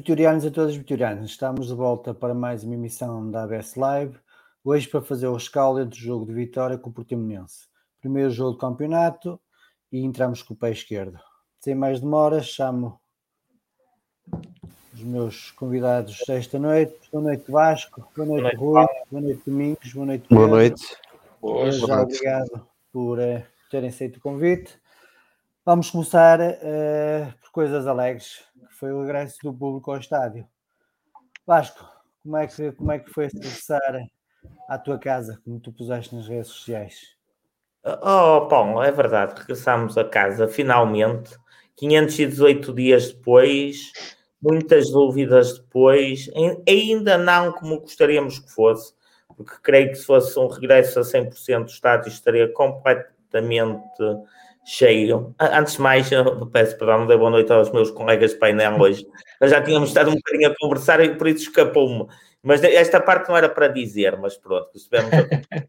vitorianos e todas as vitorianas. Estamos de volta para mais uma emissão da ABS Live. Hoje para fazer o rescaldo entre o jogo de Vitória com o Portimonense. Primeiro jogo do campeonato e entramos com o pé esquerdo. Sem mais demoras, chamo os meus convidados desta noite. Boa noite Vasco, boa noite Rui, boa noite Domingos, boa noite Boa Pedro. noite. Boa Já obrigado por eh, terem aceito o convite. Vamos começar eh, por coisas alegres, foi o regresso do público ao estádio. Vasco, como é que, como é que foi regressar à tua casa, como tu puseste nas redes sociais? Oh, é verdade, regressámos a casa finalmente, 518 dias depois, muitas dúvidas depois, Ai- ainda não como gostaríamos que fosse, porque creio que se fosse um regresso a 100% do estádio estaria completamente cheio. Antes de mais, peço perdão, dei boa noite aos meus colegas de painel hoje. Nós já tínhamos estado um bocadinho a conversar e por isso escapou-me. Mas esta parte não era para dizer, mas pronto, estivemos a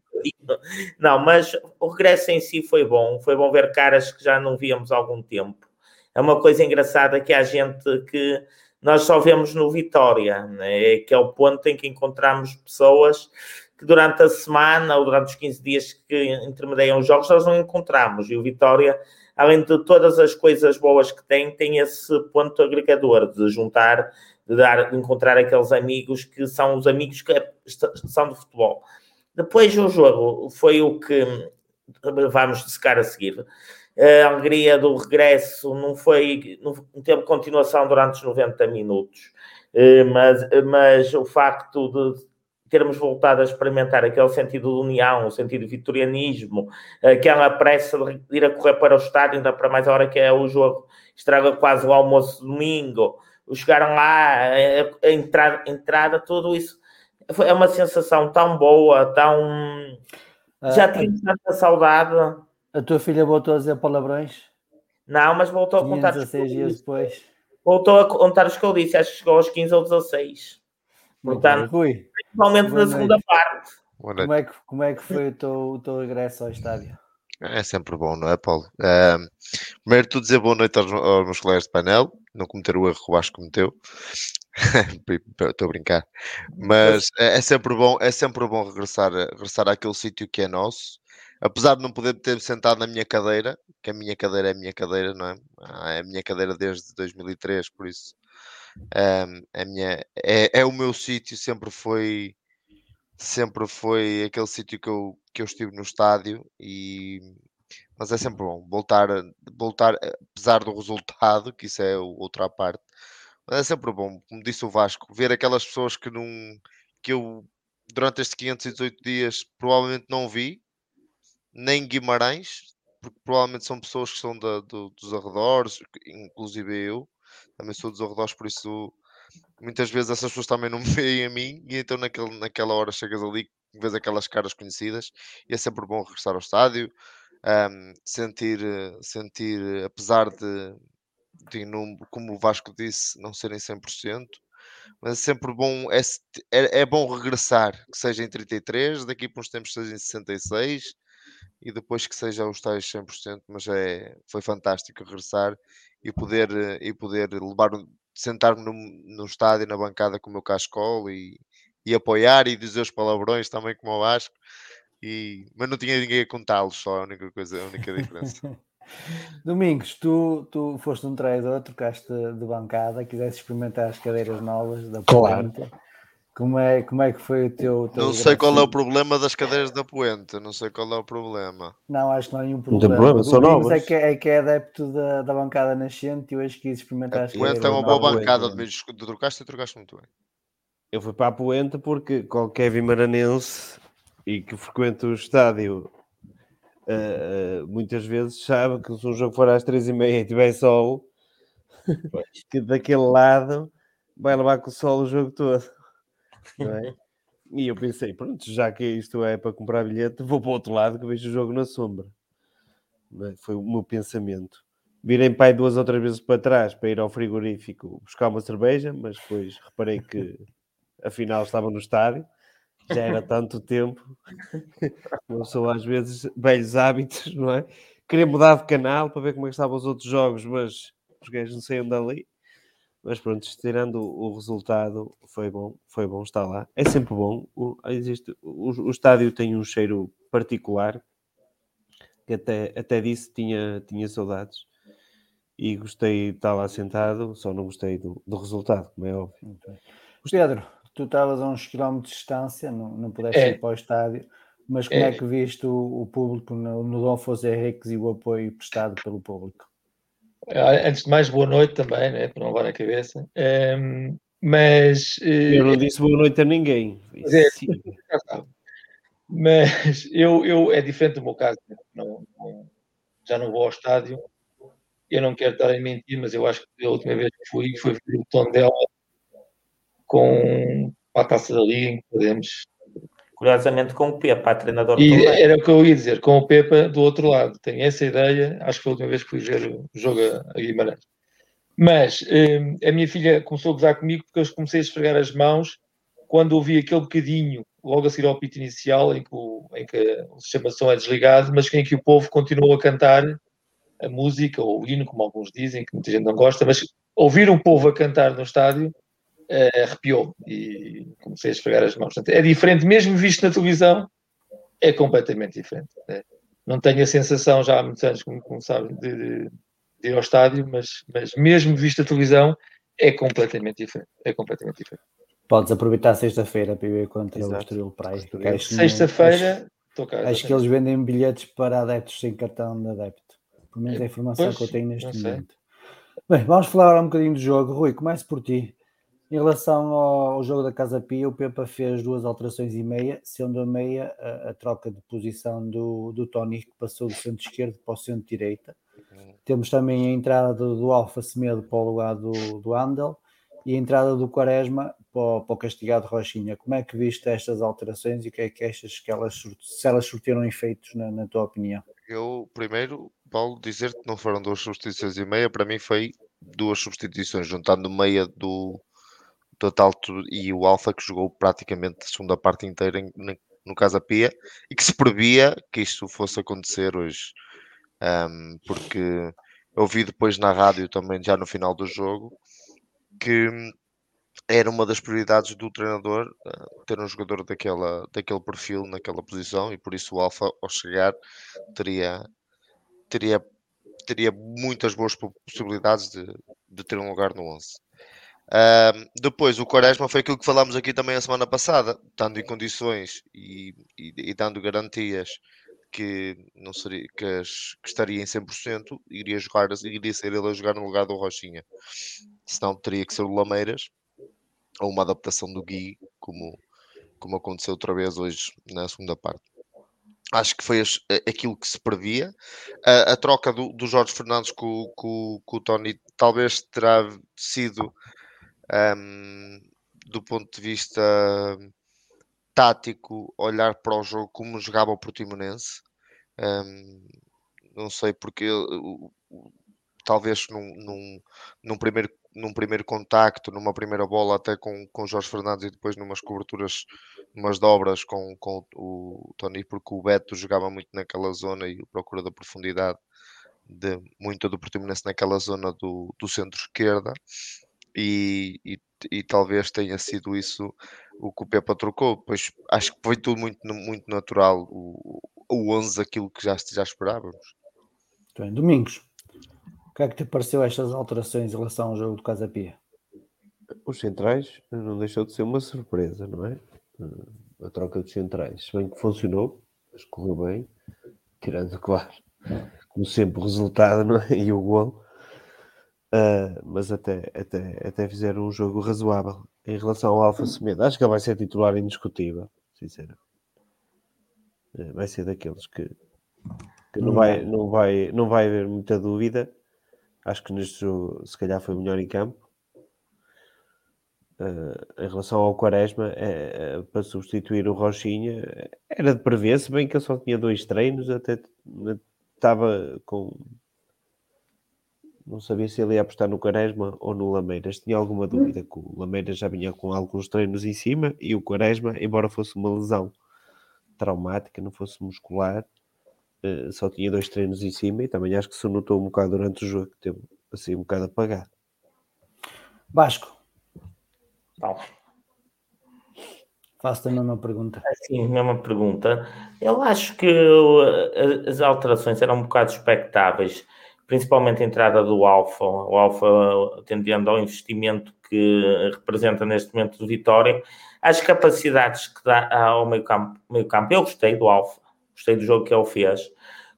não, mas o regresso em si foi bom. Foi bom ver caras que já não víamos há algum tempo. É uma coisa engraçada que há gente que nós só vemos no Vitória, né? que é o ponto em que encontramos pessoas que durante a semana ou durante os 15 dias que intermediam os jogos nós não encontramos. E o Vitória, além de todas as coisas boas que tem, tem esse ponto agregador de juntar, de, dar, de encontrar aqueles amigos que são os amigos que são do futebol. Depois o jogo foi o que vamos dissecar a seguir. A alegria do regresso não foi, não teve continuação durante os 90 minutos, Eh, mas, mas o facto de termos voltado a experimentar aquele sentido de união, o sentido de vitorianismo, aquela pressa de ir a correr para o estádio, ainda para mais a hora que é o jogo, estraga quase o almoço domingo, chegaram lá, a, a entrada, entrada, tudo isso é uma sensação tão boa, tão. Já Ah, tinha tanta saudade. a tua filha voltou a dizer palavrões Não, mas voltou a contar os 16 que eu dias depois. Voltou a contar os que eu disse, acho que chegou aos 15 ou 16. Portanto, Rui, principalmente na segunda parte. Como é que, como é que foi o teu, o teu regresso ao estádio? É sempre bom, não é, Paulo? Ahm, primeiro, tu dizer boa noite aos, aos meus colegas de painel. não cometer o erro que o Vasco cometeu. Estou a brincar. Mas é, é, sempre bom, é sempre bom regressar, regressar àquele sítio que é nosso. Apesar de não poder ter sentado na minha cadeira, que a minha cadeira é a minha cadeira, não é? Ah, é a minha cadeira desde 2003, por isso um, a minha, é, é o meu sítio, sempre foi sempre foi aquele sítio que eu, que eu estive no estádio e mas é sempre bom voltar, voltar, apesar do resultado, que isso é outra parte, mas é sempre bom, como disse o Vasco, ver aquelas pessoas que não que eu durante estes 518 dias provavelmente não vi, nem Guimarães, porque provavelmente são pessoas que são da, do, dos arredores, inclusive eu, também sou dos arredores, por isso muitas vezes essas pessoas também não me veem a mim, e então naquele, naquela hora chegas ali, vês aquelas caras conhecidas, e é sempre bom regressar ao estádio, um, sentir, sentir, apesar de, de como o Vasco disse, não serem 100%, mas é sempre bom, é, é, é, bom regressar, que seja em 33, daqui para uns tempos seja em 66, e depois que seja os tais 100%, mas é, foi fantástico regressar e poder, e poder levar, sentar-me no, no estádio, na bancada com o meu cascol e, e apoiar e dizer os palavrões também como o Vasco, e, mas não tinha ninguém a contá-los, só a única coisa, a única diferença. Domingos, tu, tu foste um traidor, trocaste de bancada, quiseste experimentar as cadeiras novas da claro. Como é, como é que foi o teu. teu não sei qual é o problema das cadeiras da Puente, não sei qual é o problema. Não, acho que não há nenhum problema. Não tem problema, são novas. É que, é que é adepto da, da bancada nascente e hoje quis experimentar a as Puente é uma boa bancada, de trocaste e trocaste muito bem. Eu fui para a Puente porque qualquer vimaranense e que frequenta o estádio uh, uh, muitas vezes sabe que se um jogo for às três e meia e tiver sol, que daquele lado vai levar com o sol o jogo todo. É? E eu pensei, pronto, já que isto é para comprar bilhete, vou para o outro lado que vejo o jogo na sombra. É? Foi o meu pensamento. Virei pai duas ou três vezes para trás para ir ao frigorífico buscar uma cerveja, mas depois reparei que afinal estava no estádio. Já era tanto tempo. Uma pessoa às vezes, velhos hábitos, não é? Queria mudar de canal para ver como é que estavam os outros jogos, mas os gajos não saíam dali. Mas pronto, tirando o resultado, foi bom, foi bom estar lá. É sempre bom. O, existe, o, o estádio tem um cheiro particular que até, até disse tinha, tinha saudades. E gostei de estar lá sentado, só não gostei do, do resultado, como é óbvio. Pedro, tu estavas a uns quilómetros de distância, não, não pudeste é. ir para o estádio, mas como é, é que viste o, o público no, no Dom José Henriques e o apoio prestado pelo público? Ah, antes de mais, boa noite também, né, para não levar na cabeça. Um, mas. Eu não eh, disse boa noite a ninguém. É, mas eu, eu, é diferente do meu caso. Não, não, já não vou ao estádio. Eu não quero estar a mentir, mas eu acho que a última vez que fui foi o tom dela com a taça da Liga em que podemos Curiosamente com o Pepa, treinador E era o que eu ia dizer, com o Pepa do outro lado. Tenho essa ideia, acho que foi a última vez que fui ver o jogo a Guimarães. Mas hum, a minha filha começou a gozar comigo porque eu comecei a esfregar as mãos quando ouvi aquele bocadinho, logo a seguir ao pito inicial, em que, o, em que o sistema de som é desligado, mas em que o povo continuou a cantar a música, ou o hino, como alguns dizem, que muita gente não gosta, mas ouvir um povo a cantar no estádio uh, arrepiou e comecei a esfregar as mãos. É diferente, mesmo visto na televisão, é completamente diferente. Né? Não tenho a sensação, já há muitos anos, como, como sabem, de, de, de, ir ao estádio, mas, mas mesmo visto na televisão, é completamente diferente. É completamente diferente. Podes aproveitar sexta-feira para ver contra Exato. o Estoril Praia. Sexta-feira, acho, acho que eles vendem bilhetes para adeptos sem cartão de adepto. Pelo menos é a informação pois, que eu tenho neste momento. Bem, vamos falar um bocadinho do jogo. Rui, comece por ti. Em relação ao, jogo da Casa Pia, o Pepa fez duas alterações e meia, sendo a meia a, a troca de posição do, do Tony, que passou do centro esquerdo para o centro direita. Uhum. Temos também a entrada do, do Alfa Semedo para o lugar do, do Andel e a entrada do Quaresma para, para o castigado Rochinha. Como é que viste estas alterações e o que é que achas que elas, se elas surtiram efeitos, na, na tua opinião? Eu, primeiro, Paulo, dizer que não foram duas substituições e meia, para mim foi duas substituições, juntando meia do, total e o Alfa que jogou praticamente a segunda parte inteira em, no Casa Pia e que se previa que isto fosse acontecer hoje um, porque ouvi depois na rádio também, já no final do jogo, que era uma das prioridades do treinador uh, ter um jogador daquela, daquele perfil naquela posição e por isso o Alfa ao chegar teria teria teria muitas boas possibilidades de, de ter um lugar no 11. Uh, depois, o Quaresma foi aquilo que falámos aqui também a semana passada, estando em condições e, e, e dando garantias que, não seria, que, as, que estaria em 100%, iria, jogar, iria ser ele a jogar no lugar do Rochinha. Senão teria que ser o Lameiras, ou uma adaptação do Gui, como, como aconteceu outra vez hoje na segunda parte. Acho que foi as, aquilo que se previa. A, a troca do, do, Jorge Fernandes com, com, com, o Tony talvez terá sido, um, do ponto de vista tático, olhar para o jogo como jogava o Portimonense. Um, não sei porque talvez num, num, num, primeiro, num primeiro contacto, numa primeira bola até com, com Jorge Fernandes e depois numas coberturas, umas dobras com, com o Tony, porque o Beto jogava muito naquela zona e procura da profundidade de muito do Portimonense naquela zona do, do centro-esquerda e, e, e, talvez tenha sido isso o que o Pepa trocou, pois acho que foi tudo muito, muito natural o, o 11 aquilo que já, já esperávamos. Bem, Domingos, o que é que te pareceu estas alterações em relação ao jogo do Casa Pia? Os centrais não deixou de ser uma surpresa, não é? A troca dos centrais, se bem que funcionou, mas correu bem, tirando, claro, como sempre, o resultado não é? e o gol. Uh, mas até, até, até fizeram um jogo razoável em relação ao Alfa Semedo. Acho que ele vai ser titular indiscutível, sinceramente. Uh, vai ser daqueles que, que não, vai, não, vai, não vai haver muita dúvida Acho que neste jogo, se calhar, foi melhor em campo. Uh, em relação ao Quaresma, é, é, para substituir o Rochinha, era de prever, se bem que eu só tinha dois treinos, até estava com. Não sabia se ele ia apostar no Quaresma ou no Lameiras. Tinha alguma dúvida que o Lameiras já vinha com alguns treinos em cima e o Quaresma, embora fosse uma lesão traumática, não fosse muscular, uh, só tinha dois treinos em cima e também acho que se notou um bocado durante o jogo, que teve assim um bocado apagado. Vasco. Não. Faço-te a mesma pergunta. Sim, mesma pergunta. Eu acho que as alterações eram um bocado expectáveis, principalmente a entrada do Alfa, o Alfa atendendo ao investimento que representa neste momento de Vitória, as capacidades que dá ao meio campo, meio campo. Eu gostei do Alfa, Gostei do jogo que ele fez.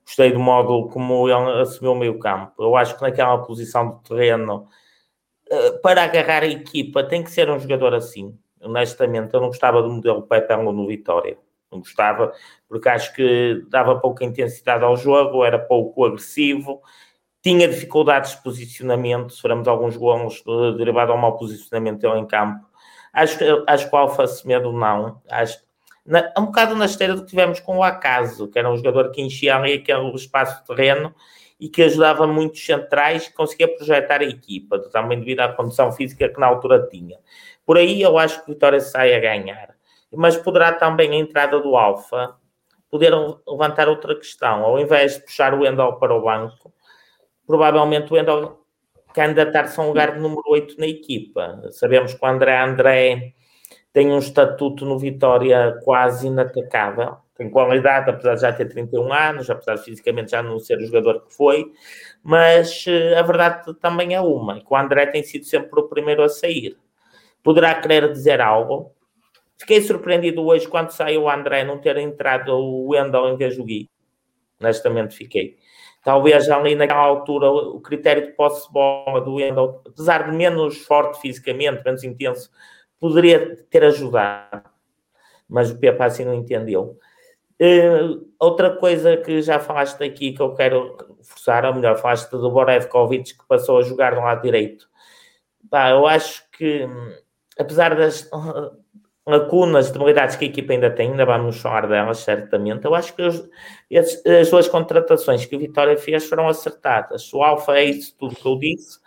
Gostei do modo como ele assumiu o meio campo. Eu acho que naquela posição do terreno, eh, para agarrar a equipa, tem que ser um jogador assim. Honestamente, eu não gostava do modelo Pepe no Vitória. Não gostava, porque acho que dava pouca intensidade ao jogo, era pouco agressivo, tinha dificuldades de posicionamento, sofremos alguns gols derivado ao mau posicionamento dele em campo. Acho, acho que o Alfa Semedo não. Acho, na, um bocado na esteira do que tivemos com o Acaso, que era um jogador que enchia ali aquele espaço de terreno e que ajudava muitos centrais, que conseguia projetar a equipa, também devido à condição física que na altura tinha. Por aí eu acho que o Vitória sai a ganhar. Mas poderá também a entrada do Alfa poder levantar outra questão. Ao invés de puxar o Wendel para o banco, provavelmente o Wendel candidatar-se a um lugar de número 8 na equipa. Sabemos que o André André tem um estatuto no Vitória quase inatacável, tem qualidade, apesar de já ter 31 anos, apesar de fisicamente já não ser o jogador que foi, mas uh, a verdade também é uma, que o André tem sido sempre o primeiro a sair. Poderá querer dizer algo. Fiquei surpreendido hoje quando saiu o André não ter entrado o Wendel em vez do Gui. Honestamente fiquei. Talvez ali naquela altura o critério de posse de bola do Wendel, apesar de menos forte fisicamente, menos intenso, poderia ter ajudado, mas o Pepa assim não entendeu. Uh, outra coisa que já falaste aqui que eu quero forçar, ou melhor, falaste do Borevkovic que passou a jogar no lado direito. Pá, eu acho que, apesar das lacunas, debilidades que a equipa ainda tem, ainda vamos falar delas certamente, eu acho que os, as duas contratações que a Vitória fez foram acertadas. O Alfa é isso tudo que eu disse,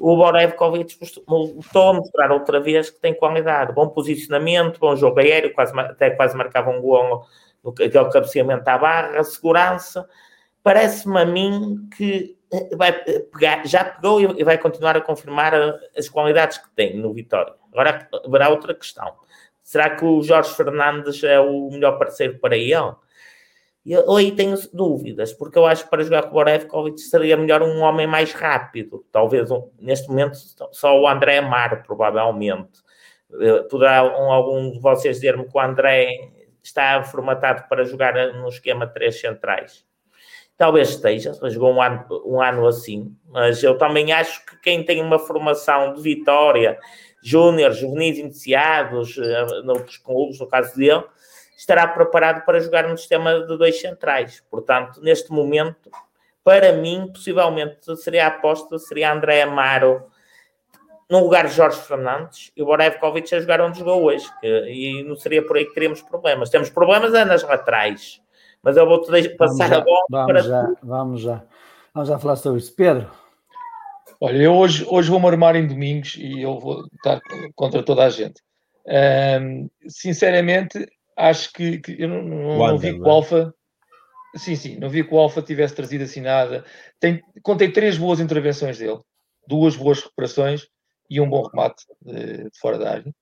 o Borevkovic voltou a mostrar outra vez que tem qualidade, bom posicionamento, bom jogo aéreo, quase, até quase marcava um gol no aquele cabeceamento à barra, segurança, parece-me a mim que vai pegar, já pegou e vai continuar a confirmar as qualidades que tem no Vitória. Agora haverá outra questão. Será que o Jorge Fernandes é o melhor parceiro para ele? Eu aí tenho dúvidas, porque eu acho que para jogar com o Borevkovic seria melhor um homem mais rápido. Talvez um, neste momento só o André Amaro, provavelmente. Eh, poderá um, algum de vocês dizer-me que o André está formatado para jogar no esquema de três centrais. Talvez esteja, jogou um ano, um ano assim, mas eu também acho que quem tem uma formação de vitória, júnior, juvenis iniciados, uh, noutros clubes, no caso dele, estará preparado para jogar no sistema de dois centrais. Portanto, neste momento, para mim, possivelmente seria a aposta, seria André Amaro no lugar de Jorge Fernandes e o Borevkovic a jogar onde jogou hoje. Que, e não seria por aí que teríamos problemas. Temos problemas é nas laterais. Mas eu vou-te passar já, a bola vamos para já, tu. Vamos já. Vamos já falar sobre isso. Pedro, Olha, eu hoje, hoje vou-me armar em domingos e eu vou estar contra toda a gente. Ahm, sinceramente, acho que, que eu não, não- não vi que o é? Alfa. Sim, sim, não vi que o Alfa tivesse trazido assim nada. Tem, contei três boas intervenções dele, duas boas recuperações e um bom remate de, de fora da área.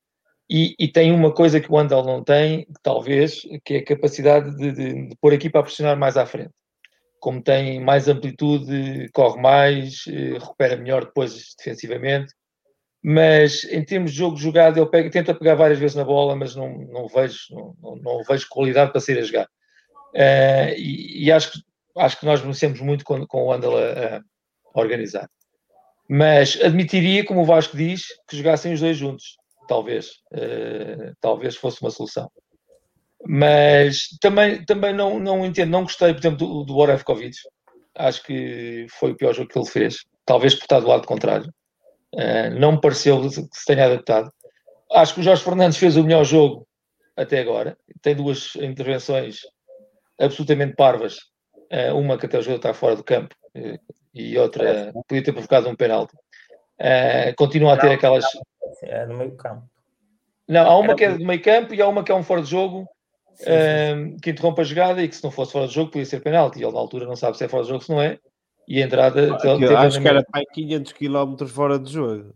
E, e tem uma coisa que o Andal não tem, talvez, que é a capacidade de, de, de pôr a equipa a pressionar mais à frente. Como tem mais amplitude, corre mais, eh, recupera melhor depois defensivamente. Mas em termos de jogo jogado, ele pega, tenta pegar várias vezes na bola, mas não, não, vejo, não, não, vejo qualidade para sair a jogar. Eh, e, e acho, que, acho que nós beneficiamos muito com, com o Andal a, a organizar. Mas admitiria, como o Vasco diz, que jogassem os dois juntos. Talvez. eh, talvez fosse uma solução. Mas também, também não, não entendo, não gostei, por exemplo, do, do Borevkovic. Acho que foi o pior jogo que ele fez. Talvez por estar do lado contrário. Eh, não me pareceu que se tenha adaptado. Acho que o Jorge Fernandes fez o melhor jogo até agora. Tem duas intervenções absolutamente parvas. Eh, uma que até o jogo está fora do campo eh, e outra podia ter provocado um penalti. Continua a ter aquelas. É no meio campo. Não, há uma que é do meio campo e há uma que é um fora de jogo Que interrompe a jogada e que se não fosse fora de jogo podia ser penalti. Ele na altura não sabe se é fora de jogo se não é. E a entrada te- Eu teve acho que era para aí 500 km fora de jogo.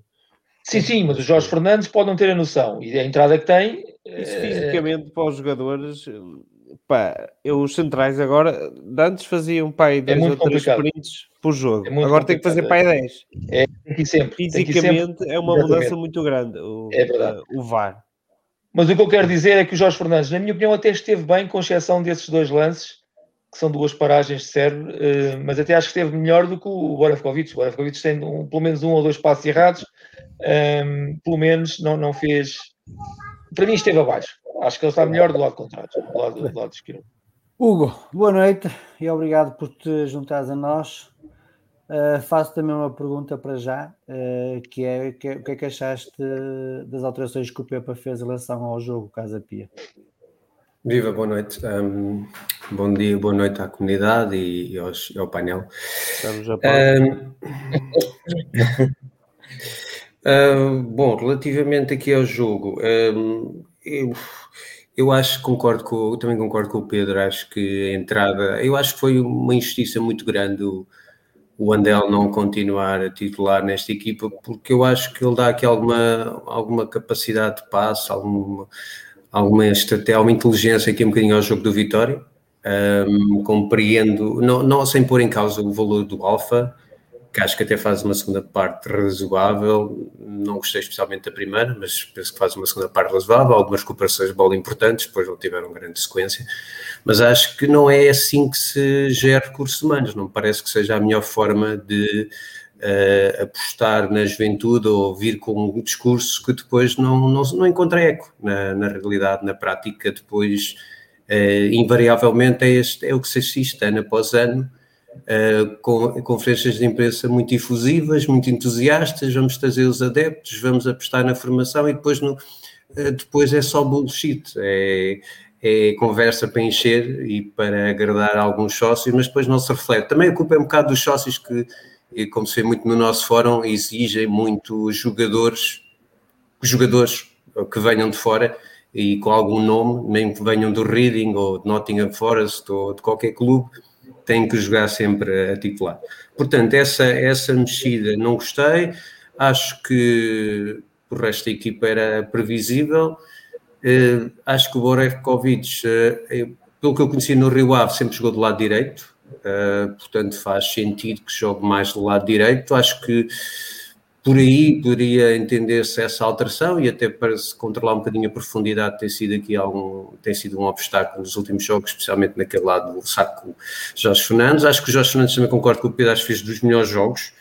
Sim, sim, mas o Jorge Fernandes pode não ter a noção. E a entrada que tem. Isso eh, fisicamente para os jogadores, pá, eu, os centrais agora, de antes faziam aí dois muito ou três complicado. sprints por jogo, É agora tem que fazer pá, complicado, aí 10. tem que sempre. tem que sempre. Fisicamente é uma Exatamente. mudança muito grande o, É verdade. o VAR. Mas o que eu quero dizer é que o Jorge Fernandes, na minha opinião, até esteve bem, com exceção desses dois lances, que são duas paragens de cérebro, eh, mas até acho que esteve melhor do que o Borevkovic. O Borevkovic tem um- pelo menos um ou dois passos errados, ehm, pelo menos não, não fez. Para mim, esteve abaixo. Acho que ele está melhor do lado contrário, do lado, do lado esquerdo. Hugo, boa noite e obrigado por te juntares a nós. Uh, faço também uma pergunta para já, uh, que, é, que é o que é que achaste das alterações que o Pepa fez em relação ao jogo Casa Pia? Viva, boa noite. Um, bom dia, boa noite à comunidade e, e aos, e ao painel. Estamos a Um, um, bom, relativamente aqui ao jogo, um, eu, eu acho que concordo com, eu também concordo com o Pedro, acho que a entrada, eu acho que foi uma injustiça muito grande o, o Andel não continuar a titular nesta equipa, porque eu acho que ele dá aqui alguma, alguma capacidade de passe, alguma, alguma estratégia, alguma inteligência aqui um bocadinho ao jogo do Vitória. Um, compreendo, não, não sem pôr em causa o valor do Alfa, que acho que até faz uma segunda parte razoável. Não gostei especialmente da primeira, mas penso que faz uma segunda parte razoável. Algumas recuperações de bola importantes, depois não tiveram grande sequência. Mas acho que não é assim que se gera recursos humanos. Não me parece que seja a melhor forma de uh, apostar na juventude ou vir com um discurso que depois não, não, não encontra eco na, na realidade, na prática. Depois, uh, invariavelmente, é, este, é o que se assiste ano após ano. Uh, com conferências de imprensa muito efusivas, muito entusiastas, vamos trazer os adeptos, vamos apostar na formação e depois, no, uh, depois é só bullshit, é, é, conversa para encher e para agradar alguns sócios, mas depois não se reflete. Também a culpa é um bocado dos sócios que, como se vê muito no nosso fórum, exigem muito jogadores, jogadores que venham de fora e com algum nome, nem que venham do Reading ou de Nottingham Forest ou de qualquer clube, tem que jogar sempre a titular. Portanto, essa, essa mexida não gostei, acho que o resto da equipa era previsível. Uh, acho que o Borevkovic, uh, pelo que eu conheci no Rio Ave, sempre jogou do lado direito, uh, portanto faz sentido que jogue mais do lado direito. Acho que por aí poderia entender-se essa alteração e até para se controlar um bocadinho a profundidade tem sido aqui algum, tem sido um obstáculo nos últimos jogos, especialmente naquele lado do saco Jorge Fernandes. Acho que o Jorge Fernandes também concordo com o que fez dos melhores jogos.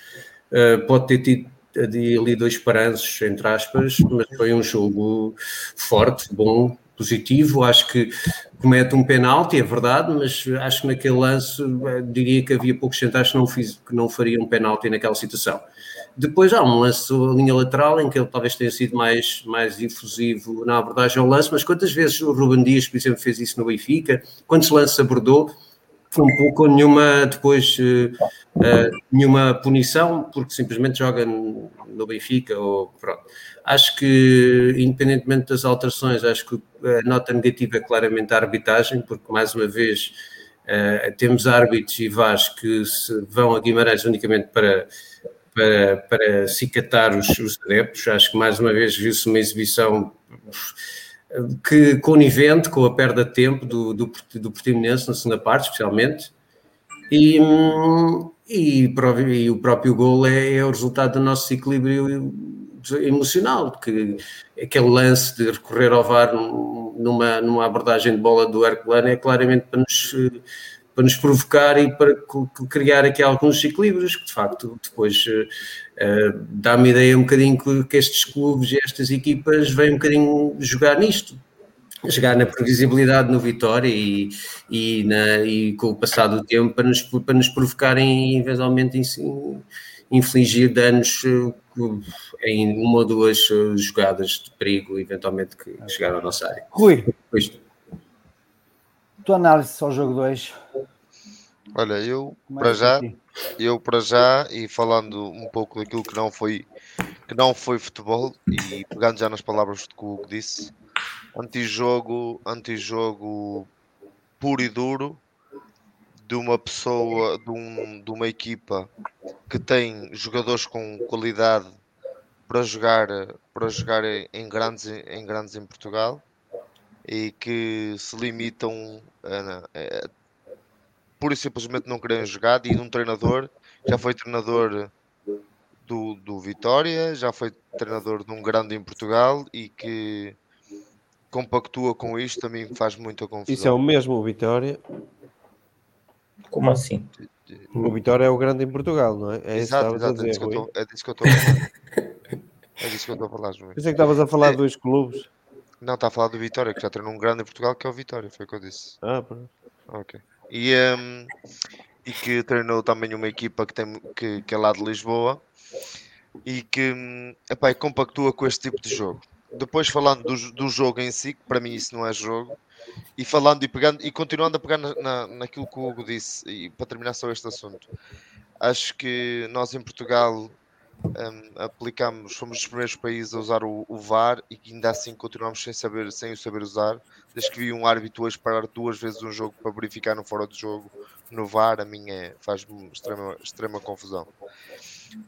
Uh, pode ter tido ali dois paranços, entre aspas, mas foi um jogo forte, bom, positivo. Acho que comete um penalti, é verdade, mas acho que naquele lance eh, diria que havia poucos centais que não, fiz, que não faria um penalti naquela situação. Depois há um lance a linha lateral em que ele talvez tenha sido mais, mais difusivo na abordagem ao lance, mas quantas vezes o Ruben Dias, por exemplo, fez isso no Benfica? Quantos lances abordou? Foi um pouco nenhuma depois uh, nenhuma punição porque simplesmente joga no Benfica ou pronto. Acho que independentemente das alterações, acho que a nota negativa é claramente a arbitragem, porque mais uma vez uh, temos árbitros e VARs que vão a Guimarães unicamente para para, para cicatar os, os adeptos. Acho que mais uma vez viu-se uma exibição que conivente com a perda de tempo do, do, do Portimonense na segunda parte, especialmente. E, e, e o próprio gol é, é, o resultado do nosso equilíbrio emocional, que aquele lance de recorrer ao VAR numa, numa abordagem de bola do Herculano é claramente para nos para nos provocar e para criar aqui alguns equilíbrios que de facto depois uh, dá-me ideia um bocadinho que, estes clubes e estas equipas vêm um bocadinho jogar nisto jogar na previsibilidade no Vitória e, e, na, e com o passar do tempo para nos, para nos provocarem eventualmente infligir danos eh, em uma ou duas jogadas de perigo eventualmente que chegaram à nossa área. Rui, pois, tua análise ao jogo 2? Olha, eu para já, eu para já, e falando um pouco daquilo que não foi que não foi futebol, e pegando já nas palavras que o Hugo disse, antijogo, antijogo puro e duro de uma pessoa, de, um, de uma equipa que tem jogadores com qualidade para jogar, para jogar em grandes, em grandes em Portugal e que se limitam a, a, pura e simplesmente não querem jogar e de um treinador já foi treinador do, do Vitória, já foi treinador de um grande em Portugal e que compactua com isto também faz muita confusão. Isso é o mesmo o Vitória? Como assim? O Vitória é o grande em Portugal, não é? É exato, exato, é, é disso que eu estou a falar. é disso que eu estou a falar. Pensei que estavas a falar é. dos clubes. Não, está a falar do Vitória, que já treinou um grande em Portugal, que é o Vitória, foi o que eu disse. Ah, pronto. Ok. E, um, e que treinou também uma equipa que, tem, que, que é lá de Lisboa e que hum, epá, compactua com este tipo de jogo. Depois falando do, do jogo em si, que para mim isso não é jogo, e falando e pegando e continuando a pegar na, na, naquilo que o Hugo disse, e para terminar só este assunto, acho que nós em Portugal um, aplicamos, fomos os primeiros países a usar o, o, VAR e ainda assim continuamos sem saber, sem o saber usar. Desde que vi um árbitro hoje parar duas vezes um jogo para verificar no fora de jogo no VAR, a mim faz-me extrema, extrema confusão.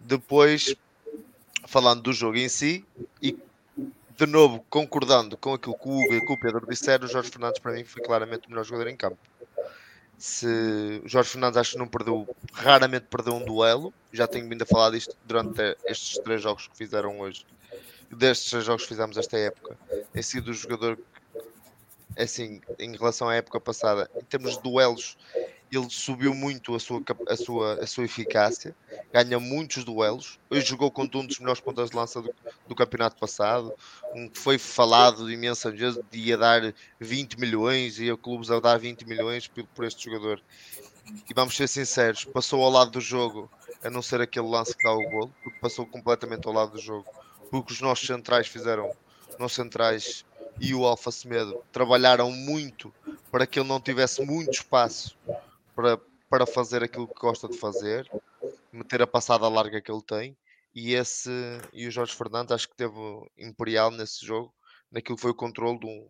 Depois, falando do jogo em si, e de novo concordando com aquilo que o Hugo e o Pedro disseram, o Jorge Fernandes para mim foi claramente o melhor jogador em campo se Jorge Fernandes acho que não perdeu, raramente perdeu um duelo. Já tenho vindo a falar disto durante estes três jogos que fizeram hoje. Destes três jogos que fizemos esta época, tem sido o jogador assim, em relação à época passada, em termos de duelos, ele subiu muito a sua, a sua, a sua eficácia, ganha muitos duelos. Hoje jogou contra um dos melhores pontas de lança do, do campeonato passado, um que foi falado imensas vezes de ia dar 20 milhões, e o clubes a dar 20 milhões por, por este jogador. E vamos ser sinceros, passou ao lado do jogo, a não ser aquele lance que dá o gol, porque passou completamente ao lado do jogo, porque os nossos centrais fizeram, nossos centrais e o Alfa Semedo trabalharam muito para que ele não tivesse muito espaço para, para fazer aquilo que gosta de fazer, meter a passada larga que ele tem. E, esse, e o Jorge Fernandes acho que teve imperial nesse jogo, naquilo que foi o controle de um,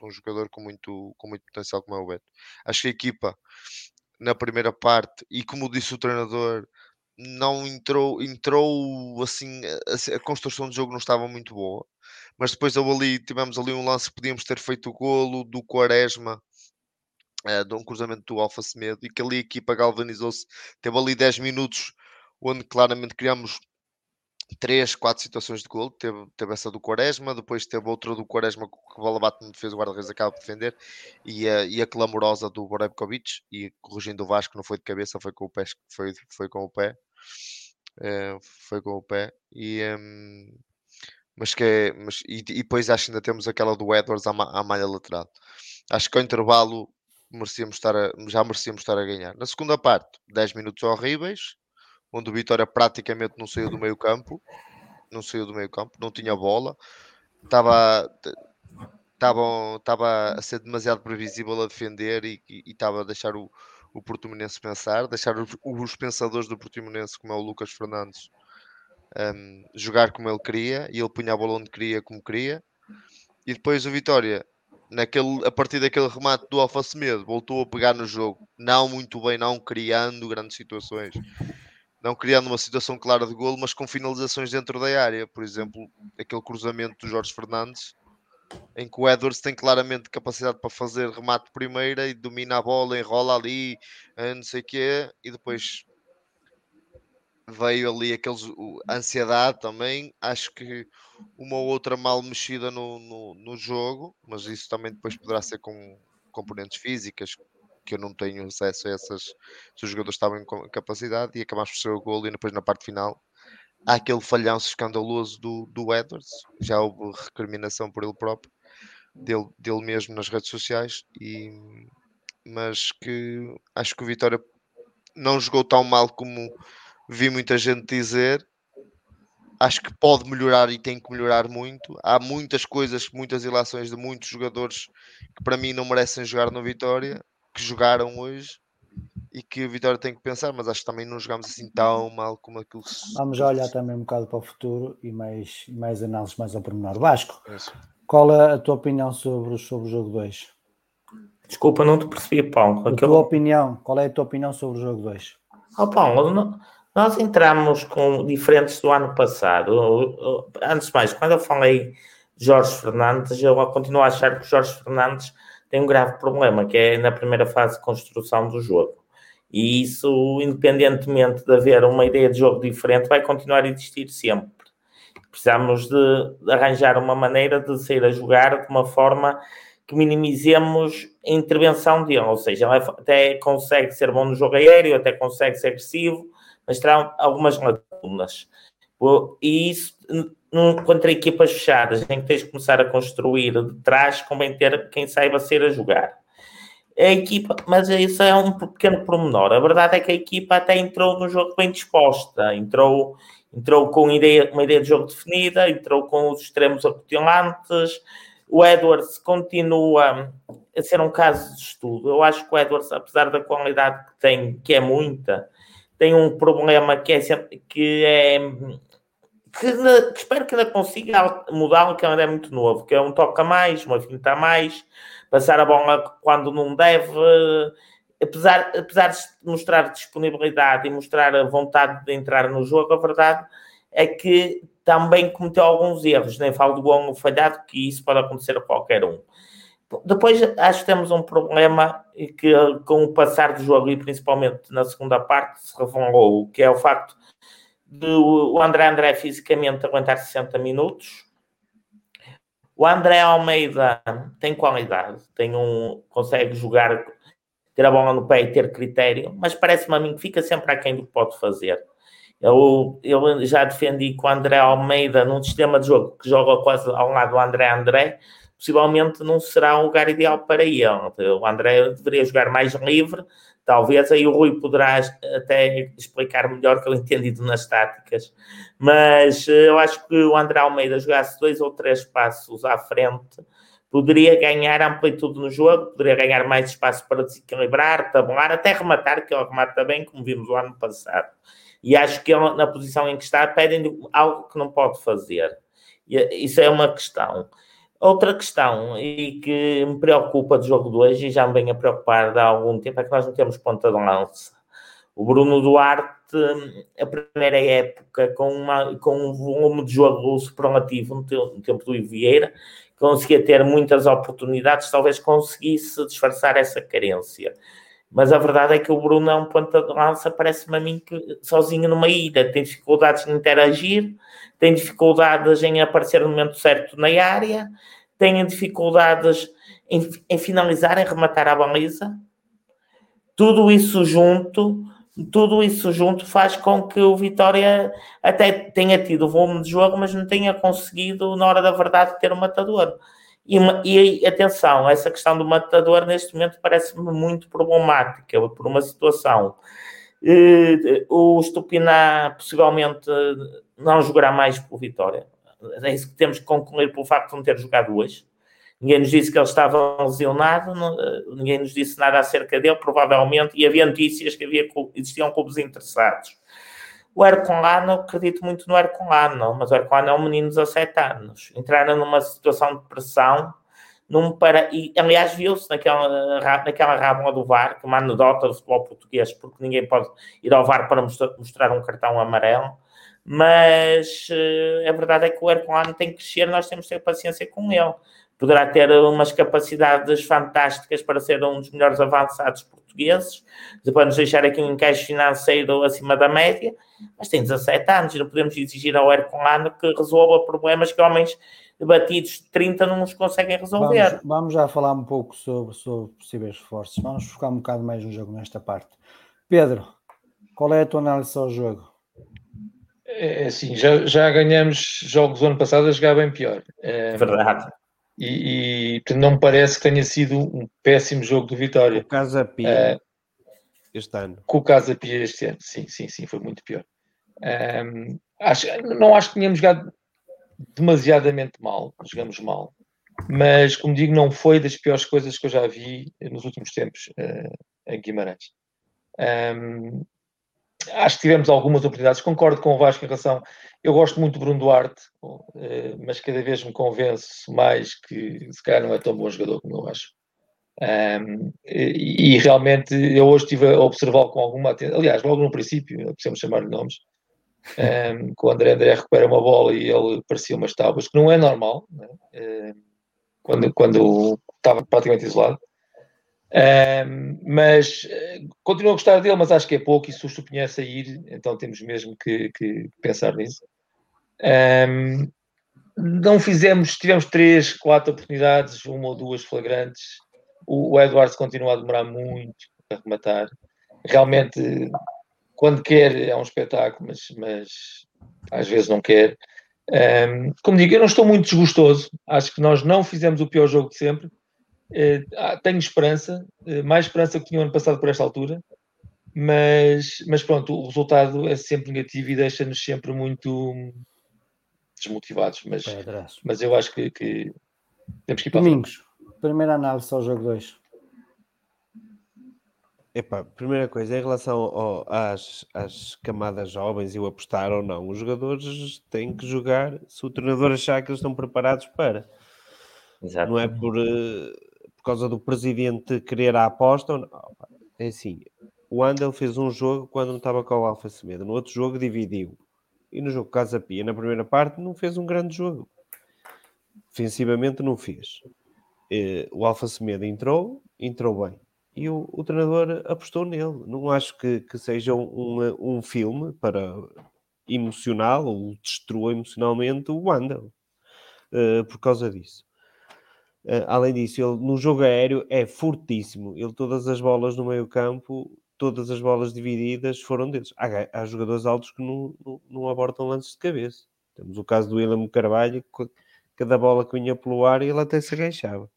de um jogador com muito, com muito potencial como é o Beto. Acho que a equipa na primeira parte e como disse o treinador, não entrou, entrou assim, a, a construção do jogo não estava muito boa. Mas depois ali, tivemos ali um lance que podíamos ter feito o golo do Quaresma, uh, de um cruzamento do Alfa Semedo, e que ali a equipa galvanizou-se. Teve ali 10 minutos onde claramente criamos três, quatro situações de gol. Teve, teve essa do Quaresma, depois teve outra do Quaresma que o bola bate no defesa, o guarda-redes acaba de defender, e a, e a clamorosa do Borebkovic, e corrigindo o Vasco, não foi de cabeça, foi com o pé, foi, foi com o pé. Uh, foi com o pé e um, mas que é, mas, e, e, depois acho que ainda temos aquela do Edwards à, à malha lateral acho que ao intervalo merecíamos estar a, já merecíamos estar a ganhar na segunda parte 10 minutos horríveis onde o Vitória praticamente não saiu do meio campo, não saiu do meio campo, não tinha bola, estava estava, estava a ser demasiado previsível a defender e, estava a deixar o, o Portimonense pensar, deixar os, os, pensadores do Portimonense, como é o Lucas Fernandes, um, jogar como ele queria e ele punha a bola onde queria, como queria. E depois o Vitória, naquele, a partir daquele remate do Alfa Semedo, voltou a pegar no jogo, não muito bem, não criando grandes situações não criando uma situação clara de golo, mas com finalizações dentro da área. Por exemplo, aquele cruzamento do Jorge Fernandes, em que o Edwards tem claramente capacidade para fazer remate primeira e domina a bola, enrola ali, eh, não sei o quê, e depois veio ali aqueles a ansiedade também. Acho que uma ou outra mal mexida no, no, no jogo, mas isso também depois poderá ser com componentes físicas, que eu não tenho acesso a essas. Se os jogadores estavam em capacidade e acabámos por ser o gol e depois na parte final há aquele falhanço escandaloso do, do Edwards, já houve recriminação por ele próprio, dele, dele mesmo nas redes sociais, e, mas que acho que o Vitória não jogou tão mal como vi muita gente dizer. Acho que pode melhorar e tem que melhorar muito. Há muitas coisas, muitas ilações de muitos jogadores que para mim não merecem jogar no Vitória que jogaram hoje e que o Vitória tem que pensar, mas acho que também não jogamos assim tão mal como aquilo que Vamos olhar também um bocado para o futuro e mais, mais análises mais ao pormenor. Vasco, Isso. qual é a tua opinião sobre, sobre o jogo 2? Desculpa, não te percebi, Paulo. A tua opinião, qual é a tua opinião sobre o jogo 2? Oh, Paulo, nós entramos com diferentes do ano passado. Antes de mais, quando eu falei Jorge Fernandes, eu continuo a achar que Jorge Fernandes tem um grave problema, que é na primeira fase de construção do jogo. E isso, independentemente de haver uma ideia de jogo diferente, vai continuar a existir sempre. Precisamos de, de arranjar uma maneira de sair a jogar de uma forma que minimizemos a intervenção dele, ou seja, ele até consegue ser bom no jogo aéreo, até consegue ser agressivo, mas terá algumas lacunas. E isso contra equipas fechadas, em que tens de começar a construir de trás, convém ter quem saiba ser a jogar. A equipa, mas isso é um pequeno pormenor. A verdade é que a equipa até entrou no jogo bem disposta, entrou, entrou com ideia, uma ideia de jogo definida, entrou com os extremos acutilantes. O Edwards continua a ser um caso de estudo. Eu acho que o Edwards, apesar da qualidade que tem, que é muita, tem um problema que é, que é que, que, espero que ainda consiga mudar, que ainda é muito novo, que é um toca mais, uma finta mais, passar a bola quando não deve, apesar, apesar de mostrar disponibilidade e mostrar a vontade de entrar no jogo, a verdade é que também cometeu alguns erros, nem falo do ou falhado, que isso pode acontecer a qualquer um. Depois acho que temos um problema que com o passar do jogo e principalmente na segunda parte se revelou, que é o facto do André André fisicamente aguentar 60 minutos. O André Almeida tem qualidade, tem um, consegue jogar, ter a bola no pé e ter critério, mas parece-me a mim que fica sempre aquém do que pode fazer. Eu, eu já defendi com o André Almeida num sistema de jogo que joga quase ao lado do André André, possivelmente não será um lugar ideal para ele. O André deveria jogar mais livre, Talvez aí o Rui poderá até explicar melhor que eu entendido nas táticas, mas eh, eu acho que o André Almeida jogasse dois ou três passos à frente, poderia ganhar amplitude no jogo, poderia ganhar mais espaço para desequilibrar, tabular, até rematar, que ele remata bem, como vimos o ano passado. E acho que ele, na posição em que está, pedem algo que não pode fazer. E isso é uma questão. Outra questão, e que me preocupa do jogo de hoje, e já me vem a preocupar há algum tempo, é que nós não temos ponta de lança. O Bruno Duarte, a primeira época, com, uma, com um volume de jogo superlativo no, tempo do Vieira, conseguia ter muitas oportunidades, talvez conseguisse disfarçar essa carência. Mas a verdade é que o Bruno é um ponta de lança, parece-me a mim que sozinho numa ilha, tem dificuldades em interagir, tem dificuldades em aparecer no momento certo na área, tem dificuldades em, em finalizar, em rematar a baliza. Tudo isso junto tudo isso junto faz com que o Vitória até tenha tido volume de jogo, mas não tenha conseguido, na hora da verdade, ter um matador. E, e atenção, essa questão do matador neste momento parece-me muito problemática por uma situação. Eh, o Stupiná possivelmente não jogará mais pelo Vitória. É isso que temos que concluir pelo facto de não ter jogado hoje. Ninguém nos disse que ele estava lesionado, eh, ninguém nos disse nada acerca dele, provavelmente, e havia notícias que havia, existiam clubes interessados. O Ercolano, acredito muito no Ercolano, mas o Ercolano é um menino de 17 anos. Entraram numa situação de pressão, num para... e aliás viu-se naquela, naquela do VAR, que uma anedota do futebol português, porque ninguém pode ir ao VAR para mostrar, um cartão amarelo, mas uh, a verdade é que o Ercolano tem que crescer, nós temos que ter paciência com ele poderá ter umas capacidades fantásticas para ser um dos melhores avançados portugueses, depois nos deixar aqui um encaixe financeiro acima da média, mas tem 17 anos e não podemos exigir ao Herculano que resolva problemas que homens batidos de 30 não nos conseguem resolver. Vamos, vamos, já falar um pouco sobre, sobre possíveis reforços, vamos focar um bocado mais no jogo nesta parte. Pedro, qual é a tua análise ao jogo? É assim, já, já ganhamos jogos do ano passado a jogar bem pior. É, Verdade e, e não me parece que tenha sido um péssimo jogo do Vitória. O Casa Pia uh, este ano. Com o Casa Pia este ano, sim, sim, sim, foi muito pior. Um, acho, não acho que tenhamos jogado demasiadamente mal, jogamos mal, mas como digo, não foi das piores coisas que eu já vi nos últimos tempos uh, em Guimarães. Um, acho que tivemos algumas oportunidades. Concordo com o Vasco em relação. Eu gosto muito do Bruno Duarte, eh, mas cada vez me convenço mais que se calhar não é tão bom jogador como eu acho. Um, e, e, realmente eu hoje estive a observá-lo com alguma atenção. Aliás, logo no princípio, precisamos chamar-lhe nomes. Um, quando André André recupera uma bola e ele parecia umas tábuas, que não é normal, né? um, quando, quando estava praticamente isolado. Mas uh, continuo a gostar dele, mas acho que é pouco e se o Estupinhar sair, então temos mesmo que, que pensar nisso. Um, não fizemos, tivemos três, quatro oportunidades, uma ou duas flagrantes. O, o Edwards continua a demorar muito a rematar. Realmente, quando quer, é um espetáculo, mas, mas às vezes não quer. Um, como digo, eu não estou muito desgostoso. Acho que nós não fizemos o pior jogo de sempre eh, tenho esperança, eh, mais esperança que tinha ano passado por esta altura, mas, mas pronto, o resultado é sempre negativo e deixa-nos sempre muito desmotivados. Mas, mas eu acho que, que temos que ir para Domingos, primeira análise ao jogo 2. Epá, primeira coisa, em relação ao, às, às camadas jovens e o apostar ou não, os jogadores têm que jogar se o treinador achar que eles estão preparados para. Exato. Não é por, uh, por causa do presidente querer a aposta. É assim, o Andel fez um jogo quando não estava com o Alfa Semedo, no outro jogo dividiu. E no jogo Casa Pia, na primeira parte, não fez um grande jogo. Defensivamente não fez. Eh, o Alfa Semedo entrou, entrou bem. E o, o treinador apostou nele. Não acho que, que seja um, um filme para emocional ou destrua emocionalmente o Andel uh, por causa disso. Uh, além disso, ele no jogo aéreo é fortíssimo. Ele, todas as bolas no meio campo, todas as bolas divididas foram deles. Há, há jogadores altos que não, não, não, abordam lances de cabeça. Temos o caso do William Carvalho, que cada bola que vinha pelo ar ele até se agachava.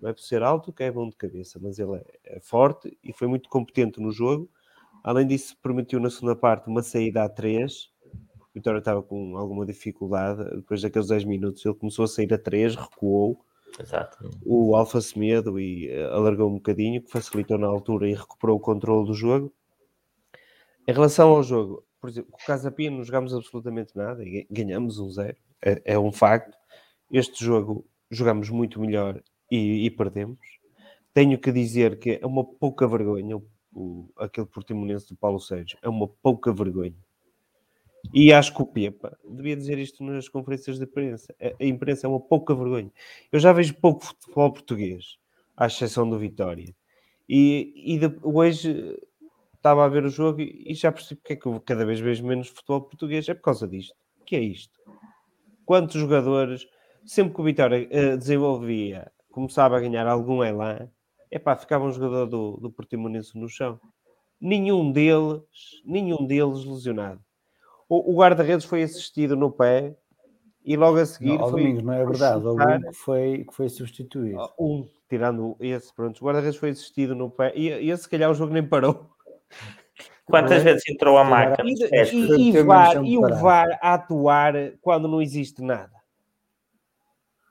Não é por ser alto que é bom de cabeça, mas ele é, é forte e foi muito competente no jogo. Além disso, permitiu na segunda parte uma saída a três. Vitória estava com alguma dificuldade. Depois daqueles 10 minutos, ele começou a sair a três, recuou Exato. O Alfa Semedo e eh, alargou um bocadinho, que facilitou na altura e recuperou o controle do jogo. Em relação ao jogo, por exemplo, com o Casa não jogámos absolutamente nada e ganhamos um zero, é, é um facto. Este jogo jogamos muito melhor e, e perdemos. Tenho que dizer que é uma pouca vergonha o, o, aquele portimonense do Paulo Sérgio. É uma pouca vergonha. E acho que o Pepa devia dizer isto nas conferências de imprensa. A imprensa é uma pouca vergonha. Eu já vejo pouco futebol português, à exceção do Vitória. E, e de, hoje estava a ver o jogo e, já percebi porque é que eu cada vez vejo menos futebol português. É por causa disto. O que é isto? Quantos jogadores, sempre que o Vitória uh, desenvolvia, começava a ganhar algum elan, é pá, ficava um jogador do, do Portimonense no chão. Nenhum deles, nenhum deles lesionado. O, o guarda-redes foi assistido no pé e logo a seguir não, foi. Domingos, não é verdade, chutar... um que foi, que foi substituído. Um, tirando esse, pronto. O guarda-redes foi assistido no pé e esse, se calhar, o jogo nem parou. Quantas é? vezes entrou a marca? E, e, e, VAR, e o VAR a atuar quando não existe nada?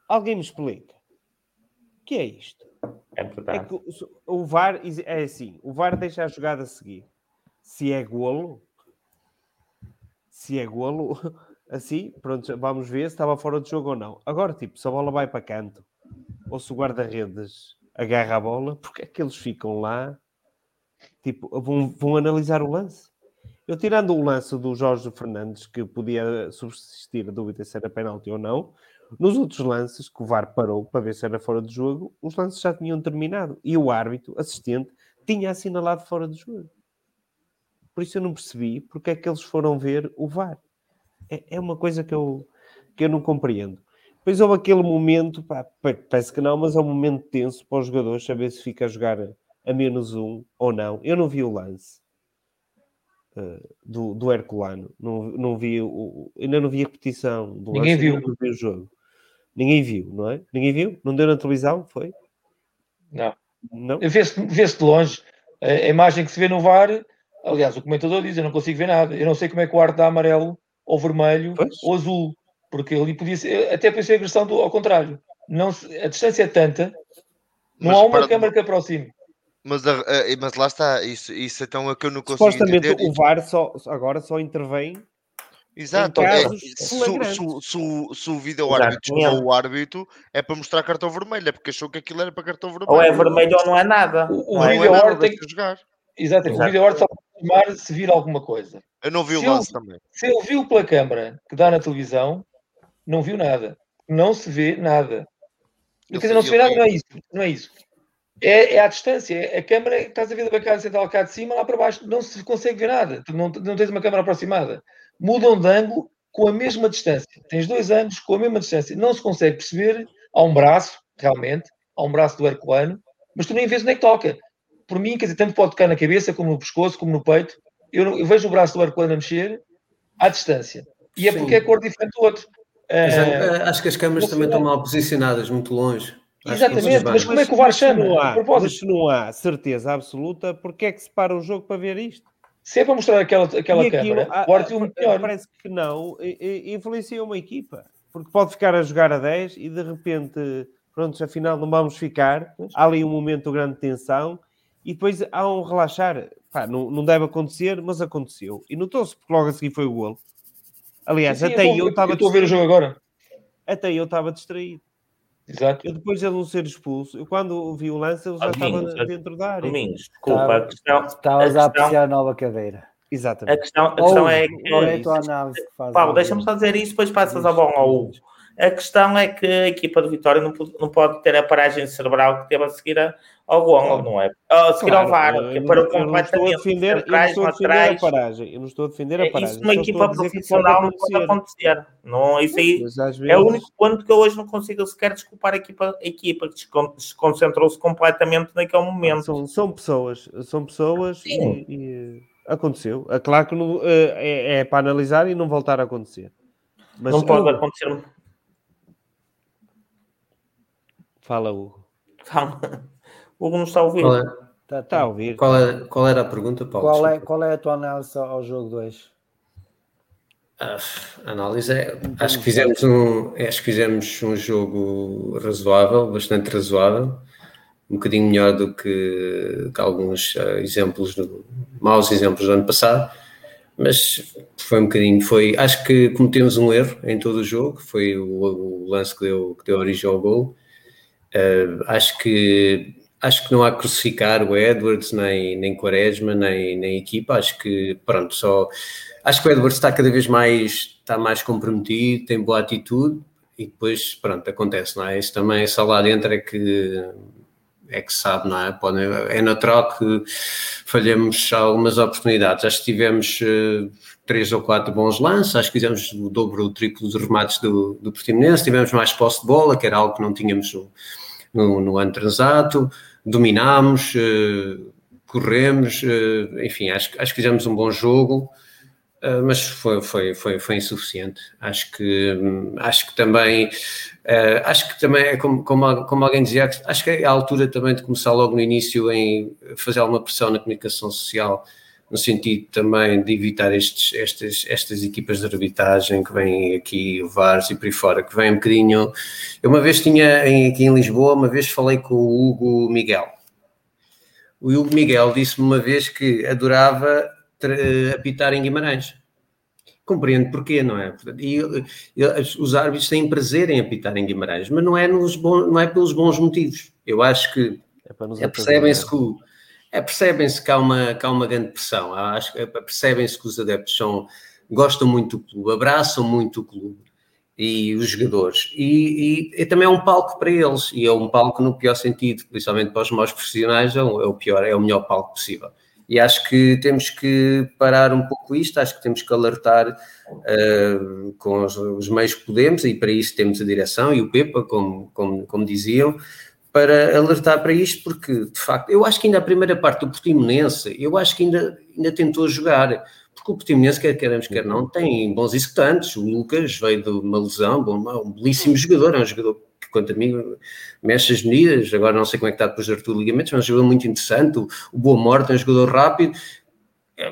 Alguém me explica. O que é isto? É verdade. É que o, o VAR é assim: o VAR deixa a jogada seguir. Se é golo, se é golo, assim, pronto, vamos ver se estava fora de jogo ou não. Agora, tipo, se a bola vai para canto ou se o guarda-redes agarra a bola, porque é que eles ficam lá Tipo, vão, vão analisar o lance. Eu tirando o lance do Jorge Fernandes, que podia subsistir a dúvida se era penalti ou não, nos outros lances que o VAR parou para ver se era fora de jogo, os lances já tinham terminado. E o árbitro, assistente, tinha assinalado fora de jogo. Por isso eu não percebi porque é que eles foram ver o VAR. É, é uma coisa que eu, que eu não compreendo. Depois houve aquele momento, pá, parece que não, mas é um momento tenso para os jogadores saber se fica a jogar a menos um ou não. Eu não vi o lance uh, do, do Herculano, não, não vi o, ainda não vi a repetição do Ninguém lance, viu. Não vi o jogo. Ninguém viu, não é? Ninguém viu? Não deu na televisão? Foi? Não. Não? Vê-se vê de longe. A imagem que se vê no VAR, aliás, o comentador diz: Eu não consigo ver nada. Eu não sei como é que o ar dá amarelo ou vermelho pois? ou azul, porque ali podia ser, até podia ser agressão do, ao contrário. Não, a distância é tanta, não Mas há uma para- câmara que aproxime. Mas, a- a- mas lá está, isso, isso então é que eu não consigo Supostamente entender. o VAR só, agora só intervém Exato, é, se, se, se, se o vídeo Exato, árbitro chamou o árbitro é para mostrar cartão vermelho, é porque achou que aquilo era para cartão vermelho. Ou é vermelho ou não é nada. O, o Não é? É vídeo nada, árbitro tem deixa jogar. Exatamente. Exato. O vídeo árbitro só chamar se vir alguma coisa. Eu não vi o Se lance ele- também. Se ele viu pela câmara que dá na televisão, não viu nada. Não se vê nada. Eu quer dizer, não se vê nada, não é isso. Não é isso. É, é à distância. É a câmara, estás a ver da bancada central cá de cima, lá para baixo, não se consegue ver nada. Tu não, não tens uma câmara aproximada. Mudam de ângulo com a mesma distância. Tens dois ângulos com a mesma distância. Não se consegue perceber. Há um braço, realmente, há um braço do Herculano, mas tu nem vês onde é que toca. Por mim, quer dizer, tanto pode tocar na cabeça, como no pescoço, como no peito. Eu, não- eu vejo o braço do Herculano a mexer à distância. E é Sim. porque é cor diferente do outro. Ah, acho que as câmaras também estão mal posicionadas, muito longe. Exatamente, mas como é que o VAR chama? não há, propósito. mas se não há certeza absoluta, porque é que se para o jogo para ver isto? Se é para mostrar aquela, aquela E câmara, ah, o árbitro ah, melhor. Parece que não, influencia uma equipa. Porque pode ficar a jogar a 10 e de repente, pronto, afinal não vamos ficar. Há ali um momento de grande tensão e depois há um relaxar. Pá, não, não deve acontecer, mas aconteceu. E notou-se porque logo a seguir foi o golo. Aliás, Sim, sim, até eu eu estou- estava eu estou a ver o distraído. jogo agora. Até eu estava distraído. Exato. Eu depois de ele não ser expulso, eu quando vi o lance, ele já estava dentro da área. Domingos, desculpa. A questão, Estavas a a apreciar a nova cadeira. a Exatamente. questão, a questão Ou, é ou é a que. tua análise que faz. Paulo, ao deixa-me só dizer isso, depois passas a bola ao Hugo. A questão é que a equipa de Vitória não, pode- não pode ter a paragem cerebral que teve a seguir a- ao gol, não é? Seguir ao VAR, eu que parou eu completamente. defender, eu não estou a defender a paragem. Eu não estou a defender a É, paragem. Isso numa equipa profissional não pode acontecer. Não, isso aí às é o vezes- único ponto que eu hoje não consigo sequer desculpar a equipa, a equipa que descon- desconcentrou-se completamente naquele momento. São, são pessoas, são pessoas e, Sim. e, aconteceu. É claro que não, eh, é, é para analisar e não voltar a acontecer. Mas não pode Hugo, acontecer. Fala, Hugo. Calma. O Hugo não está a ouvir. Qual, é- Tá, Está tá. a ouvir? qual é- qual era a pergunta, Paulo? Qual é, qual é a tua análise ao jogo 2? Ah, a análise é, acho que fizemos um, acho que fizemos um jogo razoável, bastante razoável, um bocadinho melhor do que, que alguns ah, exemplos, do, maus exemplos do ano passado, mas foi um bocadinho, foi, acho que cometemos um erro em todo o jogo, foi o, o lance que deu, que deu origem ao gol. Uh, acho que acho que não há que crucificar o Edwards, nem, nem Quaresma, nem, nem equipa, acho que pronto, só acho que o Edwards está cada vez mais está mais comprometido, tem boa atitude e depois pronto, acontece, não é? Isso também só lá dentro é que é que sabe, não é? Pode, é natural que falhemos algumas oportunidades. Acho que tivemos uh, três ou quatro bons lances, acho que fizemos o dobro ou o triplo dos remates do, do Portimonense, tivemos mais posse de bola, que era algo que não tínhamos no, no, no ano transato, dominámos, uh, corremos, uh, enfim, acho, acho que fizemos um bom jogo. Uh, mas foi, foi, foi, foi insuficiente. Acho que, hum, acho que também, acho que também é como, como, como alguém dizia, acho que é a altura também de começar logo no início em fazer alguma pressão na comunicação social, no sentido também de evitar estes, estas, estas equipas de arbitragem que vêm aqui, o VARs e por aí fora, que vêm um bocadinho. Eu uma vez tinha em, aqui em Lisboa, uma vez falei com o Hugo Miguel. O Hugo Miguel disse-me uma vez que adorava uh, apitar em Guimarães. Compreendo porquê, não é? E, e, os árbitros têm prazer em apitar em Guimarães, mas não é, nos bons, não é pelos bons motivos. Eu acho que é, percebem-se que, é, percebem-se que, há uma, que há uma grande pressão. É, percebem-se que os adeptos são, gostam muito do clube, abraçam muito o clube e os jogadores. E, e, e, também é um palco para eles, e é um palco no pior sentido, principalmente para os mais profissionais, é o, é o pior, é o melhor palco possível. E acho que temos que parar um pouco isto, acho que temos que alertar uh, com os, os, meios que podemos, e para isso temos a direção e o PEPA, como, como, como diziam, para alertar para isto, porque de facto, eu acho que ainda a primeira parte do Portimonense, eu acho que ainda, ainda tentou jogar, porque o Portimonense, quer queremos, quer não, tem bons executantes. O Lucas veio de uma lesão, um belíssimo jogador, é um jogador quanto a mim, mexe as medidas. Agora não sei como é que está depois do Arthur Ligamentos, mas é um jogador muito interessante. O, o Boa Morte é um jogador rápido.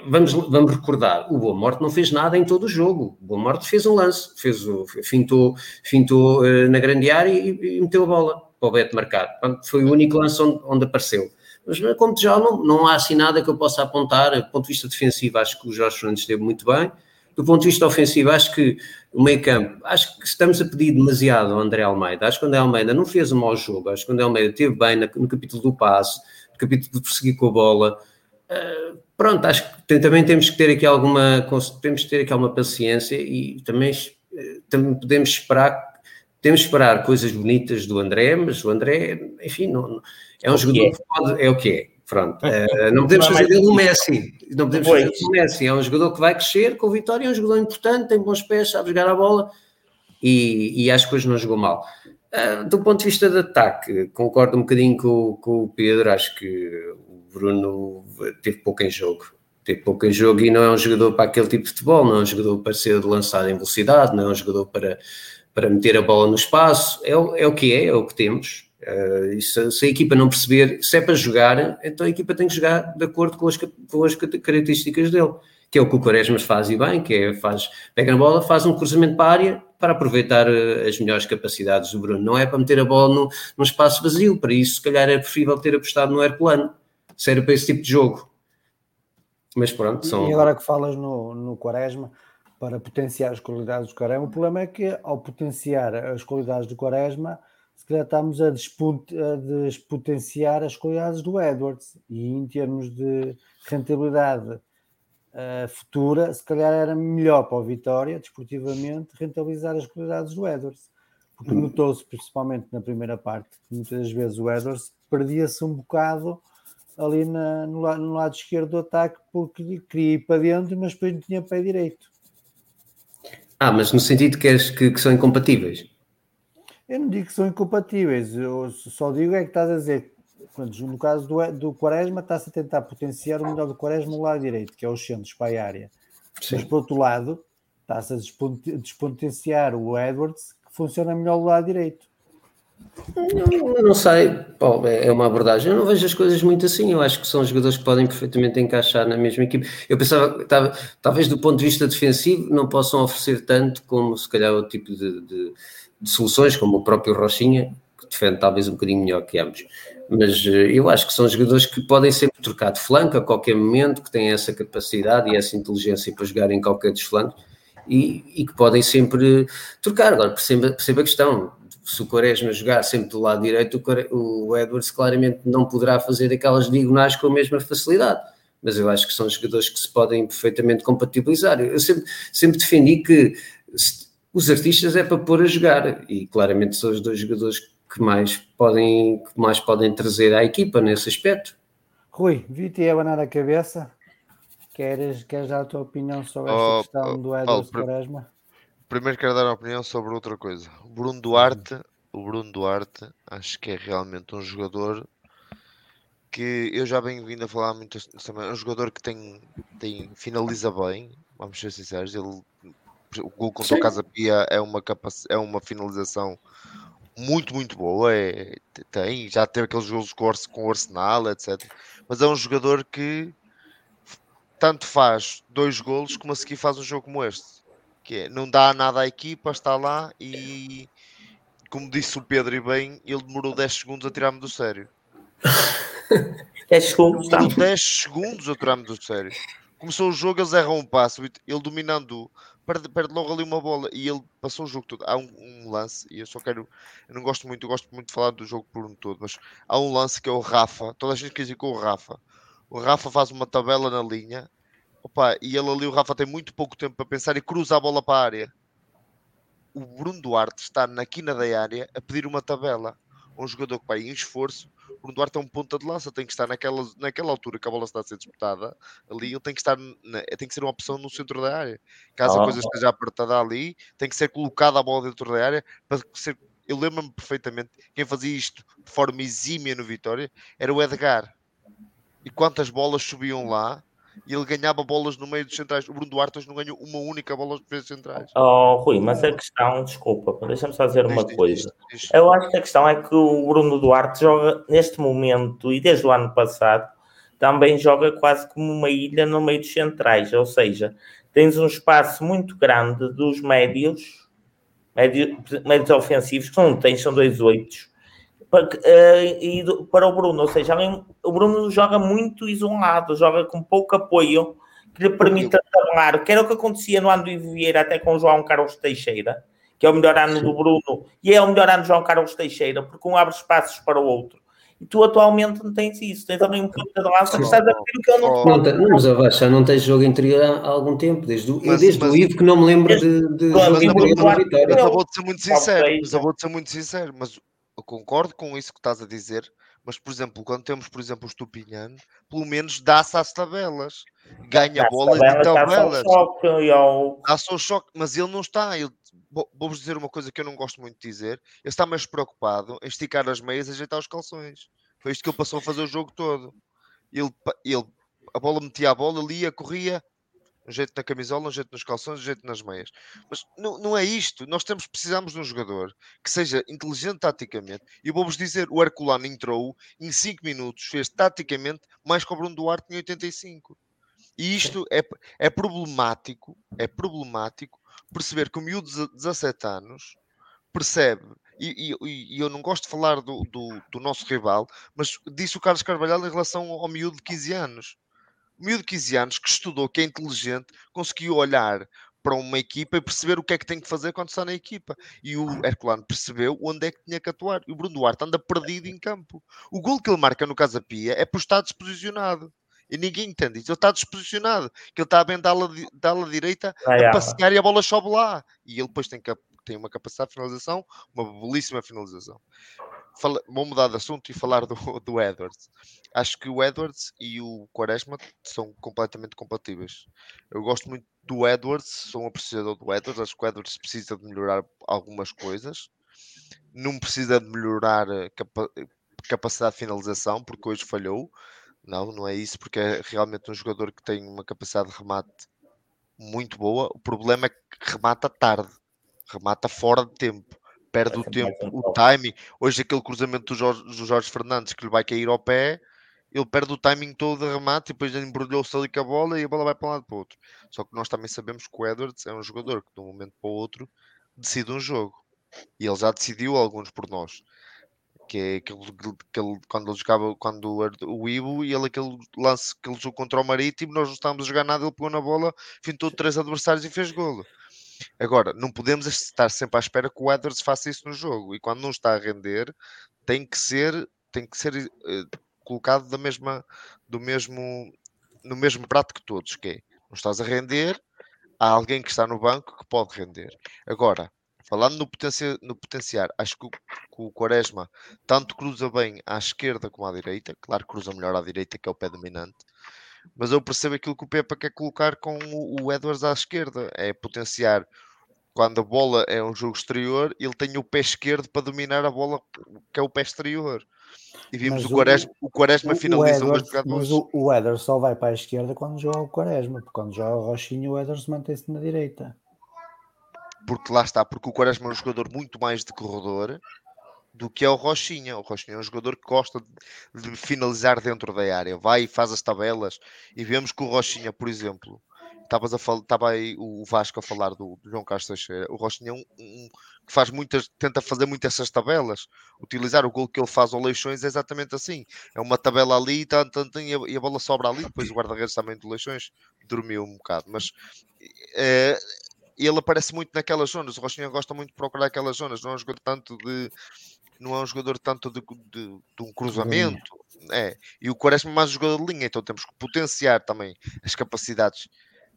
Vamos, vamos recordar, o Boa Morte não fez nada em todo o jogo. O Boa Morte fez um lance, fez o, fintou, fintou uh, na grande área e, e, meteu a bola para o Beto marcar. Foi o único lance onde, onde apareceu. Mas como já não, não há assim nada que eu possa apontar. Do ponto de vista defensivo, acho que o Jorge Fernandes esteve muito bem. Do ponto de vista ofensivo, acho que o meio campo, acho que estamos a pedir demasiado ao André Almeida. Acho que o André Almeida não fez um mau jogo, acho que o André Almeida esteve bem no capítulo do passe, no capítulo de prosseguir com a bola. Uh, pronto, acho que tem, também temos que ter aqui alguma temos que ter aqui alguma paciência e também, uh, também podemos esperar temos que esperar coisas bonitas do André, mas o André, enfim, não, é um jogador é. que pode, é o que é. Pronto, uh, não podemos fazer dele o Messi. Não podemos fazer dele o Messi. É um jogador que vai crescer com o Vitória, é um jogador importante, tem bons pés, sabe jogar a bola e, e acho que hoje não jogou mal. Uh, do ponto de vista de ataque, concordo um bocadinho com, com o Pedro, acho que o Bruno teve pouco em jogo. Teve pouco em jogo e não é um jogador para aquele tipo de futebol, não é um jogador para ser lançado em velocidade, não é um jogador para, para meter a bola no espaço. É, é o que é, é o que temos Uh, se, se, a equipa não perceber, se é para jogar, então a equipa tem que jogar de acordo com as, com as características dele, que é o que o Quaresmas faz e bem, que é, faz, pega na bola, faz um cruzamento para a área para aproveitar uh, as melhores capacidades do Bruno. Não é para meter a bola no, num espaço vazio, para isso se calhar é preferível ter apostado no airplano, se era para esse tipo de jogo. Mas pronto, são... E agora que falas no, no Quaresma, para potenciar as qualidades do Quaresma, o problema é que ao potenciar as qualidades do Quaresma calhar estamos a, despotenciar as qualidades do Edwards e em termos de rentabilidade uh, futura, se calhar era melhor para o Vitória, desportivamente, rentabilizar as qualidades do Edwards. Porque notou-se, principalmente na primeira parte, que muitas vezes o Edwards perdia-se um bocado ali na, no, no, lado esquerdo do ataque porque queria ir para dentro, mas depois não tinha pé direito. Ah, mas no sentido que, és, que, que são incompatíveis? Eu não digo que são incompatíveis, eu só digo é que estás a dizer, no caso do, do Quaresma, está-se a tentar potenciar o melhor do Quaresma no lado direito, que é os centros para a área. Sim. Mas por outro lado, está-se a despotenciar o Edwards, que funciona melhor do lado direito. Eu não sei, é, é uma abordagem. Eu não vejo as coisas muito assim. Eu acho que são jogadores que podem perfeitamente encaixar na mesma equipe. Eu pensava, talvez do ponto de vista defensivo, não possam oferecer tanto como se calhar o tipo de, de de soluções, como o próprio Rochinha, que defende talvez um bocadinho melhor que ambos. Mas eh, eu acho que são jogadores que podem sempre trocar de flanco a qualquer momento, que têm essa capacidade e essa inteligência para jogar em qualquer dos flancos e, e que podem sempre trocar. Agora, perceba, perceba a questão: se o Quaresma jogar sempre do lado direito, o, o Edwards claramente não poderá fazer aquelas diagonais com a mesma facilidade. Mas eu acho que são jogadores que se podem perfeitamente compatibilizar. Eu sempre, sempre defendi que os artistas é para pôr a jogar, e claramente são os dois jogadores que mais podem, que mais podem trazer à equipa nesse aspecto. Rui, vi-te abanar a cabeça. Queres, queres dar a tua opinião sobre esta oh, questão oh, do Edwards oh, Quaresma? Primeiro quero dar a opinião sobre outra coisa. O Bruno Duarte, o Bruno Duarte, acho que é realmente um jogador que eu já venho vindo a falar muitas também. É um jogador que tem, tem finaliza bem, vamos ser sinceros. Ele, o gol contra Sim. o Casa Pia é uma, capac, é uma finalização muito, muito boa. É, tem, já teve aqueles gols com o Arsenal, etc. Mas é um jogador que tanto faz dois golos como a seguir faz um jogo como este que é, não dá nada à equipa, está lá e como disse o Pedro e bem, ele demorou 10 segundos a tirar-me do sério. 10 segundos, tá. 10 segundos a tirar-me do sério. Começou o jogo, eles erram um passo, ele dominando, perde, perde logo ali uma bola e ele passou o jogo todo. Há um, um, lance, e eu só quero, eu não gosto muito, eu gosto muito de falar do jogo por um todo, mas há um lance que é o Rafa, toda a gente quer dizer com o Rafa. O Rafa faz uma tabela na linha Opa, e ele ali, o Rafa, tem muito pouco tempo para pensar e cruza a bola para a área. O Bruno Duarte está na quina da área a pedir uma tabela. Um jogador que vai em esforço. O Bruno Duarte é um ponta de lança, tem que estar naquela, naquela altura que a bola está a ser disputada. Ali ele tem que estar, na, tem que ser uma opção no centro da área. Caso a coisa esteja apertada ali, tem que ser colocada a bola dentro da área para ser. Eu lembro-me perfeitamente quem fazia isto de forma exímia no Vitória era o Edgar. E quantas bolas subiam lá e ele ganhava bolas no meio dos centrais. O Bruno Duarte hoje não ganhou uma única bola defesas centrais. Oh, Rui, mas a questão, desculpa, deixa-me só dizer uma coisa. Eu acho que a questão é que o Bruno Duarte joga neste momento e desde o ano passado também joga quase como uma ilha no meio dos centrais, ou seja, tens um espaço muito grande dos médios, médios, médios ofensivos, que não tens, são dois oitos, para, uh, e para o Bruno, ou seja, o Bruno joga muito isolado, joga com pouco apoio que lhe permita tabular, que era o que acontecia no ano do Vieira até com o João Carlos Teixeira, que é o melhor ano Sim. do Bruno, e é o melhor ano do João Carlos Teixeira, porque um abre espaços para o outro. E tu atualmente não tens isso, tens também um ponto de lança que estás a ver o que eu não Não, não mas não tens jogo interior há algum tempo, desde, o, mas, desde mas, o Ivo que não me lembro de, de jogo interior na Vitória. Mas eu vou-te ser muito sincero, mas eu vou-te ser muito sincero, mas eu concordo com isso que estás a dizer, mas por exemplo, quando temos, por exemplo, o Stupinhan, pelo menos dá-se às tabelas, ganha bolas de tabelas, dá-se ao choque, mas ele não está. Ele, vou-vos dizer uma coisa que eu não gosto muito de dizer: ele está mais preocupado em esticar as meias e ajeitar os calções. Foi isto que ele passou a fazer o jogo todo. Ele, ele a bola metia a bola, lia, corria, um jeito na camisola, um jeito nos calções, um jeito nas meias. Mas não, não é isto. Nós temos, precisamos de um jogador que seja inteligente taticamente. E vou-vos dizer, o Herculano entrou em 5 minutos, fez taticamente mais que o Bruno Duarte em 85. E isto é, é problemático, é problemático perceber que o miúdo de 17 anos percebe e, e, e, eu não gosto de falar do, do, do, nosso rival, mas disse o Carlos Carvalhal em relação ao miúdo de 15 anos miúdo de 15 anos que estudou, que é inteligente, conseguiu olhar para uma equipa e perceber o que é que tem que fazer quando está na equipa. E o Herculano percebeu onde é que tinha que atuar. E o Bruno Duarte anda perdido em campo. O gol que ele marca no Casa Pia é por estar desposicionado. E ninguém entende isso. Ele está desposicionado. Que ele está bem da ala, da ala direita a passear e a bola sobe lá. E ele depois tem, tem uma capacidade de finalização, uma belíssima finalização. Fala, vou mudar de assunto e falar do, do Edwards. Acho que o Edwards e o Quaresma são completamente compatíveis. Eu gosto muito do Edwards, sou um apreciador do Edwards. Acho que o Edwards precisa de melhorar algumas coisas. Não precisa de melhorar capa capacidade de finalização, porque hoje falhou. Não, não é isso, porque é realmente um jogador que tem uma capacidade de remate muito boa. O problema é que remata tarde, remata fora de tempo perde o tempo, o timing. Hoje aquele cruzamento do Jorge, do Jorge, Fernandes que lhe vai cair ao pé, ele perde o timing todo de remate e depois embrulhou-se ali com a bola e a bola vai para um lado para o outro. Só que nós também sabemos que o Edwards é um jogador que de um momento para o outro decide um jogo. E ele já decidiu alguns por nós. que é aquele, que ele, quando ele jogava quando o, o Ibo e ele aquele lance que ele jogou contra o Marítimo, nós não estávamos a jogar nada, ele pegou na bola, fintou três adversários e fez golo. Agora, não podemos estar sempre à espera que o Edwards faça isso no jogo. E quando não está a render, tem que ser, tem que ser uh, colocado da mesma, do mesmo, no mesmo prato que todos, que é, não estás a render, há alguém que está no banco que pode render. Agora, falando no, potencia, no potenciar, acho que o, que o, Quaresma tanto cruza bem à esquerda como à direita, claro que cruza melhor à direita, que é o pé dominante, mas eu percebo aquilo que o Pepa quer colocar com o, o Edwards à esquerda, é potenciar quando a bola é um jogo exterior, ele tem o pé esquerdo para dominar a bola, que é o pé exterior. E vimos o, o, Quaresma, o Quaresma finaliza o Edwards, Mas o, o Edwards só vai para a esquerda quando joga o Quaresma, porque quando joga o Rochinho, o Edwards mantém-se na direita. Porque lá está, porque o Quaresma é um jogador muito mais de corredor do que é o Rochinha. O Rochinha é um jogador que gosta de finalizar dentro da área, vai e faz as tabelas. E vemos que o Rochinha, por exemplo, estava aí o Vasco a falar do, do João Castro Teixeira. O Rochinha é um, um, que faz muitas, tenta fazer muitas essas tabelas. Utilizar o gol que ele faz ao Leixões é exatamente assim. É uma tabela ali e, a, e a bola sobra ali. Depois o guarda-redes também do Leixões dormiu um bocado, mas é, ele aparece muito naquelas zonas. O Rochinha gosta muito de procurar aquelas zonas. Não é um jogador tanto de não é um jogador tanto de, de, de um cruzamento, é, e o Quaresma é mais um jogador de linha, então temos que potenciar também as capacidades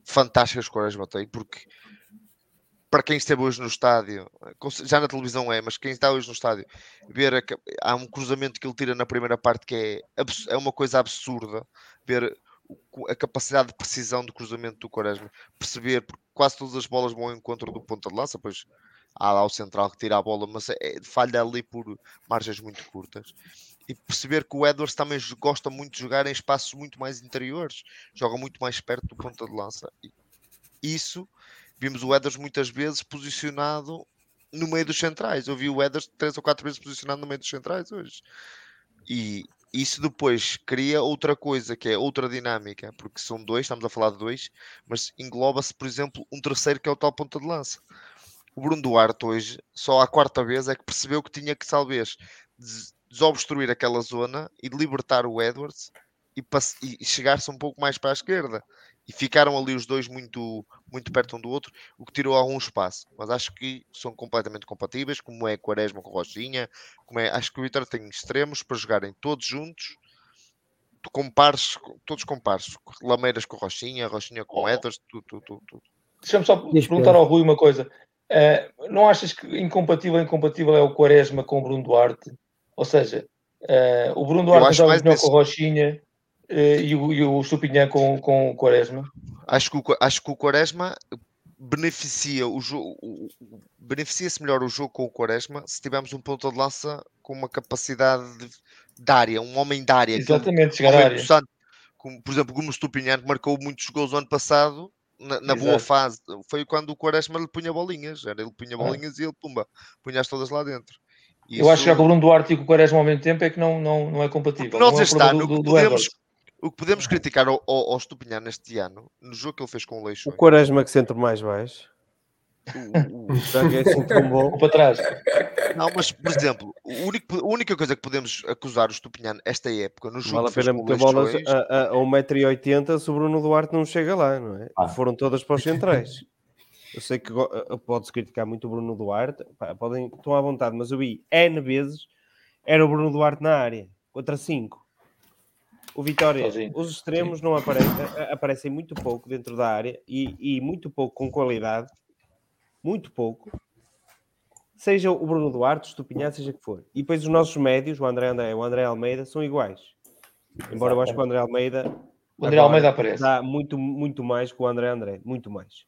fantásticas que o Quaresma tem, porque para quem esteve hoje no estádio, já na televisão é, mas quem está hoje no estádio, ver a, há um cruzamento que ele tira na primeira parte que é, é uma coisa absurda, ver a capacidade de precisão do cruzamento do Quaresma, perceber, porque quase todas as bolas vão ao encontro do ponta de lança, pois há lá o central que tira a bola, mas é, falha ali por margens muito curtas. E perceber que o Edwards também gosta muito de jogar em espaços muito mais interiores, joga muito mais perto do ponta de lança. E isso, vimos o Edwards muitas vezes posicionado no meio dos centrais. Eu vi o Edwards três ou quatro vezes posicionado no meio dos centrais hoje. E isso depois cria outra coisa, que é outra dinâmica, porque são dois, estamos a falar de dois, mas engloba-se, por exemplo, um terceiro que é o tal ponta de lança o Bruno Duarte hoje, só a quarta vez, é que percebeu que tinha que talvez desobstruir aquela zona e libertar o Edwards e, e chegar-se um pouco mais para a esquerda. E ficaram ali os dois muito, muito perto um do outro, o que tirou algum espaço. Mas acho que são completamente compatíveis, como é Quaresma com Rochinha, como é, acho que o Vitória tem extremos para jogarem todos juntos, compares, todos compares, Lameiras com Rochinha, Rochinha com Edwards, tudo, tudo, tudo. tudo. Deixa-me só perguntar ao Rui uma coisa. Uh, não achas que incompatível incompatível é o Quaresma com o Bruno Duarte? Ou seja, uh, o Bruno Duarte joga melhor desse... com o Rochinha uh, e, o, e o com, com o Quaresma? Acho que o, acho que o Quaresma beneficia o jogo beneficia-se melhor o jogo com o Quaresma se tivermos um ponto de lança com uma capacidade de, de área, um homem de área. Exatamente, chegar à área. Santo, como, por exemplo, como o Stupinhan marcou muitos gols no ano passado na, na boa fase, foi quando o Quaresma lhe punha bolinhas, era ele punha bolinhas ah. e ele pumba, punha-as todas lá dentro. Isso... Eu acho que já com o Bruno Duarte e com o Quaresma ao mesmo tempo é que não, não, não é compatível. Nós é está, do, do, podemos, o que podemos criticar ao, ao, ao Estupinhar neste ano, no jogo que ele fez com o Leixões. O Quaresma que centro mais baixo. O, o, é assim tão bom. para trás. Não, mas por exemplo, único, a única coisa que podemos acusar o Estupinhano esta época no jogo vale a pena meter bolas a, a 1,80m se o Bruno Duarte não chega lá, não é? Ah. Foram todas para os centrais. Eu sei que pode-se criticar muito o Bruno Duarte, pá, podem, estão à vontade, mas eu vi N vezes era o Bruno Duarte na área, contra 5. O Vitória, Sozinho. os extremos não aparecem, aparecem muito pouco dentro da área e, e muito pouco com qualidade muito pouco, seja o Bruno Duarte, o Estupinhar, seja que for. E depois os nossos médios, o André André o André Almeida, são iguais. Embora eu acho que o André Almeida. O André Almeida aparece. Dá muito, muito mais que o André André, muito mais.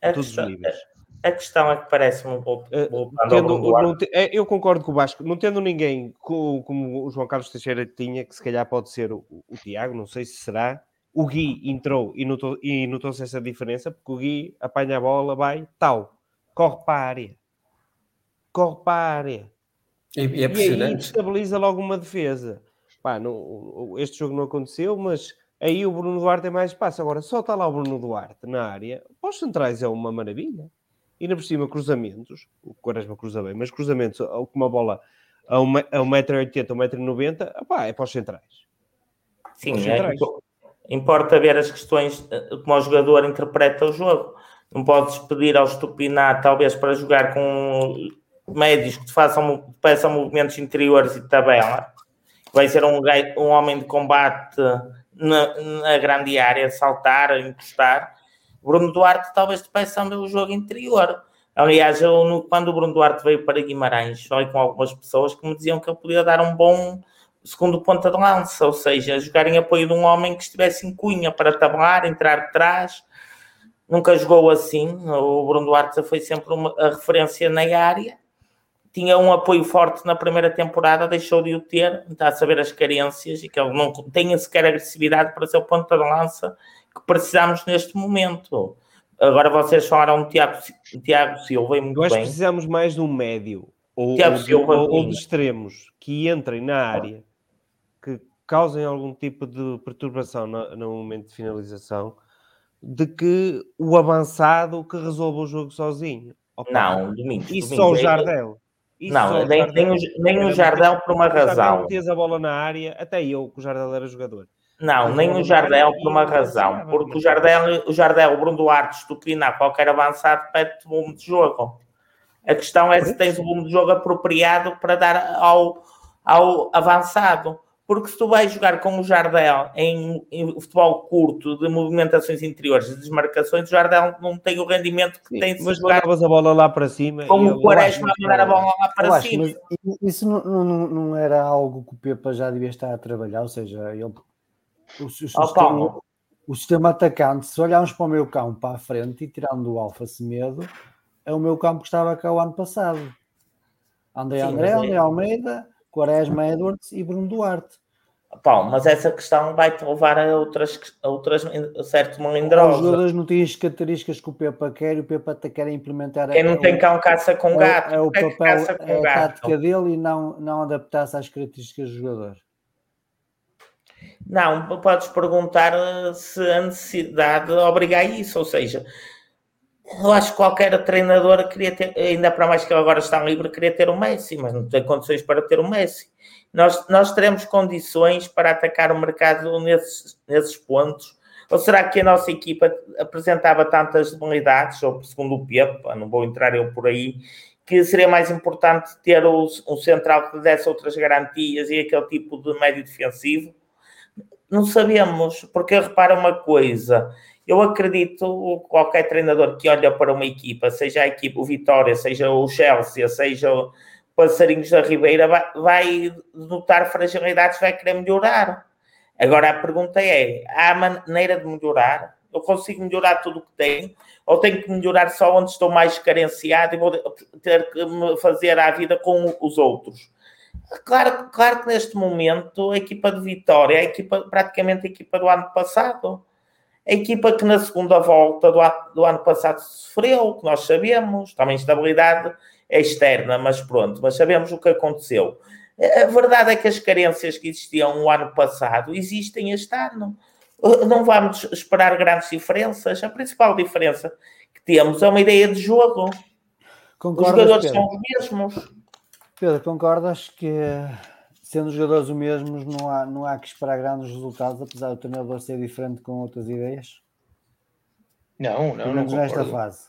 A todos questão, os níveis. A questão é que parece-me um pouco. Uh, tendo, te, é, eu concordo com o Vasco, não tendo ninguém como, como, o João Carlos Teixeira tinha, que se calhar pode ser o, o Tiago, não sei se será. O Gui entrou e notou-se notou essa diferença, porque o Gui apanha a bola, vai, tal corre para a área. Corre para a área. E, e, é e aí estabiliza logo uma defesa. Pá, não, este jogo não aconteceu, mas aí o Bruno Duarte é mais espaço. Agora, só está lá o Bruno Duarte na área. Para os centrais é uma maravilha. E na por cima, cruzamentos. O Quaresma cruza bem, mas cruzamentos com uma bola a 1,80m, 1,90m, é para os centrais. Sim, os é centrais. É, importa ver as questões eh, como o jogador interpreta o jogo. Não podes pedir ao Stupinar, talvez, para jogar com médios que façam, peçam movimentos interiores e tabela. Vai ser um, um homem de combate na, na grande área, saltar, encostar. Bruno Duarte talvez peça o jogo interior. Aliás, eu, quando o Bruno Duarte veio para Guimarães, falei com algumas pessoas que me diziam que ele podia dar um bom segundo ponta de lança, ou seja, jogar em apoio de um homem que estivesse em cunha para tabular, entrar de trás. Nunca jogou assim. O Bruno Duarte foi sempre uma, a referência na área tinha um apoio forte na primeira temporada, deixou de o ter, está a saber as carências e que ele não tenha sequer agressividade para ser o ponto de lança que precisamos neste momento. Agora vocês falaram de Tiago, Tiago Silva e muito Eu acho bem. que precisamos mais de um médio ou, ou, Silva, ou, ou de extremos que entrem na área, que causem algum tipo de perturbação no, no momento de finalização, de que o avançado que resolva o jogo sozinho. Opa, não, Domingos. E só o Jardel. Isso não, nem, nem, o, nem o Jardel por uma razão. Metias a bola na área, até eu, que o Jardel era jogador. Não, nem o Jardel por uma razão. Porque o Jardel, o Jardel, o Bruno Duarte, estupinar qualquer avançado, pede-te volume de jogo. A questão é se tens o volume de jogo apropriado para dar ao, ao avançado. Porque se tu vais jogar com o Jardel em, em futebol curto, de movimentações interiores, de desmarcações, o Jardel não tem o rendimento que Sim, tem de mas jogar. Mas a bola lá para cima. Com o Quaresma a mandar a bola lá para acho, cima. isso não, não, não, era algo que o Pepa já devia estar a trabalhar, ou seja, ele. O, o, o, sistema, o sistema atacante, se olharmos para o meu campo para a frente e tirando o Alfa Semedo, é o meu campo que estava cá o ano passado. André Sim, André, André é... Almeida, Quaresma Edwards e Bruno Duarte. Pá, mas essa questão vai-te levar a outras, a outras a certo melindrosa. Os jogadores não têm as características que o Pepa quer e o Pepa até quer implementar. Quem não tem cão caça com gato. É, é o papel, é a tática dele e não, não adaptar-se às características do jogador. Não, podes perguntar eh, se a necessidade obriga a isso, ou seja, eu acho que qualquer treinador queria ter, ainda para mais que ele agora está livre, queria ter o Messi, mas não tem condições para ter o Messi. Nós, nós teremos condições para atacar o mercado nesses, nesses pontos? Ou será que a nossa equipa apresentava tantas debilidades, ou segundo o Pepe, não vou entrar eu por aí, que seria mais importante ter um central que desse outras garantias e aquele tipo de médio defensivo? Não sabemos, porque repara uma coisa, eu acredito qualquer treinador que olha para uma equipa, seja a equipa o Vitória, seja o Chelsea, seja o Passarinhos da Ribeira, vai, vai notar fragilidades, vai querer melhorar. Agora a pergunta é: há maneira de melhorar? Eu consigo melhorar tudo o que tenho? Ou tenho que melhorar só onde estou mais carenciado e vou ter que me fazer a vida com os outros? Claro, claro que neste momento a equipa de Vitória é a equipa, praticamente a equipa do ano passado a equipa que na segunda volta do, do ano passado sofreu, que nós sabemos, também instabilidade externa, mas pronto, mas sabemos o que aconteceu. A verdade é que as carências que existiam no ano passado existem este ano. Não vamos esperar grandes diferenças. A principal diferença que temos é uma ideia de jogo. Concordas, os jogadores Pedro? são os mesmos. Pedro, concordas que sendo os jogadores os mesmos, não há, não há que esperar grandes resultados, apesar do treinador ser diferente com outras ideias? Não, não, não. nesta fase.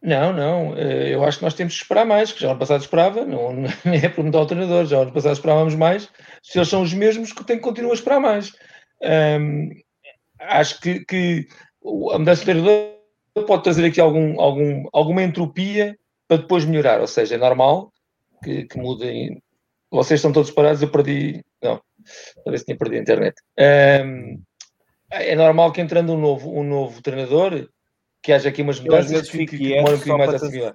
Não, não. Eh, eu acho que nós temos que esperar mais, que já no passado esperava, não, não é por mudar o treinador, já no passado esperávamos mais. Se eles são os mesmos, que tem que continuar a esperar mais. acho que, que a mudança de treinador pode trazer aqui algum, algum, alguma entropia para depois melhorar, ou seja, é normal que, que mudem vocês estão todos parados, eu perdi. Não, talvez tinha perdido a internet. Um, é normal que entrando um novo, um novo treinador, que haja aqui umas mudanças que, que, que demoram um bocadinho mais a assimilar.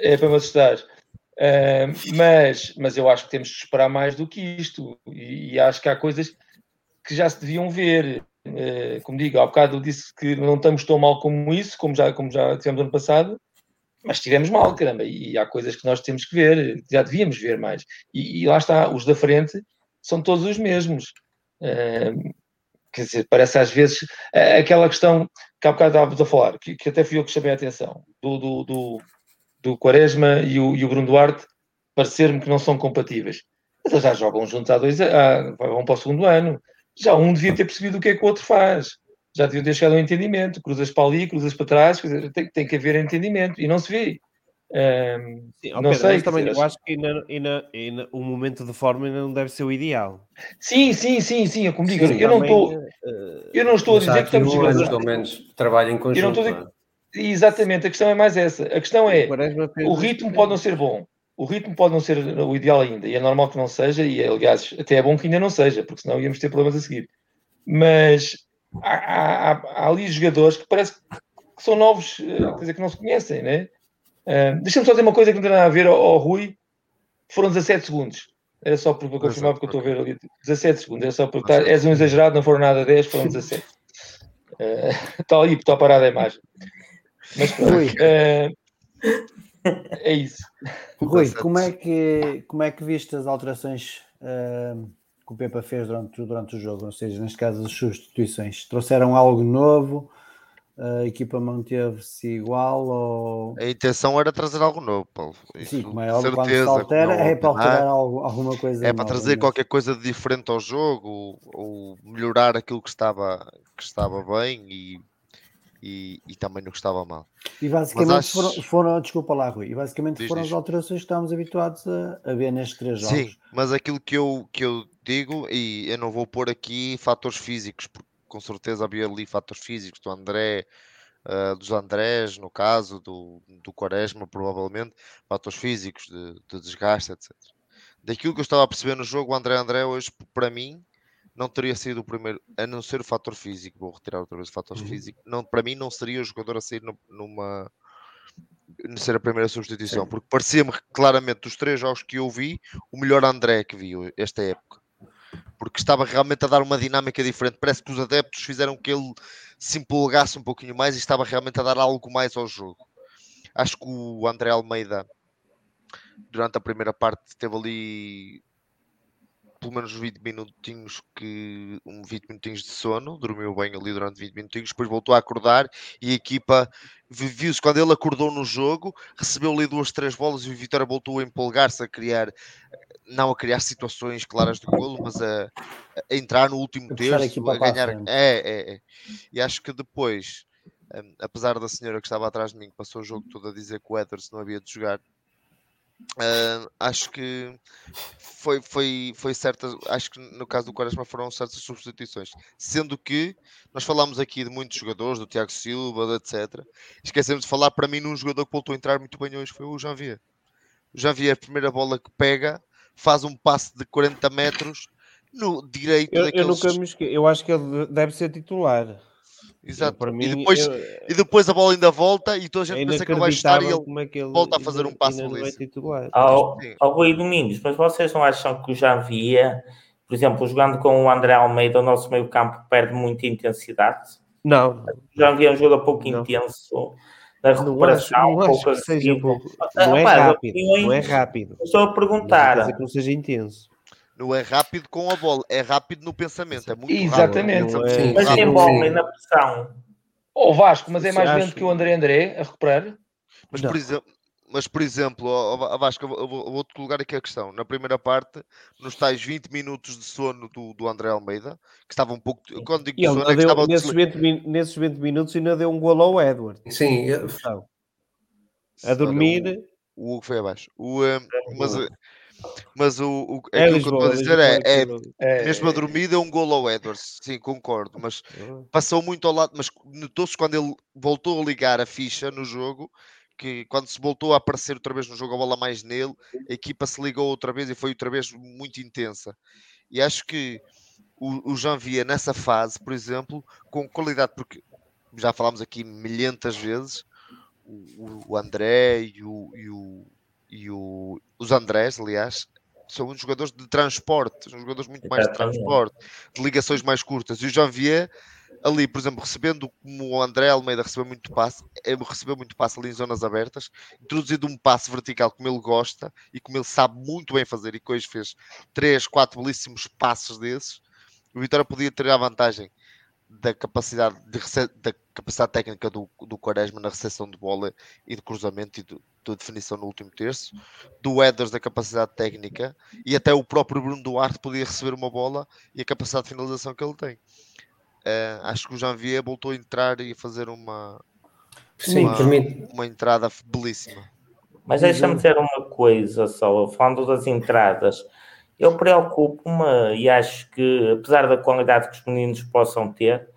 É para me assustar. Um, mas, mas eu acho que temos que esperar mais do que isto. E, e acho que há coisas que já se deviam ver. Uh, como digo, há bocado disse que não estamos tão mal como isso, como já, como já tivemos ano passado, mas estivemos mal, caramba, e há coisas que nós temos que ver, já devíamos ver mais. E, e lá está, os da frente são todos os mesmos. Uh, quer dizer, parece às vezes uh, aquela questão que há bocado estávamos a falar, que, que, até fui eu que chamei a atenção, do, do, do, do Quaresma e o, e o Bruno Duarte parecer-me que não são compatíveis. Mas eles já jogam juntos há dois anos, vão para o segundo ano. Já um devia ter percebido o que é que o outro faz. Já deviam ter chegado ao entendimento. Cruzas para ali, cruzas para trás, tem, tem que haver entendimento. E não se vê. Um, Sim, não Pedro, sei. também, dizer, eu acho que ainda, ainda, ainda, o momento de forma ainda não deve ser o ideal. Sim, sim, sim, sim. É como digo, Sim, eu não estou. eh, Eu não estou a dizer que estamos um jogadores. pelo menos, trabalho em Eu não conjunto. estou a dizer é? Exatamente, a questão é mais essa. A questão é, o ritmo pode não ser bom. O ritmo pode não ser o ideal ainda. E é normal que não seja. E, aliás, até é bom que ainda não seja, porque senão íamos ter problemas a seguir. Mas há, há- há- ali jogadores que parece que são novos, eh, quer dizer, que não se conhecem, né? Ah, Deixa-me só dizer uma coisa que não tem nada a ver ao, ao Rui. Foram 17 segundos. Era só para confirmar, porque eu estou a ver ali. 17 segundos. Era só porque tá, és um exagerado, não foram nada 10, foram 17. Ah, Está ali, está parada a imagem. Mas pronto. Rui. ah, é isso. Rui, como é que, como é que viste as alterações ahm, que o Pepa fez durante, durante o jogo? Ou seja, neste caso, as substituições. Trouxeram algo novo? A equipa manteve-se igual? Ou... A intenção era trazer algo novo, Paulo. Sim, Isso, como é óbvio, quando se certeza, altera, não é para alterar. algo, alguma coisa É para nova, trazer mas- qualquer coisa de diferente ao jogo ou, ou melhorar aquilo que estava, que estava bem e, e, e também no que estava mal. E basicamente acho- foram, foram, desculpa lá, Rui, e basicamente Diz, foram diz. as alterações que estávamos habituados a, a ver nestes três jogos. Sim, mas aquilo que eu, que eu digo, e eu não vou pôr aqui fatores físicos, porque com certeza havia ali fatores físicos do André, ah, dos Andrés, no caso, do, do Quaresma, provavelmente, fatores físicos de, de desgaste, etc. Daquilo que eu estava a perceber no jogo, o André André hoje, para mim, não teria sido o primeiro, a não ser o fator físico, vou retirar outra vez o fator físico, não, para mim não seria o jogador a sair numa ser a primeira substituição, porque parecia-me claramente dos três jogos que eu vi, o melhor André que vi esta época. Porque estava realmente a dar uma dinâmica diferente. Parece que os adeptos fizeram que ele se empolgasse um pouquinho mais e estava realmente a dar algo mais ao jogo. Acho que o André Almeida, durante a primeira parte, teve ali pelo menos 20 minutinhos que um 20 minutinhos de sono, dormiu bem ali durante 20 minutinhos, depois voltou a acordar e a equipa vi- viu-se quando ele acordou no jogo, recebeu ali duas, três bolas e o Vitória voltou a empolgar-se a criar, não a criar situações claras de golo, mas a, a entrar no último terço, a ganhar. É, é, é. E acho que depois, hum, apesar da senhora que estava atrás de mim, que passou o jogo todo a dizer que o Edwards não havia de jogar, hum, acho que foi, foi, foi certa. Acho que no caso do Quaresma foram certas substituições. Sendo que nós falámos aqui de muitos jogadores, do Tiago Silva, etc. Esquecemos de falar para mim num jogador que voltou a entrar muito bem hoje, foi o Janvier. O Janvier, a primeira bola que pega, faz um passe de 40 metros no direito Eu, eu daqueles. nunca me esque... Eu acho que ele deve ser titular. Exato. Para mim, e, depois, eu- e depois a bola ainda volta e toda a gente pensa que ele vai estar e ele como é que ele volta a fazer um passo não é belíssimo. Ao, ao Rui Domingos, mas vocês não acham que o Janvier, por exemplo, jogando com o André Almeida, o nosso meio campo perde muita intensidade? Não, O Janvier é um jogador pouco Não. intenso na não acho, recuperação, não acho pouco que seja agressivo. pouco. Não é rápido, não é rápido. Estou a Mas não quer perguntar. dizer que não seja intenso. Não é rápido com a bola, é rápido no pensamento. É muito Exatamente. rápido. Não é- Mas sim. bola e na pressão. Ó Vasco, mas é mais lento que o André André a recuperar? Mas, Não. por exemplo, mas, por exemplo, ó, Vasco, eu vou- eu vou- eu vou-te colocar aqui a questão. Na primeira parte, nos tais 20 minutos de sono do, do André Almeida, que estava um pouco. Quando digo E sono, é que estava nesses, desli- 20, min- nesses 20 minutos ainda deu um golo ao Edward. Sim, eu- Atenção. A dormir. O, o Hugo foi abaixo. O, eh, mas mas o, o, É aquilo que eu estou a Lisboa, dizer Lisboa, é, é Lisboa. É, mesmo a dormida é um golo ao Edwards. Sim, concordo. Mas passou muito ao lado, mas notou-se quando ele voltou a ligar a ficha no jogo, que quando se voltou a aparecer outra vez no jogo, a bola mais nele, a equipa se ligou outra vez e foi outra vez muito intensa. E acho que o, o Janvier nessa fase, por exemplo, com qualidade, porque já falámos aqui milhentas vezes, o, o André e, o, e, o, e o- os Andrés, aliás, são uns jogadores de transporte, são jogadores muito mais de transporte, de ligações mais curtas. E o Janvier, ali, por exemplo, recebendo como o André Almeida recebeu muito passe, eh, recebeu muito passe ali em zonas abertas, introduzido um passe vertical como ele gosta e como ele sabe muito bem fazer, e que hoje fez três, quatro belíssimos passos desses, o Vitória podia ter a vantagem da capacidade, de rece- da capacidade técnica do, do Quaresma na recepção de bola e de cruzamento e do- da definição no último terço, do Eders da capacidade técnica e até o próprio Bruno Duarte podia receber uma bola e a capacidade de finalização que ele tem. Eh, acho que o Janvier voltou a entrar e a fazer uma, Sim, uma, permite. uma entrada belíssima. Mas deixa-me dizer uma coisa só, falando das entradas. Eu preocupo-me e acho que, apesar da qualidade que os meninos possam ter,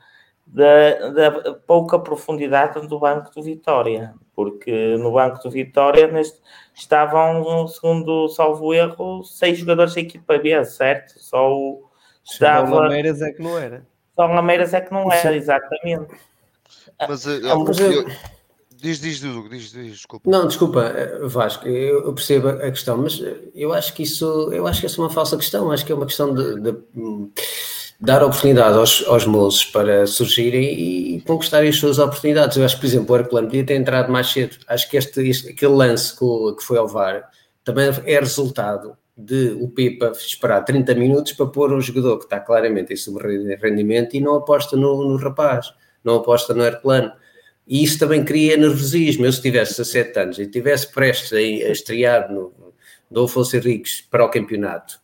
da, da pouca profundidade do banco do Vitória. Porque no banco do Vitória neste, estavam, segundo salvo erro, seis jogadores da equipa B, certo? Só o, Só estava, o Lameiras é que não era. só o Lameiras é que não era, exatamente. Mas, eh, Ah, mas eu- eu- diz, diz, diz, diz, desculpa. Não, desculpa, eh, Vasco, eu percebo a questão, mas eh, eu acho que isso, eu acho que é uma falsa questão, acho que é uma questão de, de, hum, dar oportunidade aos, aos moços para surgirem e conquistarem as suas oportunidades. Eu acho que, por exemplo, o Herculano podia ter entrado mais cedo. Acho que este, este- aquele lance que, que foi ao VAR também é resultado de o Pepa esperar 30 minutos para pôr um jogador que está claramente em sub-rendimento e não aposta no, no rapaz, não aposta no Herculano. E isso também cria nervosismo. Eu, se tivesse 17 anos e estivesse prestes a, estrear no Dolfo Henriques para o campeonato,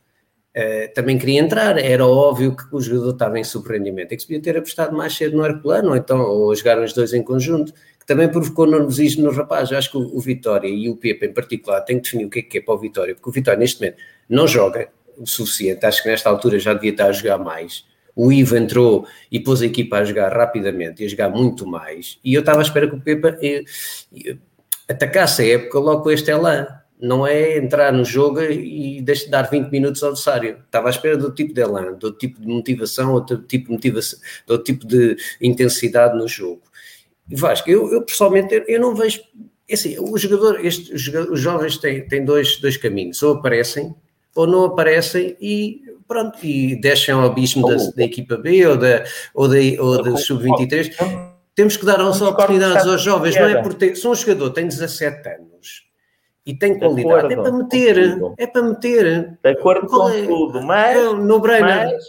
eh, também queria entrar. Era óbvio que o jogador estava em subrendimento. É que se podia ter apostado mais cedo no Herculano, ou então, ou jogar os dois em conjunto, que também provocou nervosismo no rapaz. Eu acho que o, o Vitória e o Pepe em particular têm que definir o que é que é para o Vitória, porque o Vitória neste momento não joga o suficiente. Acho que nesta altura já devia estar a jogar mais. O Ivo entrou e pôs a equipa a jogar rapidamente e a jogar muito mais. E eu estava à espera que o Pepa eh, eh, atacasse a época logo com este elan. Não é entrar no jogo e deixar de dar 20 minutos ao adversário. Estava à espera do tipo de elan, do tipo de motivação, outro tipo de motivação, do tipo de intensidade no jogo. E Vasco, eu, eu pessoalmente eu, não vejo. é Assim, o jogador, este, os jovens têm, têm dois, dois caminhos, ou aparecem ou não aparecem e pronto, e deixam ao abismo da, da equipa B ou da, ou da, ou da sub-23. Temos que dar as oportunidades aos jovens, não é Pedro. por ter. Se um jogador tem 17 anos e tem De qualidade, é para meter, é para meter. De acordo com é? tudo, mas. No-brainer. Mas,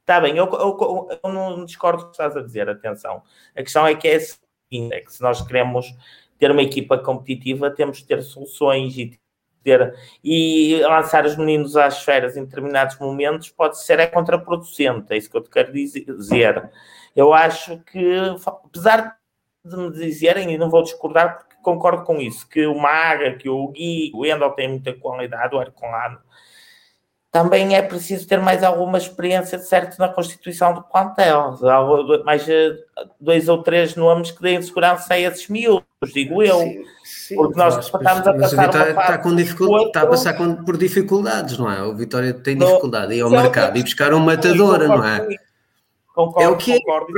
está bem, eu, eu- eu não discordo do que estás a dizer, atenção. A questão é que é a seguinte, é que se nós queremos ter uma equipa competitiva, temos de ter soluções e e lançar os meninos às esferas em determinados momentos pode ser é contraproducente, é isso que eu te quero dizer. Eu acho que, apesar de me dizerem, e não vou discordar porque concordo com isso, que o Maga, que o Gui, o Endel tem muita qualidade, o Arcolano, também é preciso ter mais alguma experiência, certo, na constituição do plantel. Mais dois ou três nomes que deem segurança a esses miúdos, digo eu. Sim, sim, Porque nós estamos a mas passar Vitória uma fase está, com dificul- outro- está a passar com- por dificuldades, não é? O Vitória tem Não, dificuldade e ao é o mercado e buscar um matador, não é? Concordo com isso. Concordo, É o que é. concordo.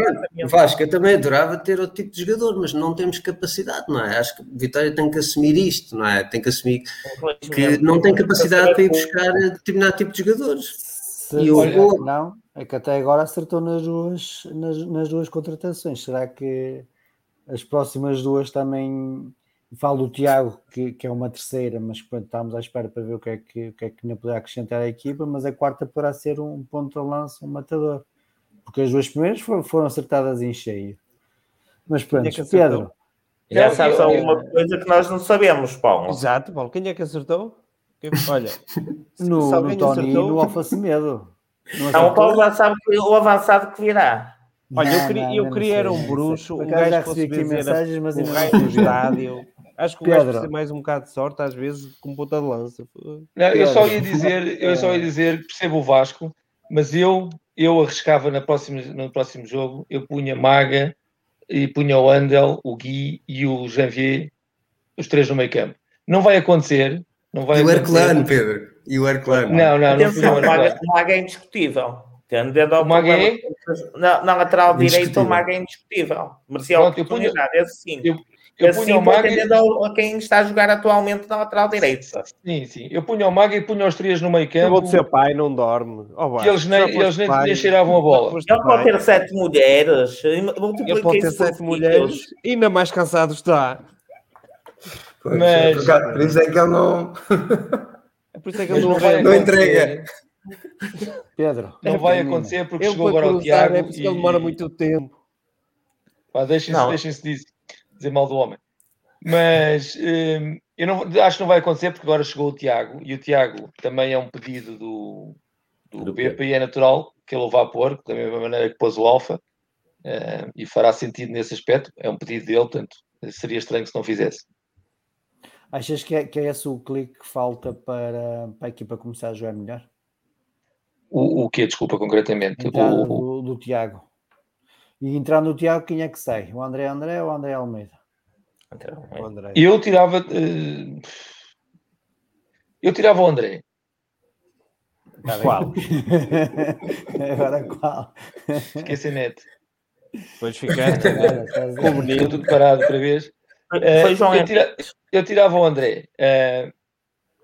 Vasco, eu também adorava ter outro tipo de jogador, mas não temos capacidade, não é? Acho que o Vitória tem que assumir isto, não é? Tem que assumir que não tem capacidade para ir buscar determinado tipo de jogadores. Se E o- olha, não, é que até agora acertou nas duas, nas, nas duas contratações. Será que as próximas duas também. Falo do Tiago, que, que é uma terceira, mas pronto, estamos à espera para ver o que é que, o que, é que ainda poderá acrescentar à equipa. Mas a quarta poderá ser um ponto de lança, um matador, porque as duas primeiras foram, foram acertadas em cheio. Mas pronto, é que acertou? Pedro, Já sabes Eu- alguma coisa que nós não sabemos, Paulo. Exato, Paulo. Quem é que acertou? Quem- Olha, no, no Tony e acertou- no Alfa Semedo. Não Então o Paulo já sabe que o avançado que virá. Olha, eu Não, queria, não, eu queria era um bruxo, um gajo que recebi fosse aqui mensagens, mas o ainda raio não do estádio. Acho que o gajo Pedro. precisa mais um bocado de sorte, às vezes, com ponta de lança. Não, eu só ia dizer, eu só ia dizer, percebo o Vasco, mas eu, eu arriscava na próxima, no próximo jogo, eu punha Maga e punha o Andel, o Gui e o Janvier, os três no meio campo. Não vai acontecer, não vai E o. Herculano, Pedro. E o Herculano. Não, não, não Atenção, o o Maga, o Maga é indiscutível. Tendendo ao O Maga problema é? na, na lateral direita, o Maga é indiscutível. Merecia a Pronto, eu punha- oportunidade, esse sim. Eu, eu sim, o Maga, atendendo ao- a quem está a jogar atualmente na lateral direita. sim, sim, eu punha o Maga e punha os três no meio Eu campo, vou de ser pai, não dorme. Oh, que eles nem, eles nem, nem cheiravam a bola. Ele pode ter sete mulheres. Ele pode ter sete mulheres, ainda mais cansado está. Mas- Por isso é que ele não. É por isso é que ele não não vai. Não entrega. Pedro, Não É, vai acontecer porque Ele chegou agora o cruzar Tiago. é porque ele demora muito tempo. Pá, deixem-se deixem disso, dizer mal do homem. Mas hum, eu não, acho que não vai acontecer porque agora chegou o Tiago e o Tiago também é um pedido do, do, Do Pepe e é natural que ele o vá pôr, da mesma maneira que pôs o Alfa hum, e fará sentido nesse aspecto. É um pedido dele, portanto seria estranho se não fizesse. achas que é, que é esse o clique que falta para, para a equipa começar a jogar melhor? O, o que Desculpa, concretamente. Entrada O, do, do Tiago. E entrando no Tiago, quem é que sai? O André André ou o André Almeida? O André. eu tirava. eh, eu tirava o André. Tá. Qual? Agora qual? Sem net. Depois ver? com o Estou menino. tudo parado outra vez. Foi João eu, tira- eu tirava o André. Eh,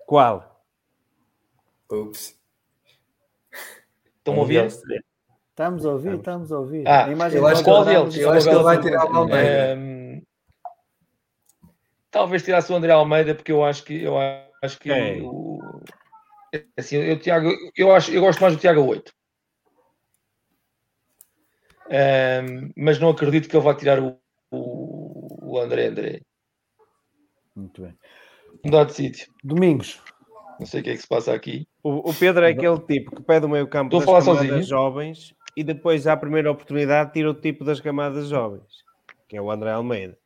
Qual? Ups. Estão a ouvir? Estamos a ouvir, estamos a ouvir. Ah, A imagem eu acho que-? Eu acho que ele vai tirar o Almeida. Talvez tirasse o André Almeida, porque eu acho que eu acho que Quem? o, assim, eu, Tiago, eu acho eu gosto mais do Tiago 8. Ehm, mas não acredito que ele vá tirar o, o, o André André. Muito bem. Mudar de sítio. Domingos. Não sei o que é que se passa aqui. O, o Pedro é aquele tipo que pede o meio campo Estou a das sozinho. jovens e depois, à primeira oportunidade, tira o tipo das camadas jovens, que é o André Almeida.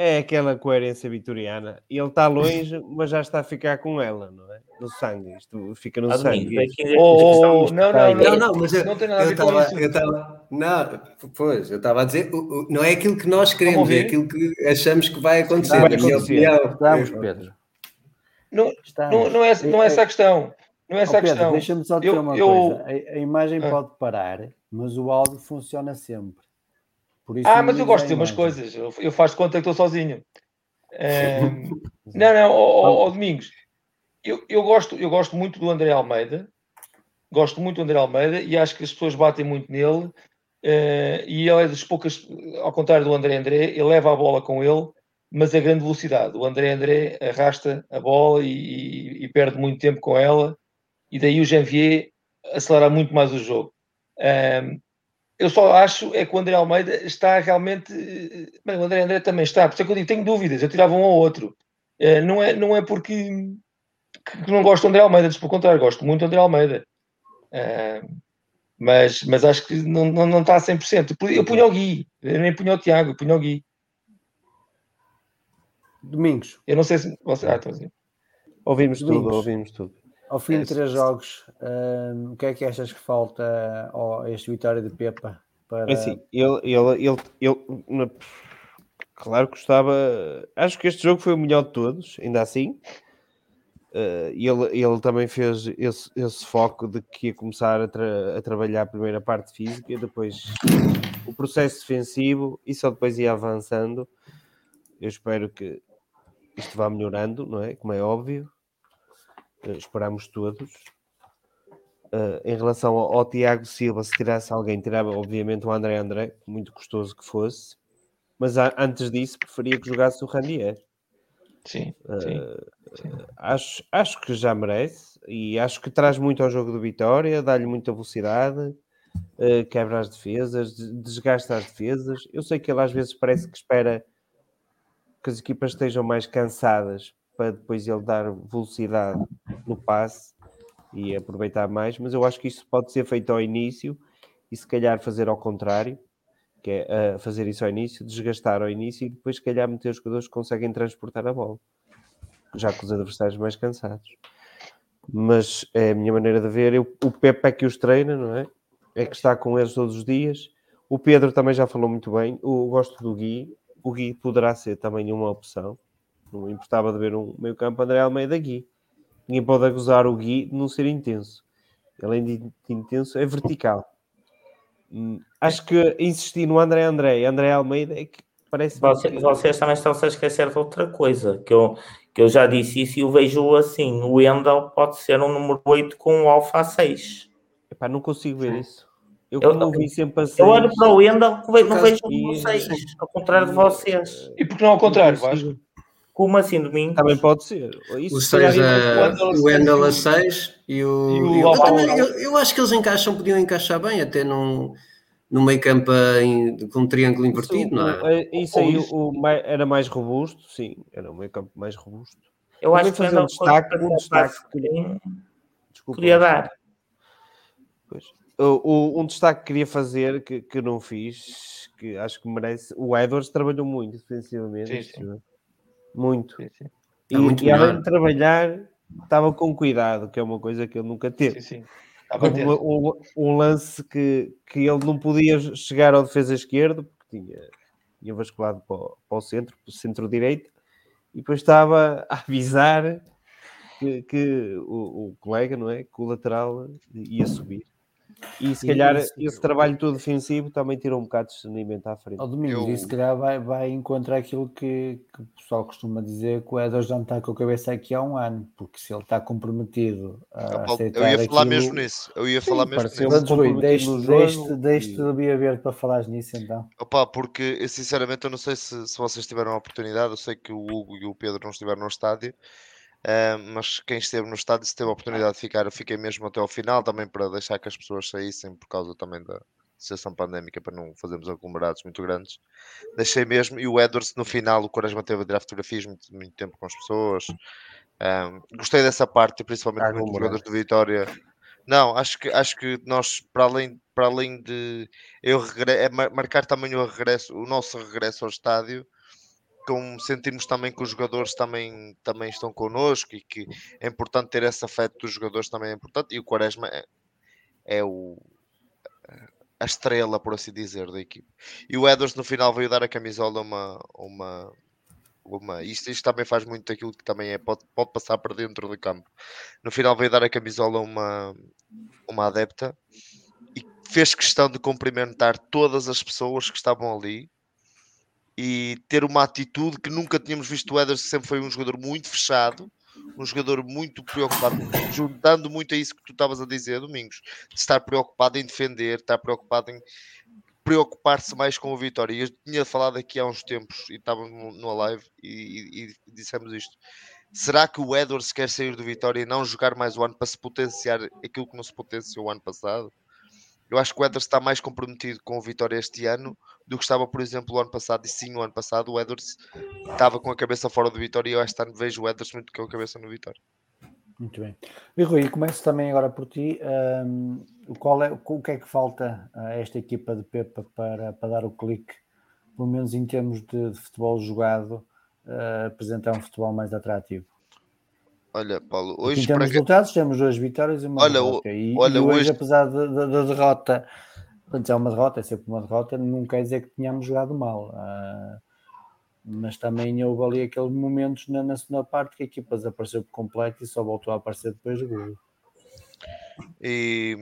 É aquela coerência vitoriana. E ele está longe, mas já está a ficar com ela, não é? No sangue. Isto fica no Ah, sangue. Oh, oh, não, não, Não, não. não, mas eu, Não tem nada a ver com isso. eu estava, não, pois, eu estava a dizer, não é aquilo que nós Vamos queremos, é aquilo que achamos que vai acontecer, Vai. Estamos, Pedro. Não, não, não, é, não é essa a questão. Não é essa a Pedro, questão. deixa-me só dizer uma eu- coisa. A, a imagem Ah. pode parar, mas o áudio funciona sempre. Ah, mas eu gosto a de umas coisas. Eu, eu faço conta que estou sozinho. Ehm, não, não, ó, ó, Domingos. Eu, eu, gosto, eu gosto muito do André Almeida. Gosto muito do André Almeida e acho que as pessoas batem muito nele. eh, e ele é das poucas, ao contrário do André André, ele leva a bola com ele, mas a grande velocidade. O André André arrasta a bola e, e- e perde muito tempo com ela, e daí o Janvier acelera muito mais o jogo. Ehm, eu só acho é que o André Almeida está realmente. eh, Bem, o André André também está, por isso é que eu digo, tenho dúvidas, eu tirava um ou outro. Eh, não, é, não é porque que não gosto do André Almeida, pelo contrário, gosto muito do André Almeida. Eh, mas, mas acho que não, não, não está a 100%. Eu, eu punho o Gui, eu nem punho o Tiago, eu punho o Gui. Domingos, Eu não sei se. Você, ah, estou a dizer. Ouvimos tudo, Domingos. ouvimos tudo. Ao fim É, de três jogos, hum, o que é que achas que falta ao- a este vitória de Pepa para É assim, ele, ele, ele, ele- na- claro que gostava. Acho que este jogo foi o melhor de todos, ainda assim. E ele, ele também fez esse, esse foco de que ia começar a, tra- a trabalhar a primeira parte física depois o processo defensivo e só depois ia avançando. Eu espero que isto vá melhorando, não é? Como é óbvio. Eh, esperamos todos. Uh, em relação ao, ao Tiago Silva, se tirasse alguém, tirava obviamente o André André, muito custoso que fosse, mas a- antes disso preferia que jogasse o Randier. Sim, Uh, sim. Acho, acho que já merece e acho que traz muito ao jogo do Vitória, dá-lhe muita velocidade, uh, quebra as defesas, des- desgasta as defesas. Eu sei que ele às vezes parece que espera que as equipas estejam mais cansadas para depois ele dar velocidade no passe e aproveitar mais, mas eu acho que isso pode ser feito ao início e se calhar fazer ao contrário, que é uh, fazer isso ao início, desgastar ao início e depois se calhar meter os jogadores que conseguem transportar a bola, já com os adversários mais cansados. Mas é a minha maneira de ver, eu, o Pepe é que os treina, não é? É que está com eles todos os dias. O Pedro também já falou muito bem. Eu gosto do Gui. O Gui poderá ser também uma opção. Não me importava de ver um meio campo André Almeida Gui. Ninguém pode acusar o Gui de não ser intenso. Além de intenso, é vertical. Hum, Acho que insistir no André André e André Almeida é que parece. Você- vocês também estão-se a esquecer de outra coisa, que eu, que eu já disse isso e eu vejo assim: o Wendel pode ser um número 8 com o Alfa 6. Epá, não consigo ver isso. Eu, Eu- eu vi sempre assim. Eu olho para o ve- não vejo um número e- 6, ao contrário de vocês. E por que não ao contrário, Vasco? Como assim, domingo? Também pode ser. Isso O se calhar 6 ainda- a, o Wendel a 6 e o. E o eu, também- eu- eu acho que eles encaixam, podiam encaixar bem, até num, no meio campo em- com um triângulo invertido, não é? Isso, isso aí isso. o, era mais robusto, sim, era um meio campo mais robusto. Eu Também acho que fazer um destaque- um destaque que- Desculpa, podia dar. Pois. O, o- um destaque que queria fazer, que, que não fiz, que acho que merece. O Edwards trabalhou muito defensivamente. Sim, sim. Muito. Sim, sim. E, É muito e além de trabalhar, estava com cuidado, que é uma coisa que ele nunca teve. sim, sim. Uma- um, um lance que, que ele não podia chegar ao defesa esquerdo, porque tinha, tinha basculado para o, para o centro, para o centro-direito, e depois estava a avisar que, que o, o colega, não é? Que o lateral ia subir. E se E calhar isso- esse trabalho todo defensivo também tirou um bocado de discernimento à frente. Ao domingo, Eu- e se calhar vai, vai encontrar aquilo que, que o pessoal costuma dizer que o Edwards já não está com a cabeça aqui há um ano, porque se ele está comprometido a Ah, Paulo, aceitar eu ia falar aquilo- mesmo nisso. Eu ia falar mesmo pareceu- nisso. Pronto, Rui, deixe, deixe, deixe e- de Bia Verde para falares nisso então. Opa, porque eu, sinceramente eu não sei se, se vocês tiveram a oportunidade, eu sei que o Hugo e o Pedro não estiveram no estádio, ah, mas quem esteve no estádio, se teve a oportunidade de ficar, eu fiquei mesmo até ao final, também para deixar que as pessoas saíssem por causa também da situação pandémica, para não fazermos aglomerados muito grandes. Deixei mesmo, e o Edwards no final, o Quaresma teve a tirar fotografias muito, muito tempo com as pessoas. Gostei dessa parte, principalmente Ah, aglomerado. jogadores do Vitória. Não, acho que, acho que nós, para além, para além de eu regre... é mar- marcar também o regresso, o nosso regresso ao estádio, com sentirmos também que os jogadores também, também estão connosco e que é importante ter esse afeto dos jogadores também é importante. E o Quaresma é, é o a estrela, por assim dizer, da equipe. E o Edwards no final veio dar a camisola uma. uma uma, isto, isto também faz muito daquilo que também é, pode, pode passar para dentro do campo. No final veio dar a camisola uma, uma adepta e fez questão de cumprimentar todas as pessoas que estavam ali e ter uma atitude que nunca tínhamos visto o que sempre foi um jogador muito fechado, um jogador muito preocupado, juntando muito a isso que tu estavas a dizer, Domingos, de estar preocupado em defender, estar preocupado em preocupar-se mais com o Vitória. E eu tinha falado aqui há uns tempos e estávamos no live e, e- e dissemos isto. Será que o Edwards quer sair do Vitória e não jogar mais o ano para se potenciar aquilo que não se potenciou o ano passado? Eu acho que o Edwards está mais comprometido com o Vitória este ano do que estava, por exemplo, o ano passado. E sim, o ano passado o Edwards estava com a cabeça fora do Vitória e eu este ano vejo o Edwards muito com a cabeça no Vitória. Muito bem. E Rui, começo também agora por ti. Ahm, qual é, o que é que falta a esta equipa de Pepa para, para dar o clique, pelo menos em termos de, de futebol jogado, ah, apresentar um futebol mais atrativo? Olha, Paulo, hoje em termos para de quem- resultados, temos duas vitórias e uma Olha, derrota. E, olha, e hoje, hoje- apesar da da- da derrota, portanto, é uma derrota, é sempre uma derrota, não quer dizer que tenhamos jogado mal. Ah, mas também houve ali aqueles momentos na, na segunda parte que a equipa desapareceu por completo e só voltou a aparecer depois do gol. E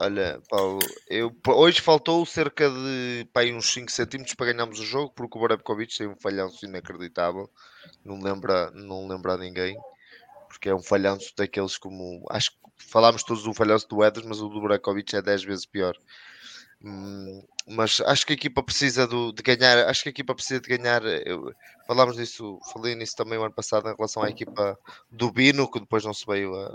olha, Paulo, eu, hoje faltou cerca de pá, aí uns 5 centímetros para ganharmos o jogo, porque o Borebkovic tem um falhanço inacreditável, não lembra, não lembra a ninguém, porque é um falhanço daqueles como acho que falámos todos do falhanço do Eders, mas o do Borebkovic é 10 vezes pior. Hum, mas acho que a equipa precisa do- de ganhar. Acho que a equipa precisa de ganhar. eu- falámos disso, falei nisso também o ano passado em relação à equipa do Bino, que depois não se veio a,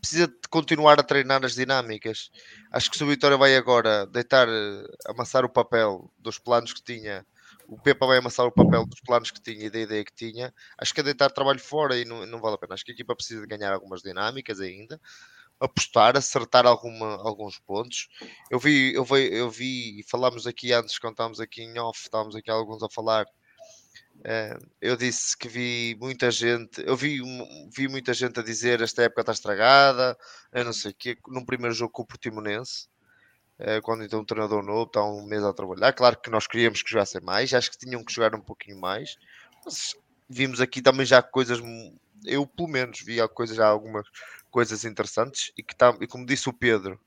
precisa de continuar a treinar as dinâmicas. Acho que se o Vitória vai agora deitar, eh, amassar o papel dos planos que tinha, o Pepa vai amassar o papel dos planos que tinha e da ideia que tinha, acho que é deitar trabalho fora e não, não vale a pena. Acho que a equipa precisa de ganhar algumas dinâmicas ainda, apostar, acertar alguma, alguns pontos. Eu vi, eu vi, eu vi, e falámos aqui antes, quando estávamos aqui em off, estávamos aqui alguns a falar. eh, eu disse que vi muita gente, eu vi, vi muita gente a dizer esta época está estragada, eu não sei o quê, num primeiro jogo com o Portimonense, quando então um treinador novo está um mês a trabalhar. Claro que nós queríamos que jogassem mais, acho que tinham que jogar um pouquinho mais, mas vimos aqui também já coisas, mu- eu pelo menos vi coisas, já algumas coisas interessantes e que tá, e como disse o Pedro,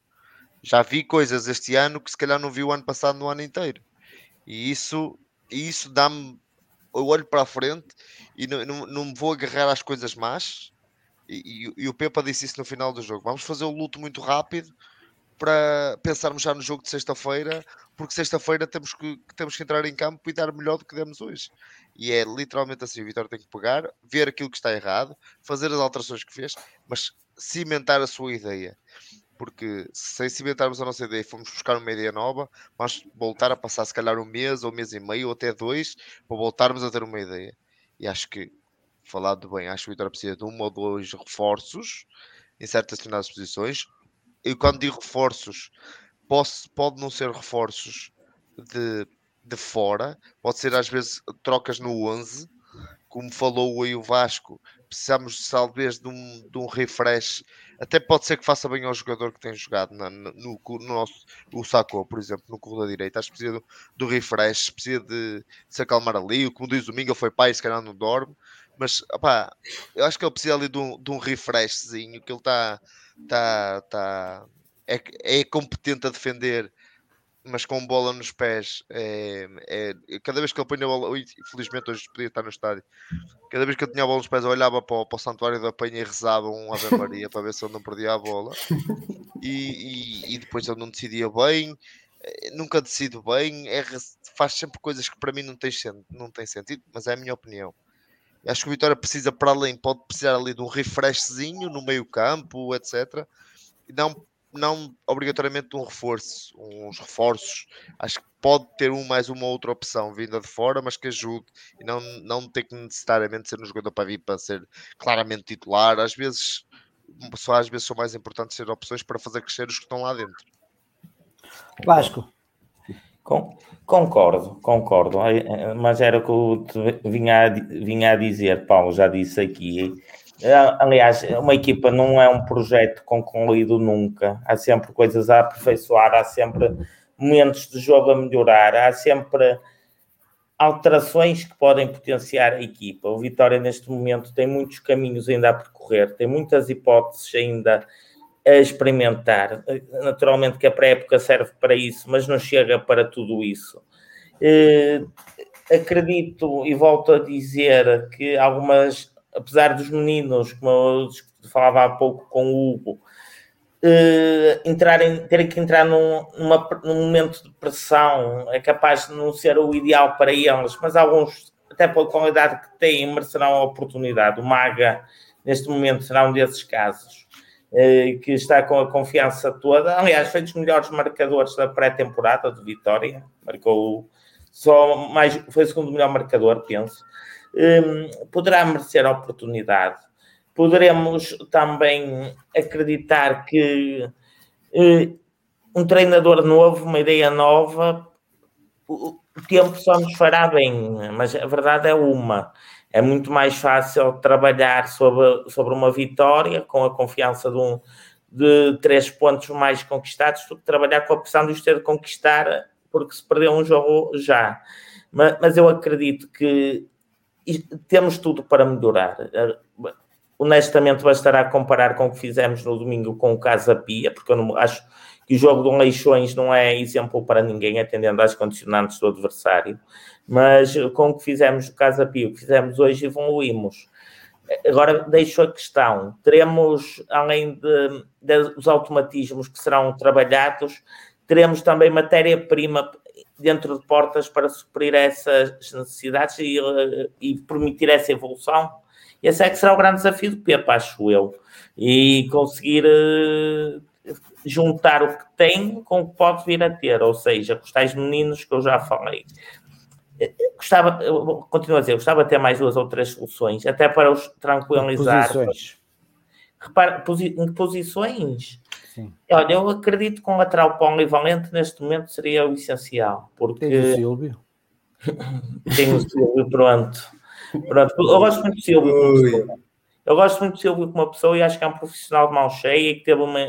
já vi coisas este ano que se calhar não vi o ano passado no ano inteiro. E isso, e isso dá-me. Eu olho para a frente e não, não, não me vou agarrar às coisas más. E, e- e o Pepa disse isso no final do jogo. Vamos fazer o luto muito rápido para pensarmos já no jogo de sexta-feira, porque sexta-feira temos que, temos que entrar em campo e dar melhor do que demos hoje. E é literalmente assim: o Vitória tem que pegar, ver aquilo que está errado, fazer as alterações que fez, mas cimentar a sua ideia. Porque sem cimentarmos a nossa ideia e formos buscar uma ideia nova, vamos voltar a passar se calhar um mês ou um mês e meio ou até dois para voltarmos a ter uma ideia. E acho que, falado bem, acho que o Vitória precisa de um ou dois reforços em certas determinadas posições. E quando digo reforços, posso, pode não ser reforços de, de fora, pode ser às vezes trocas no 11, como falou aí o Vasco, precisamos talvez de um, de um refresh, até pode ser que faça bem ao jogador que tem jogado na, no, no, nosso, o Sacou, por exemplo, no corredor direito, acho que precisa do, do refresh, precisa de, de, se acalmar ali, como diz o Minga, foi pai, se calhar não dorme, mas opá, eu acho que ele precisa ali de um, de um refreshzinho, que ele está tá, tá, é, é competente a defender, mas com bola nos pés, é, é, cada vez que ele põe a bola, infelizmente hoje podia estar no estádio, cada vez que eu tinha a bola nos pés, eu olhava para o, para o Santuário da Penha e rezava um Ave Maria para ver se ele não perdia a bola, e, e, e depois ele não decidia bem, eh, nunca decido bem, é, faz sempre coisas que para mim não tem, não tem sentido, mas é a minha opinião. Acho que o Vitória precisa, para além, pode precisar ali de um refreshzinho no meio campo, etc. E não não obrigatoriamente um reforço, uns reforços. Acho que pode ter um mais uma outra opção vinda de fora, mas que ajude e não, não ter que necessariamente ser um jogador para vir para ser claramente titular. Às vezes, só às vezes são mais importantes ser opções para fazer crescer os que estão lá dentro. Vasco. Concordo, concordo, mas era o que eu vinha a, vinha a dizer, Paulo já disse aqui é, aliás, uma equipa não é um projeto concluído nunca. Há sempre coisas a aperfeiçoar, há sempre momentos de jogo a melhorar, há sempre alterações que podem potenciar a equipa. O Vitória, neste momento, tem muitos caminhos ainda a percorrer, tem muitas hipóteses ainda a experimentar. Naturalmente que a pré-época serve para isso, mas não chega para tudo isso. Eh, acredito e volto a dizer que algumas apesar dos meninos, como eu falava há pouco com o Hugo, uh, entrarem, terem que entrar num, numa, num momento de pressão, é capaz de não ser o ideal para eles, mas alguns, até pela qualidade que têm, merecerão a oportunidade. O Maga, neste momento, será um desses casos. Uh, que está com a confiança toda. Aliás, foi dos melhores marcadores da pré-temporada de Vitória. Marcou só mais, foi o segundo melhor marcador, penso. Hum, poderá merecer a oportunidade. Poderemos também acreditar que eh, um treinador novo, uma ideia nova, o tempo só nos fará bem, mas a verdade é uma. É muito mais fácil trabalhar sobre, sobre uma vitória com a confiança de, um, de três pontos mais conquistados do que trabalhar com a pressão de os ter de conquistar porque se perdeu um jogo já. Mas, mas eu acredito que temos tudo para melhorar. Eh, honestamente, bastará comparar com o que fizemos no domingo com o Casa Pia, porque eu não acho que o jogo de um Leixões não é exemplo para ninguém, atendendo às condicionantes do adversário, mas com o que fizemos no Casa Pia, o que fizemos hoje, evoluímos. Agora deixo a questão: teremos, além de, de, dos automatismos que serão trabalhados, teremos também matéria-prima dentro de portas para suprir essas necessidades e, eh, e permitir essa evolução. Esse é que será o grande desafio do Pepa, acho eu. E conseguir uh, juntar o que tem com o que pode vir a ter, ou seja, com os tais meninos que eu já falei. Gostava, continuo a dizer, gostava de ter mais duas ou três soluções, até para os tranquilizar. Posições. Repara, posi em que posições? Sim. Olha, eu acredito que um lateral polivalente neste momento seria o essencial. Porque... Tem o Silvio. Tem o Silvio, pronto. pronto. Eu gosto muito do Silvio. Eu gosto muito do Silvio como pessoa e acho que é um profissional de mão cheia e que teve uma,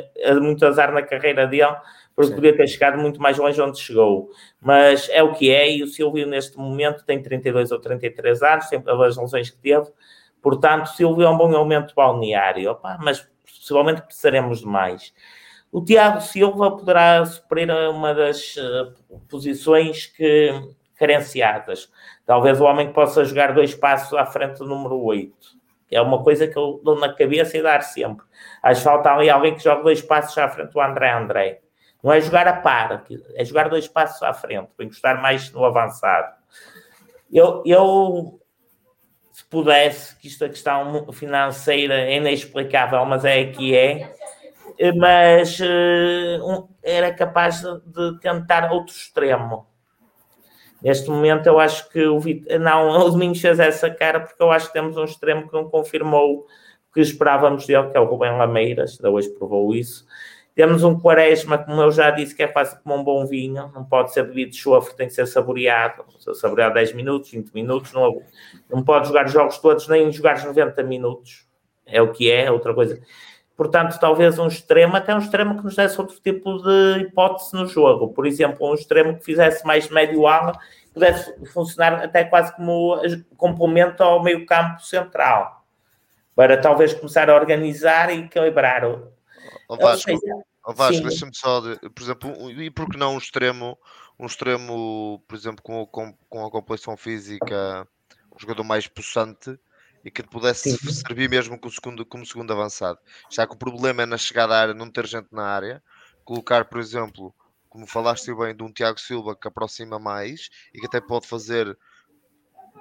muito azar na carreira dele, porque podia ter chegado muito mais longe onde chegou. Mas é o que é, e o Silvio neste momento tem 32 ou 33 anos, tem as lesões que teve, portanto, o Silvio é um bom elemento balneário, Opa, mas possivelmente precisaremos de mais. O Tiago Silva poderá suprir uma das uh, posições que carenciadas. Talvez o homem que possa jogar dois passos à frente do número 8. É uma coisa que eu dou na cabeça e dar sempre. Acho que falta ali alguém que jogue dois passos à frente do André André. Não é jogar a par, é jogar dois passos à frente, para encostar mais no avançado. Eu, eu se pudesse, que isto a questão financeira é inexplicável, mas é que é, mas uh, era capaz de, tentar outro extremo. Neste momento eu acho que o não, o Domingos fez essa cara porque eu acho que temos um extremo que não confirmou o que esperávamos dele, que é o Rubem Lameiras, ainda hoje provou isso. Temos um quaresma, como eu já disse, que é quase como um bom vinho, não pode ser bebido de chofre, tem que ser saboreado. Saboreado 10 minutos, 20 minutos, não, não pode jogar os jogos todos, nem jogar os 90 minutos. É o que é, é outra coisa. Portanto, talvez um extremo, até um extremo que nos desse outro tipo de hipótese no jogo. Por exemplo, um extremo que fizesse mais médio-ala, pudesse funcionar até quase como complemento ao meio-campo central. Para talvez começar a organizar e equilibrar. O Vasco, oh Vasco deixa-me só, de, por exemplo, e por que não um extremo, um extremo, por exemplo, com, com, com a composição física, um jogador mais possante e que pudesse Sim. servir mesmo como segundo, como segundo avançado. Já que o problema é na chegada à área não ter gente na área, colocar, por exemplo, como falaste bem, de um Tiago Silva que aproxima mais e que até pode fazer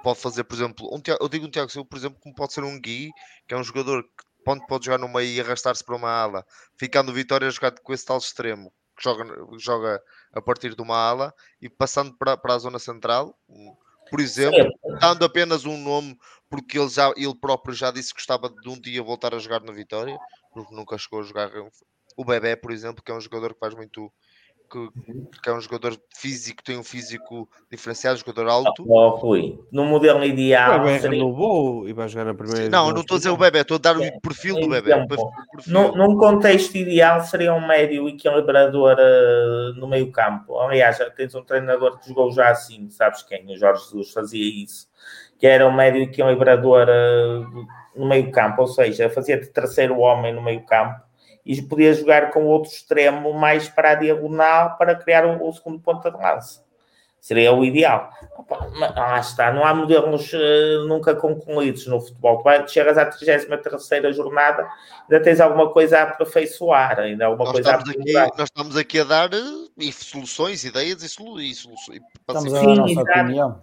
pode fazer, por exemplo, um, eu digo um Tiago Silva, por exemplo, como pode ser um Gui, que é um jogador que pode, pode jogar no meio e arrastar-se para uma ala, ficando Vitória a jogar com esse tal extremo, que joga, joga a partir de uma ala e passando para, para a zona central, por exemplo, dando apenas um nome, porque ele, já, ele próprio já disse que gostava de um dia voltar a jogar na Vitória, porque nunca chegou a jogar. O Bebé, por exemplo, que é um jogador que faz muito que, que, é um jogador físico, tem um físico diferenciado, um jogador alto. Oh, Rui, no modelo ideal. O Bebé seria... renovou e vai jogar na primeira. Sim, não, não estou a dizer o Bebé, estou a dar o perfil do Bebé. Num, num contexto ideal, seria um médio equilibrador uh, no meio-campo. Aliás, tens um treinador que jogou já assim, sabes quem? O Jorge Jesus fazia isso, que era um médio equilibrador uh, no meio-campo, ou seja, fazia de terceiro homem no meio-campo e podia jogar com outro extremo mais para a diagonal para criar o, o segundo ponta de lança. Seria o ideal. Mas, lá está, não há modelos uh, nunca concluídos no futebol. Tu vai, chegas à 33 jornada, ainda tens alguma coisa a aperfeiçoar, ainda alguma nós coisa a aqui, Nós estamos aqui a dar uh, soluções, ideias e, soluções. Estamos a dar a nossa exato, opinião.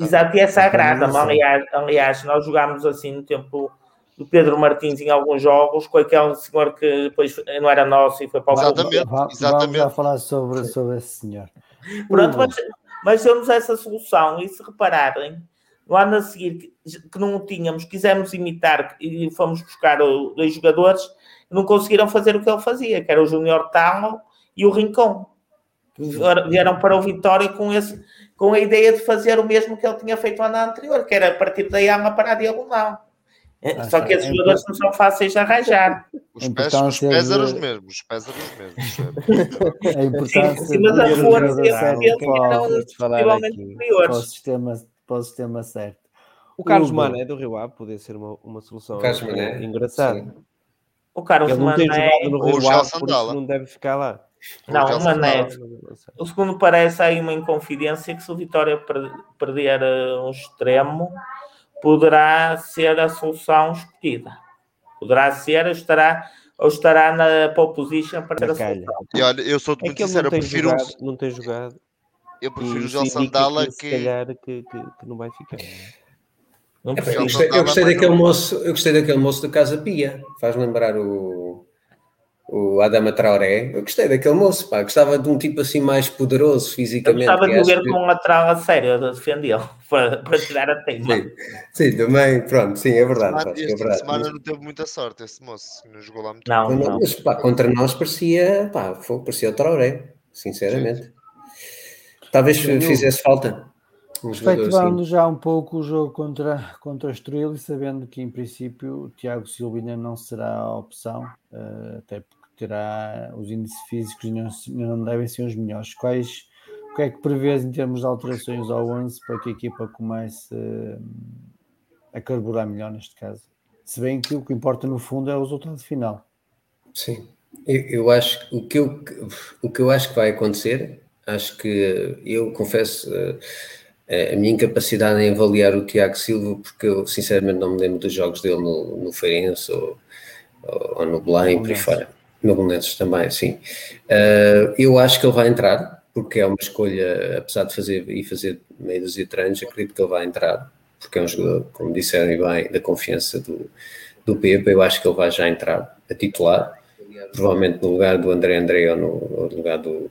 Exato, e essa agrada-me. Aliás, aliás, nós jogámos assim no tempo do Pedro Martins em alguns jogos, com aquele senhor que depois não era nosso e foi para o Exatamente, vamos, exatamente. Vamos a falar sobre, sobre esse senhor. Pronto, mas, mas temos essa solução e se repararem, no ano a seguir que, que não tínhamos, quisemos imitar e fomos buscar dois jogadores não conseguiram fazer o que ele fazia, que era o Júnior Talo e o Rincon. Vieram para o Vitória com, esse, com a ideia de fazer o mesmo que ele tinha feito no ano anterior, que era partir da Yama para a diagonal. É, só que esses jogadores não são fáceis de arranjar. Os pés, os pés eram os mesmos. Os pés eram os mesmos. a importância Sim, mas a força eram possivelmente superiores. Para o, sistema, para o sistema certo. O Carlos Mané do Rio Ave poderia ser uma, uma solução engraçada. O Carlos Ele Mané no Rio Ave, por isso não deve ficar lá. Não, o Mané. O segundo parece aí uma inconfidência que se o Vitória perder eh, um extremo poderá ser a solução escolhida. Poderá ser, ou estará, ou estará na pole position para ter a solução. E olha, eu sou muito é sincero, eu prefiro. Jogado, não tem jogado. Eu prefiro o João Sandala que. Se calhar que, que, que não vai ficar. Não é, eu, gostei, eu, gostei daquele moço, eu gostei daquele moço do Casa Pia. Faz lembrar o o Adama Traoré. Eu gostei daquele moço, pá. Gostava de um tipo assim mais poderoso fisicamente. Eu gostava de ver que... com um lateral a sério, a defendê-lo, para, para tirar a teima. Sim. sim, também, pronto, sim, é verdade. Semana, é verdade. semana não teve muita sorte esse moço, não jogou lá muito não, não. Mas, pá, contra nós parecia, pá, foi, parecia o Traoré, sinceramente. Sim. Talvez fizesse falta. Efetivando assim. já um pouco o jogo contra, contra o Estoril e sabendo que em princípio o Tiago Silva ainda não será a opção, uh, até porque terá os índices físicos não, não devem ser os melhores. Quais, o que é que prevês em termos de alterações ao 11 para que a equipa comece a carburar melhor neste caso? Se bem que o que importa no fundo é o resultado final. Sim, eu, eu acho o que eu, o que eu acho que vai acontecer, acho que eu confesso. Uh, a minha incapacidade em avaliar o Tiago Silva, porque eu sinceramente não me lembro dos jogos dele no, no Feirense ou, ou, ou no Belém, por aí fora. Belenenses também, sim. Uh, eu acho que ele vai entrar, porque é uma escolha, apesar de fazer e fazer meio dos de treinos, acredito que ele vai entrar, porque é um jogador, como disseram bem, da confiança do, do Pepe, eu acho que ele vai já entrar a titular, provavelmente no lugar do André André ou no, no lugar do,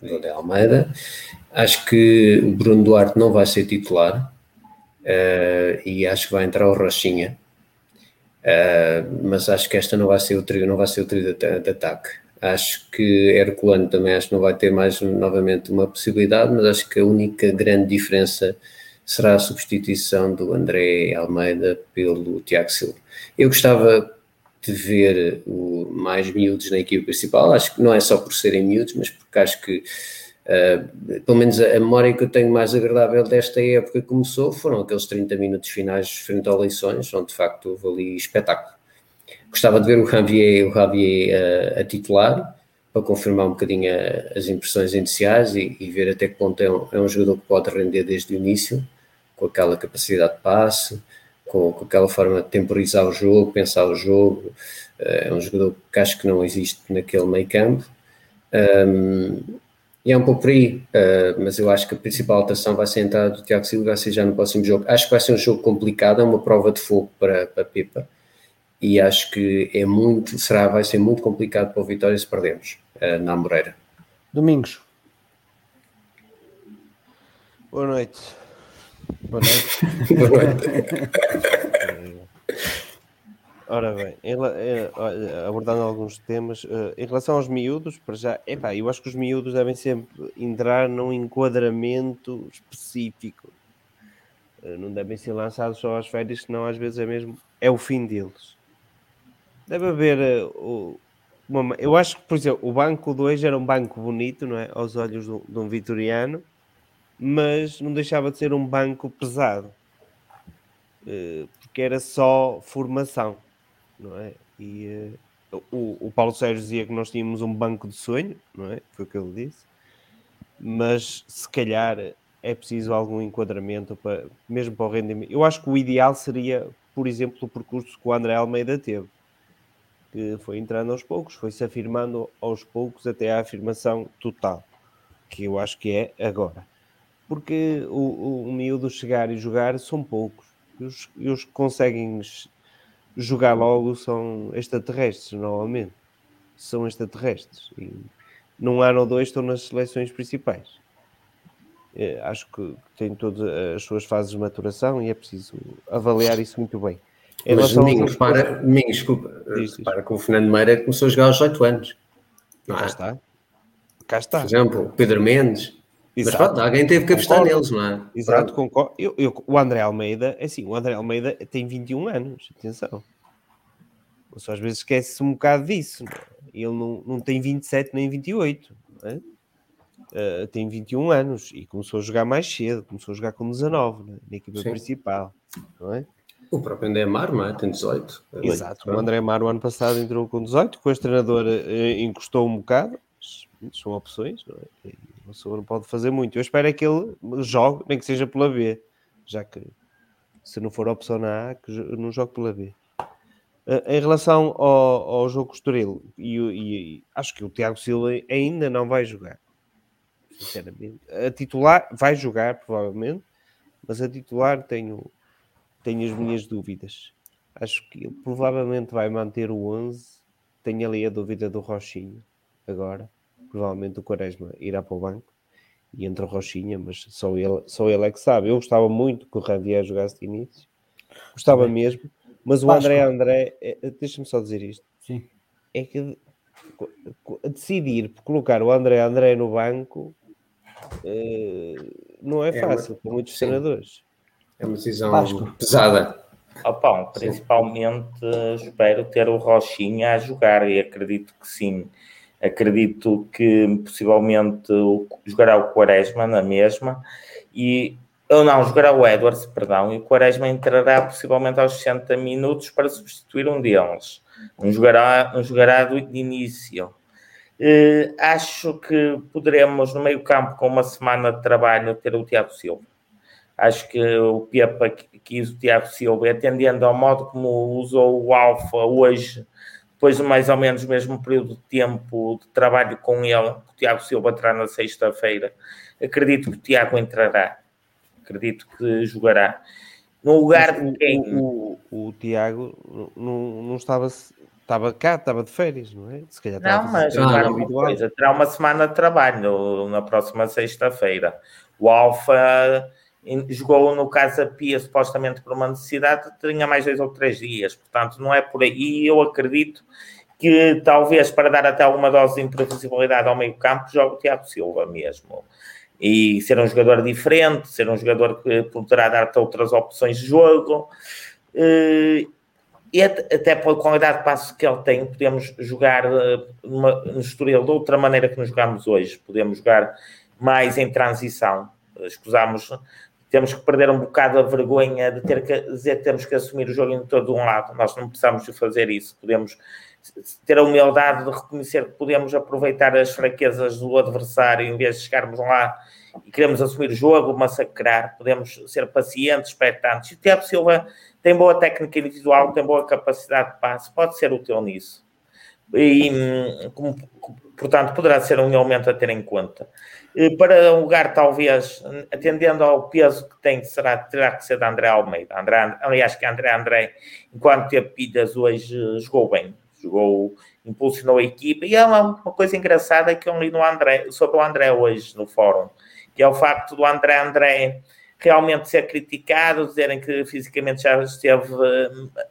do André Almeida. Acho que o Bruno Duarte não vai ser titular uh, e acho que vai entrar o Rochinha. Uh, mas acho que esta não vai ser o trio, não vai ser o trio de, de ataque. Acho que Herculano também acho que não vai ter mais novamente uma possibilidade, mas acho que a única grande diferença será a substituição do André Almeida pelo Tiago Silva. Eu gostava de ver o, mais miúdos na equipe principal, acho que não é só por serem miúdos, mas porque acho que Uh, pelo menos a, a, memória que eu tenho mais agradável desta época que começou foram aqueles 30 minutos finais frente ao Leições, onde de facto houve ali espetáculo. Gostava de ver o Javier, o Javier uh, a titular, para confirmar um bocadinho a, as impressões iniciais e, e, ver até que ponto é um, é um, jogador que pode render desde o início, com aquela capacidade de passe, com, com aquela forma de temporizar o jogo, pensar o jogo. Uh, é um jogador que acho que não existe naquele meio campo. Um, e é um pouco por aí, uh, mas eu acho que a principal alteração vai ser a entrada do Tiago Silva, vai ser já no próximo jogo. Acho que vai ser um jogo complicado, é uma prova de fogo para, para Pepa, e acho que é muito, será, vai ser muito complicado para o Vitória se perdermos uh, na Amoreira. Domingos. Boa noite. Boa noite. Boa noite. Ora bem, eh, abordando alguns temas, eh, em relação aos miúdos, para já, epá, eu acho que os miúdos devem sempre entrar num enquadramento específico. Eh, não devem ser lançados só às férias, senão às vezes é mesmo é o fim deles. Deve haver uma, eu acho que, por exemplo, o banco 2 era um banco bonito, não é? Aos olhos de um, de um vitoriano, mas não deixava de ser um banco pesado, porque era só formação não é? E uh, o, o Paulo Sérgio dizia que nós tínhamos um banco de sonho, não é? Foi o que ele disse. Mas se calhar é preciso algum enquadramento para, mesmo para o rendimento. Eu acho que o ideal seria, por exemplo, o percurso que o André Almeida teve, que foi entrando aos poucos, foi se afirmando aos poucos até à afirmação total, que eu acho que é agora. Porque o, o, o miúdo chegar e jogar são poucos. E os, e os que conseguem jogar logo são extraterrestres, normalmente. São extraterrestres. E num ano ou dois estão nas seleções principais. É, acho que tem todas as suas fases de maturação e é preciso avaliar isso muito bem. Em Mas Domingos, para, Domingos, desculpa, para que o Fernando Meira começou a jogar aos 8 anos. Não Cá é? está. Cá está. Por exemplo, Pedro Mendes. Exato. Mas pronto, alguém teve que apostar neles, não é? Exato, concordo. Eu, eu, o André Almeida, é assim, o André Almeida tem 21 anos, atenção. Só às vezes esquece um bocado disso. Não é? Ele não, não tem 27 nem 28, não é? uh, tem 21 anos e começou a jogar mais cedo, começou a jogar com 19 né? na equipa Sim. principal, não é? O próprio André Amaro, não é? Tem 18. Exato, o André Amaro ano passado entrou com 18, com este treinador uh, encostou um bocado, são opções, não é? O senhor não pode fazer muito. Eu espero é que ele jogue, nem que seja pela B, já que se não for opção na A, que não jogue pela B. Uh, em relação ao, ao jogo Estoril, e, e, acho que o Tiago Silva ainda não vai jogar, sinceramente. A titular vai jogar, provavelmente, mas a titular tenho, tenho as minhas dúvidas. Acho que ele provavelmente vai manter o 11. Tenho ali a dúvida do Rochinho agora provavelmente o Quaresma irá para o banco e entra o Rochinha, mas só ele, só ele é que sabe. Eu gostava muito que o Javier jogasse de início, gostava Sim. mesmo, mas o André André, é, é, deixa-me só dizer isto: Sim. é que decidir por colocar o André André no banco eh, não é fácil é para muitos sim. treinadores. É uma decisão Vasco. pesada. Opa, principalmente espero ter o Rochinha a jogar e acredito que sim. Acredito que possivelmente jogará o Quaresma na mesma e ou não, jogará o Edwards, perdão, e o Quaresma entrará possivelmente aos 60 minutos para substituir um deles. Um jogará, um jogará de início. Uh, acho que poderemos, no meio campo, com uma semana de trabalho, ter o Tiago Silva. Acho que o Pepa quis o Tiago Silva, atendendo ao modo como usou o Alfa hoje depois de mais ou menos o mesmo período de tempo de trabalho com ele, o Tiago Silva entrar na sexta-feira, acredito que o Tiago entrará, acredito que jogará. No lugar de quem. O, o, o Tiago não, não estava, estava cá, estava de férias, não é? Se calhar não, mas claro, uma coisa, terá uma semana de trabalho na próxima sexta-feira. O Alfa jogou no Casa Pia supostamente por uma necessidade, tinha mais dois ou três dias, portanto não é por aí. E eu acredito que talvez para dar até alguma dose de imprevisibilidade ao meio campo, jogue o Tiago Silva mesmo e ser um jogador diferente, ser um jogador que poderá dar-te outras opções de jogo. E até pela qualidade de passo que ele tem, podemos jogar eh, no Estoril de outra maneira que nos jogamos hoje. Podemos jogar mais em transição. Escusamos, temos que perder um bocado a vergonha de ter que dizer que temos que assumir o jogo em todo um lado. Nós não precisamos de fazer isso. Podemos ter a humildade de reconhecer que podemos aproveitar as fraquezas do adversário em vez de chegarmos lá e queremos assumir o jogo, massacrar, podemos ser pacientes, expectantes. E o Tiago Silva tem boa técnica individual, tem boa capacidade de passe, pode ser útil nisso. E, hum, como, portanto, poderá ser um elemento a ter em conta. Para um lugar, talvez, atendendo ao peso que tem, será, terá que ser de André Almeida. André, aliás, que André André, enquanto teve pilhas hoje, jogou bem jogou, impulsionou a equipa. E é uma, uma coisa engraçada que eu li no André, sobre o André hoje no fórum, que é o facto do André André realmente ser criticado, dizerem que fisicamente já esteve,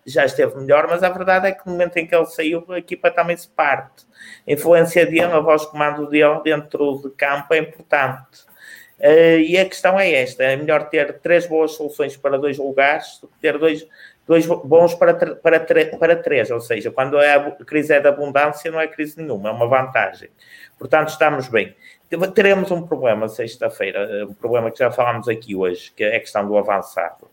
já esteve melhor, mas a verdade é que no momento em que ele saiu, a equipa também se parte. A influência dele, a voz de comando dele dentro de campo é importante. Uh, e a questão é esta: é melhor ter três boas soluções para dois lugares do que ter dois, dois bons para, para, para três, ou seja, quando é a crise é de abundância, não é crise nenhuma, é uma vantagem. Portanto, estamos bem. Teremos um problema sexta-feira, um problema que já falámos aqui hoje, que é a questão do avançado.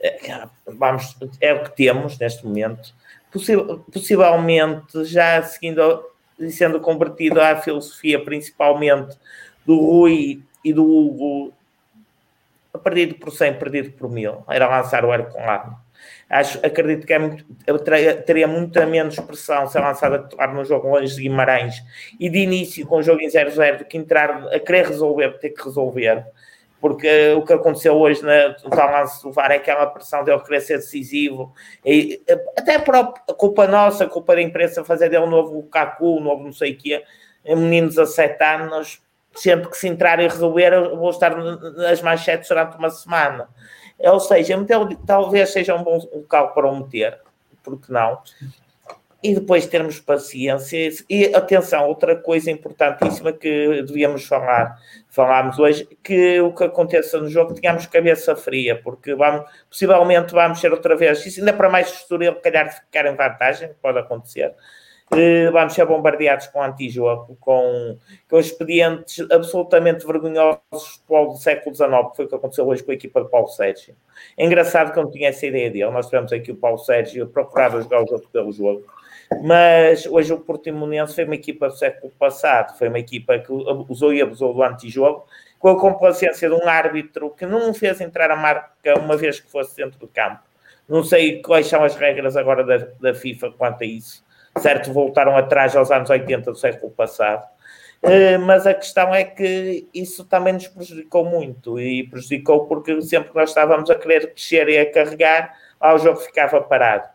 É, vamos, é o que temos neste momento. possivelmente, já seguindo e sendo convertido à filosofia, principalmente do Rui e do Hugo, perdido por 100, perdido por mil, era lançar o arco com arma Acho, acredito que é muito, teria, muita menos pressão se a lançada titular no jogo longe de Guimarães e de início com o jogo em 0-0 do que entrar a querer resolver, ter que resolver. Porque o que aconteceu hoje na, no tal lance do VAR é aquela pressão dele querer ser decisivo, e, até a própria culpa nossa, a culpa da imprensa fazer dele um novo Lukaku, um novo não sei o quê, meninos a 7 anos, sempre que se entrar e resolver, vou estar nas manchetes durante uma semana. Ou seja, talvez seja um bom local para o meter, porque não? E depois termos paciência. E atenção, outra coisa importantíssima que devíamos falar, falámos hoje, que o que aconteça no jogo tenhamos cabeça fria, porque vamos, possivelmente vamos ser outra vez, isso ainda para mais Estoril, calhar ficar em vantagem, pode acontecer, vamos ser bombardeados com antijogo, com, com expedientes absolutamente vergonhosos do século XIX, que foi o que aconteceu hoje com a equipa de Paulo Sérgio. É engraçado que eu não tinha essa ideia dele. Nós tivemos aqui o Paulo Sérgio procurava jogar o jogo pelo jogo. Mas hoje o Portimonense foi uma equipa do século passado, foi uma equipa que usou e abusou do antijogo, com a complacência de um árbitro que não fez entrar a marca uma vez que fosse dentro do campo. Não sei quais são as regras agora da, da FIFA quanto a isso certo? Voltaram atrás aos anos 80 do século passado. Uh, mas a questão é que isso também nos prejudicou muito e prejudicou porque sempre que nós estávamos a querer crescer e a carregar, lá o jogo ficava parado.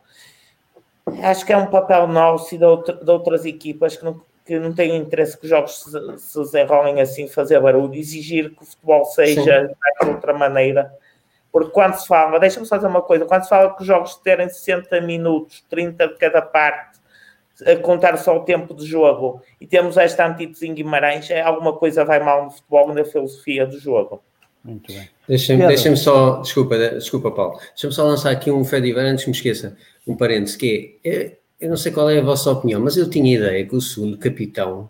Acho que é um papel nosso e de, outra, de outras equipas que não, que não têm interesse que os jogos se, se desenrolem assim, fazer barulho, exigir que o futebol seja de outra maneira. Porque quando se fala, deixa-me só dizer uma coisa, quando se fala que os jogos terem 60 minutos, 30 de cada parte, a contar só o tempo de jogo e temos esta antítese em Guimarães, é alguma coisa vai mal no futebol e na filosofia do jogo. Muito bem. Deixa-me deixa só, desculpa, desculpa Paulo, deixa-me só lançar aqui um Fediver antes que me esqueça, um parênteses, que é, eu não sei qual é a vossa opinião, mas eu tinha ideia que o segundo capitão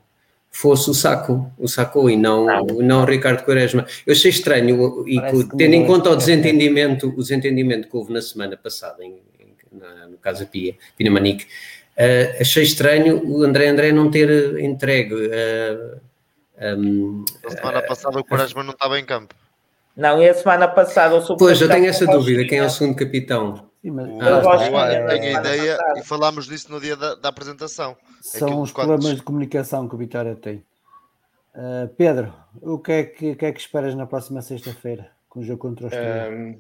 fosse o Saco, o Saco e não, não o Ricardo Quaresma. Eu achei estranho e tendo em conta o desentendimento, o desentendimento que houve na semana passada, em, em, na, no caso da Pia, Pinamanique, Uh, achei estranho o André André não ter entregue. Uh, um, a semana passada o Quaresma não estava em campo. Não, e a semana passada o Pois, eu tenho essa dúvida: quem é o segundo capitão? Sim, mas O- lá Eu está, gosto eu, de- eu tenho a semana ideia passada. e falámos disso no dia da, da apresentação. são aquilo os problemas de comunicação que o Vitória tem. Ah, Pedro, o que, é que, o que é que esperas na próxima sexta-feira com o jogo contra o Estoril? Ahm,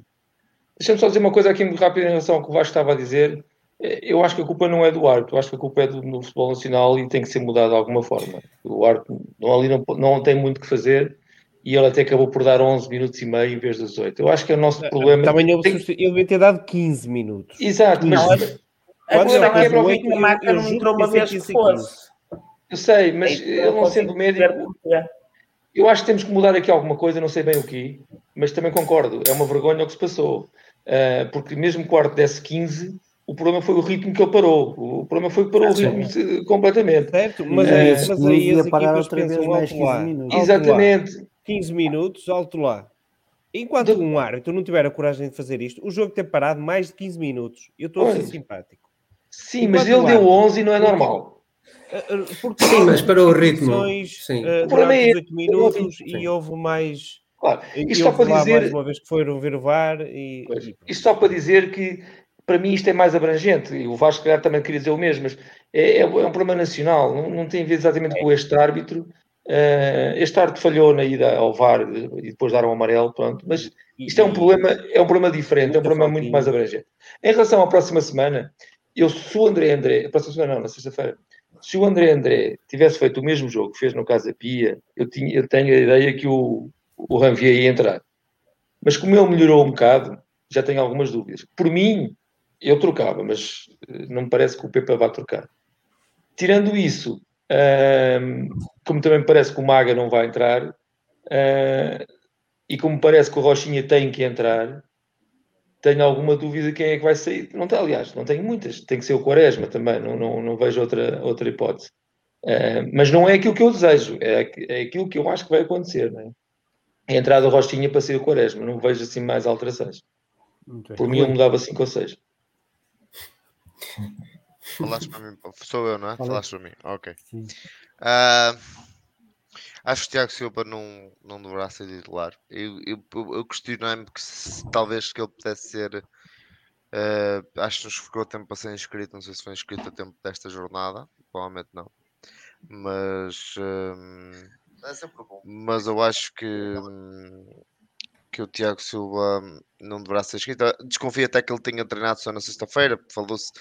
Deixa-me só dizer uma coisa aqui muito rápida em relação ao que o Vasco estava a dizer. Eh, Eu acho que a culpa não é do árbitro, eu acho que a culpa é do, do futebol nacional e tem que ser mudado de alguma forma. O árbitro não, ali não, não tem muito que fazer e ele até acabou por dar 11 minutos e meio em vez dos 8. Eu acho que é o nosso problema. Também houve Tem- ele devia ter dado 15 minutos. Exato, mas Não, Quando A ele questão fez é que o o eu- Maca eu não entrou uma vez que fosse. eu sei, mas É, ele não sendo médico, eu acho que temos que mudar aqui alguma coisa, não sei bem o que, mas também concordo, é uma vergonha o que se passou. Ah, porque mesmo que o árbitro desse 15, o problema foi o ritmo que ele parou. O problema foi que parou o Sim. sim. completamente. Certo? Mas, É, mas clube aí ia as parar equipas pensam mais alto 15 lá. minutos. alto lá. Exatamente. 15 minutos, alto lá. Enquanto De- um árbitro não tiver a coragem de fazer isto, o jogo tem parado mais de 15 minutos. Eu estou a ser simpático. Sim, mas Enquanto ele o deu árbitro- 11 e não é normal. Uh, uh, Porque Sim, mas para o ritmo, sim. uh, O problema é durante os esse, 8 minutos sim. e houve mais. Claro. Isto só para dizer- mais uma vez que foram ver o VAR e. E- Isto só para dizer que para mim isto é mais abrangente, e o Vasco calhar também queria dizer o mesmo, mas é, é um problema nacional, não, não tem a ver exatamente com este árbitro. Eh, este árbitro falhou na ida ao VAR e depois deram o amarelo, pronto, mas isto é um problema, é um problema diferente, é um problema muito mais abrangente. Em relação à próxima semana, eu se o André André, a próxima semana não, na sexta-feira, se o André André tivesse feito o mesmo jogo que fez no Casa Pia, eu, tinha, eu tenho a ideia que o, o Ranvier ia entrar. Mas como ele melhorou um bocado, já tenho algumas dúvidas. Por mim, eu trocava, mas eh, não me parece que o Pepa vá trocar. Tirando isso, como também me parece que o Maga não vai entrar, ah, e como parece que o Rochinha tem que entrar, tenho alguma dúvida quem é que vai sair. Não tem, aliás, não tenho muitas. Tem que ser o Quaresma também, não, não, não vejo outra, outra hipótese. Ah, mas não é aquilo que eu desejo, é, é aquilo que eu acho que vai acontecer. Não é? É a entrada do Rochinha para ser o Quaresma, não vejo assim mais alterações. Por mim, eu mudava 5 ou 6. Falaste para mim, sou eu, não é? Falei. Falaste para mim, ok. Sim. Ah, acho que o Tiago Silva não, não deverá ser titular. Eu, eu, eu, questionei-me que se- talvez que ele pudesse ser. ah, acho que nos ficou tempo para ser inscrito. Não sei se foi inscrito a tempo desta jornada. Provavelmente não. Mas. hum, mas eu acho que. hum, que o Tiago Silva hum, não deverá ser inscrito. Desconfio até que ele tenha treinado só na sexta-feira. Falou-se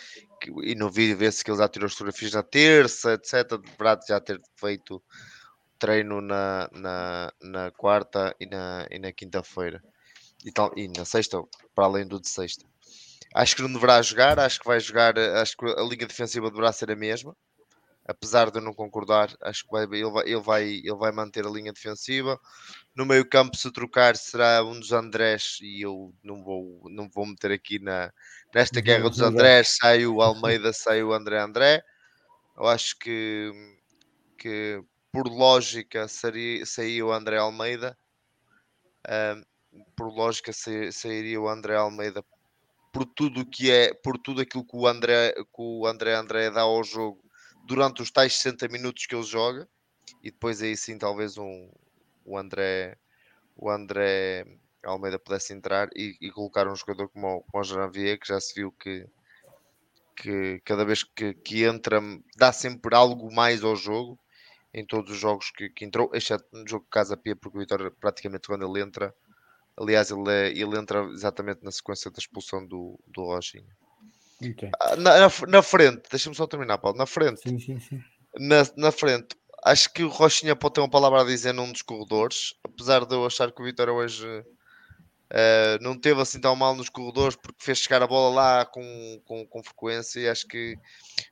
e no vídeo vê-se que ele já tirou as fotografias na terça, etc. Deverá já ter feito treino na, na, na quarta e na, e na quinta-feira. E, tal, e na sexta, para além do de sexta. Acho que não deverá jogar, acho que vai jogar, eh, acho que a linha defensiva deverá ser a mesma. Apesar de eu não concordar, acho que vai, ele, vai, ele, vai, ele vai manter a linha defensiva. No meio campo, se trocar, será um dos Andrés e eu não vou, não vou meter aqui na, nesta guerra dos. Andrés. Sai o Almeida, sai o André André. Eu acho que, que por lógica seria, sairia o André Almeida. Ahm, por lógica sa- sairia o André Almeida por tudo o que é, por tudo aquilo que o André, que o André André dá ao jogo durante os tais 60 minutos que ele joga e depois aí sim talvez um, o André o André Almeida pudesse entrar e, e colocar um jogador como, o- como o que já se viu que, que cada vez que, que entra dá sempre algo mais ao jogo em todos os jogos que, que entrou, exceto no jogo de Casa Pia, porque o Vitória praticamente quando ele entra aliás ele, é- ele entra exatamente na sequência da expulsão do, do Rochinha Ok. Ah, na, na, na frente, deixa-me só terminar, Paulo. Na frente, Sim, sim, sim. na, na frente, acho que o Rochinha pode ter uma palavra a dizer num dos corredores, apesar de eu achar que o Vitória hoje eh, não teve assim tão mal nos corredores porque fez chegar a bola lá com, com, com frequência e acho que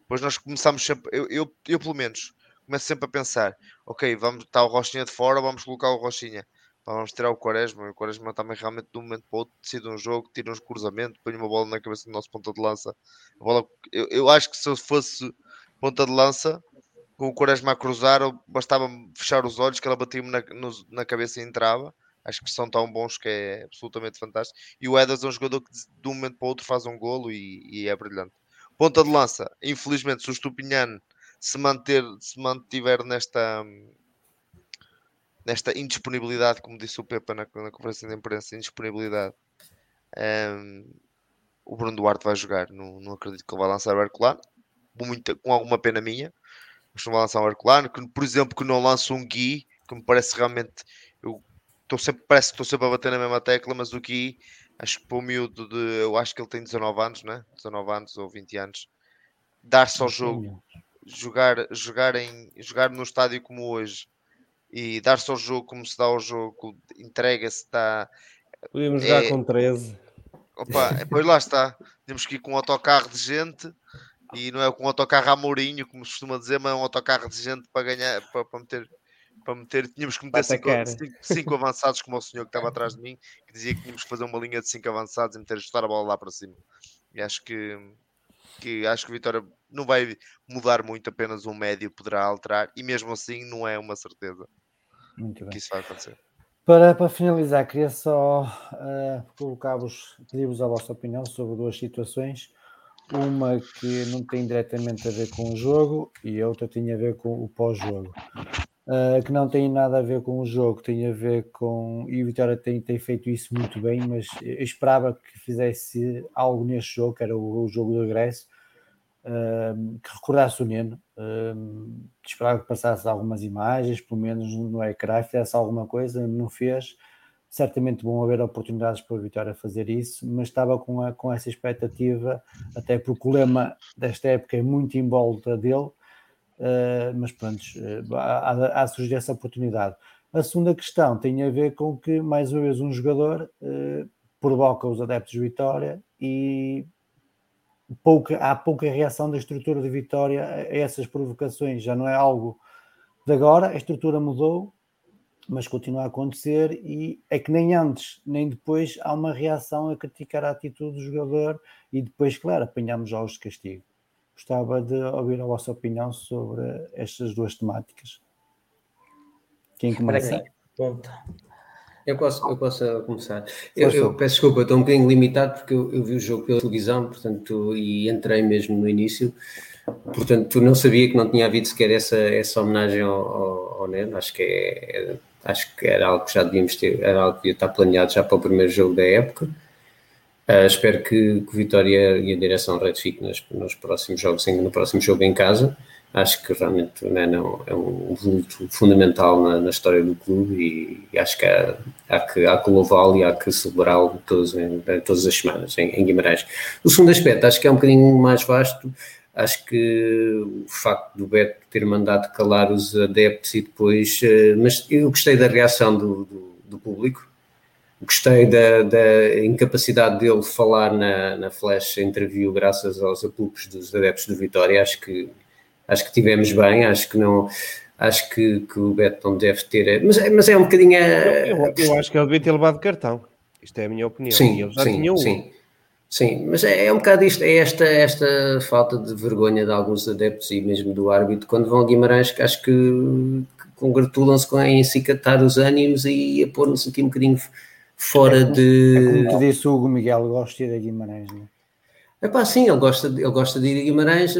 depois nós começamos sempre, eu, eu, eu pelo menos começo sempre a pensar, ok, vamos estar o Rochinha de fora, vamos colocar o Rochinha. Vamos tirar o Quaresma, o Quaresma também realmente de um momento para o outro decide um jogo, tira uns cruzamentos, põe uma bola na cabeça do nosso ponta de lança. Bola, eu, eu acho que se eu fosse ponta de lança, com o Quaresma a cruzar, bastava fechar os olhos que ela batia-me na, na cabeça e entrava. Acho que são tão bons que é absolutamente fantástico. E o Ederson é um jogador que de um momento para o outro faz um golo e, e é brilhante. Ponta de lança, infelizmente, se o Stupinhan se, manter, se mantiver nesta, nesta indisponibilidade, como disse o Pepa na, na conferência de imprensa, indisponibilidade, ehm, o Bruno Duarte vai jogar. Não, não acredito que ele vai lançar o Herculano. Com alguma pena minha. Mas não vai lançar o Herculano. Que, por exemplo, que não lança um Gui, que me parece realmente. Eu estou sempre, parece que estou sempre a bater na mesma tecla, mas o Gui, acho que para o miúdo de. Eu acho que ele tem 19 anos, né? 19 anos ou 20 anos. Dar-se ao jogo, jogar, jogar, em, jogar no estádio como hoje e dar-se ao jogo como se dá ao jogo, entrega-se, está. Podíamos jogar é, com 13. Opa, pois lá está. Temos que ir com um autocarro de gente e não é com um autocarro a Mourinho, como se costuma dizer, mas é um autocarro de gente para ganhar, para, para meter. Para meter, tínhamos que meter cinco, cinco, cinco, avançados, como o senhor que estava atrás de mim, que dizia que tínhamos que fazer uma linha de cinco avançados e meter ajustar a bola lá para cima. E acho que, que acho que o Vitória não vai mudar muito, apenas um médio poderá alterar, e mesmo assim não é uma certeza que isso vai acontecer. Para, para finalizar, queria só uh, colocar-vos, pedir-vos a vossa opinião sobre duas situações. Uma que não tem diretamente a ver com o jogo e a outra tem a ver com o pós-jogo. Uh, que não tem nada a ver com o jogo, tem a ver com. E o Vitória tem, tem feito isso muito bem, mas eu esperava que fizesse algo neste jogo, que era o, o jogo do regresso, que recordasse o Neno, uh, esperava que passasse algumas imagens, pelo menos no ecrã, fizesse alguma coisa, não fez. Certamente vão haver oportunidades para o Vitória fazer isso, mas estava com, a, com essa expectativa, até porque o lema desta época é muito em volta dele, uh, mas pronto, uh, há, há surgir essa oportunidade. A segunda questão tem a ver com que, mais uma vez, um jogador uh, provoca os adeptos de Vitória e pouca, há pouca reação da estrutura de Vitória a essas provocações. Já não é algo de agora, a estrutura mudou, mas continua a acontecer e é que nem antes nem depois há uma reação a criticar a atitude do jogador e depois, claro, apanhamos jogos de castigo. Gostava de ouvir a vossa opinião sobre estas duas temáticas. Quem começa? Ponta. Eu posso, eu posso começar. Eu, eu, peço desculpa, estou um bocadinho limitado porque eu, eu, vi o jogo pela televisão, portanto, e entrei mesmo no início, portanto, não sabia que não tinha havido sequer essa, essa homenagem ao, ao, ao Neno. Acho que é, é, acho que era algo que já devíamos ter, era algo que devia estar planeado já para o primeiro jogo da época. Uh, espero que, que Vitória e a direção retifiquem nos, nos próximos jogos, no próximo jogo em casa acho que realmente o Neno é um vulto fundamental na, na, história do clube e, acho que há, há que, há que louvá-lo e há que celebrá-lo todas, todas as semanas em, em, Guimarães. O segundo aspecto, acho que é um bocadinho mais vasto, acho que o facto do Beto ter mandado calar os adeptos e depois, eh, mas eu gostei da reação do, do, do público, gostei da, da, incapacidade dele falar na, na flash interview graças aos apupos dos adeptos do Vitória, acho que acho que tivemos bem, acho que não. Acho que, que o Beto não deve ter. Mas, mas é um bocadinho. Eu, eu, eu, acho que ele devia ter levado cartão. Isto é a minha opinião. Sim, ele já sim, tinha um. Sim. Sim, mas é, é, um bocado isto, é esta, esta falta de vergonha de alguns adeptos e mesmo do árbitro quando vão a Guimarães, que acho que, que congratulam-se em cicatar os ânimos e a pôr-nos aqui um bocadinho fora é, de. É como te disse o Hugo Miguel, gosto de ir a Guimarães, não é? Epá, sim, ele gosta, ele gosta de ir a Guimarães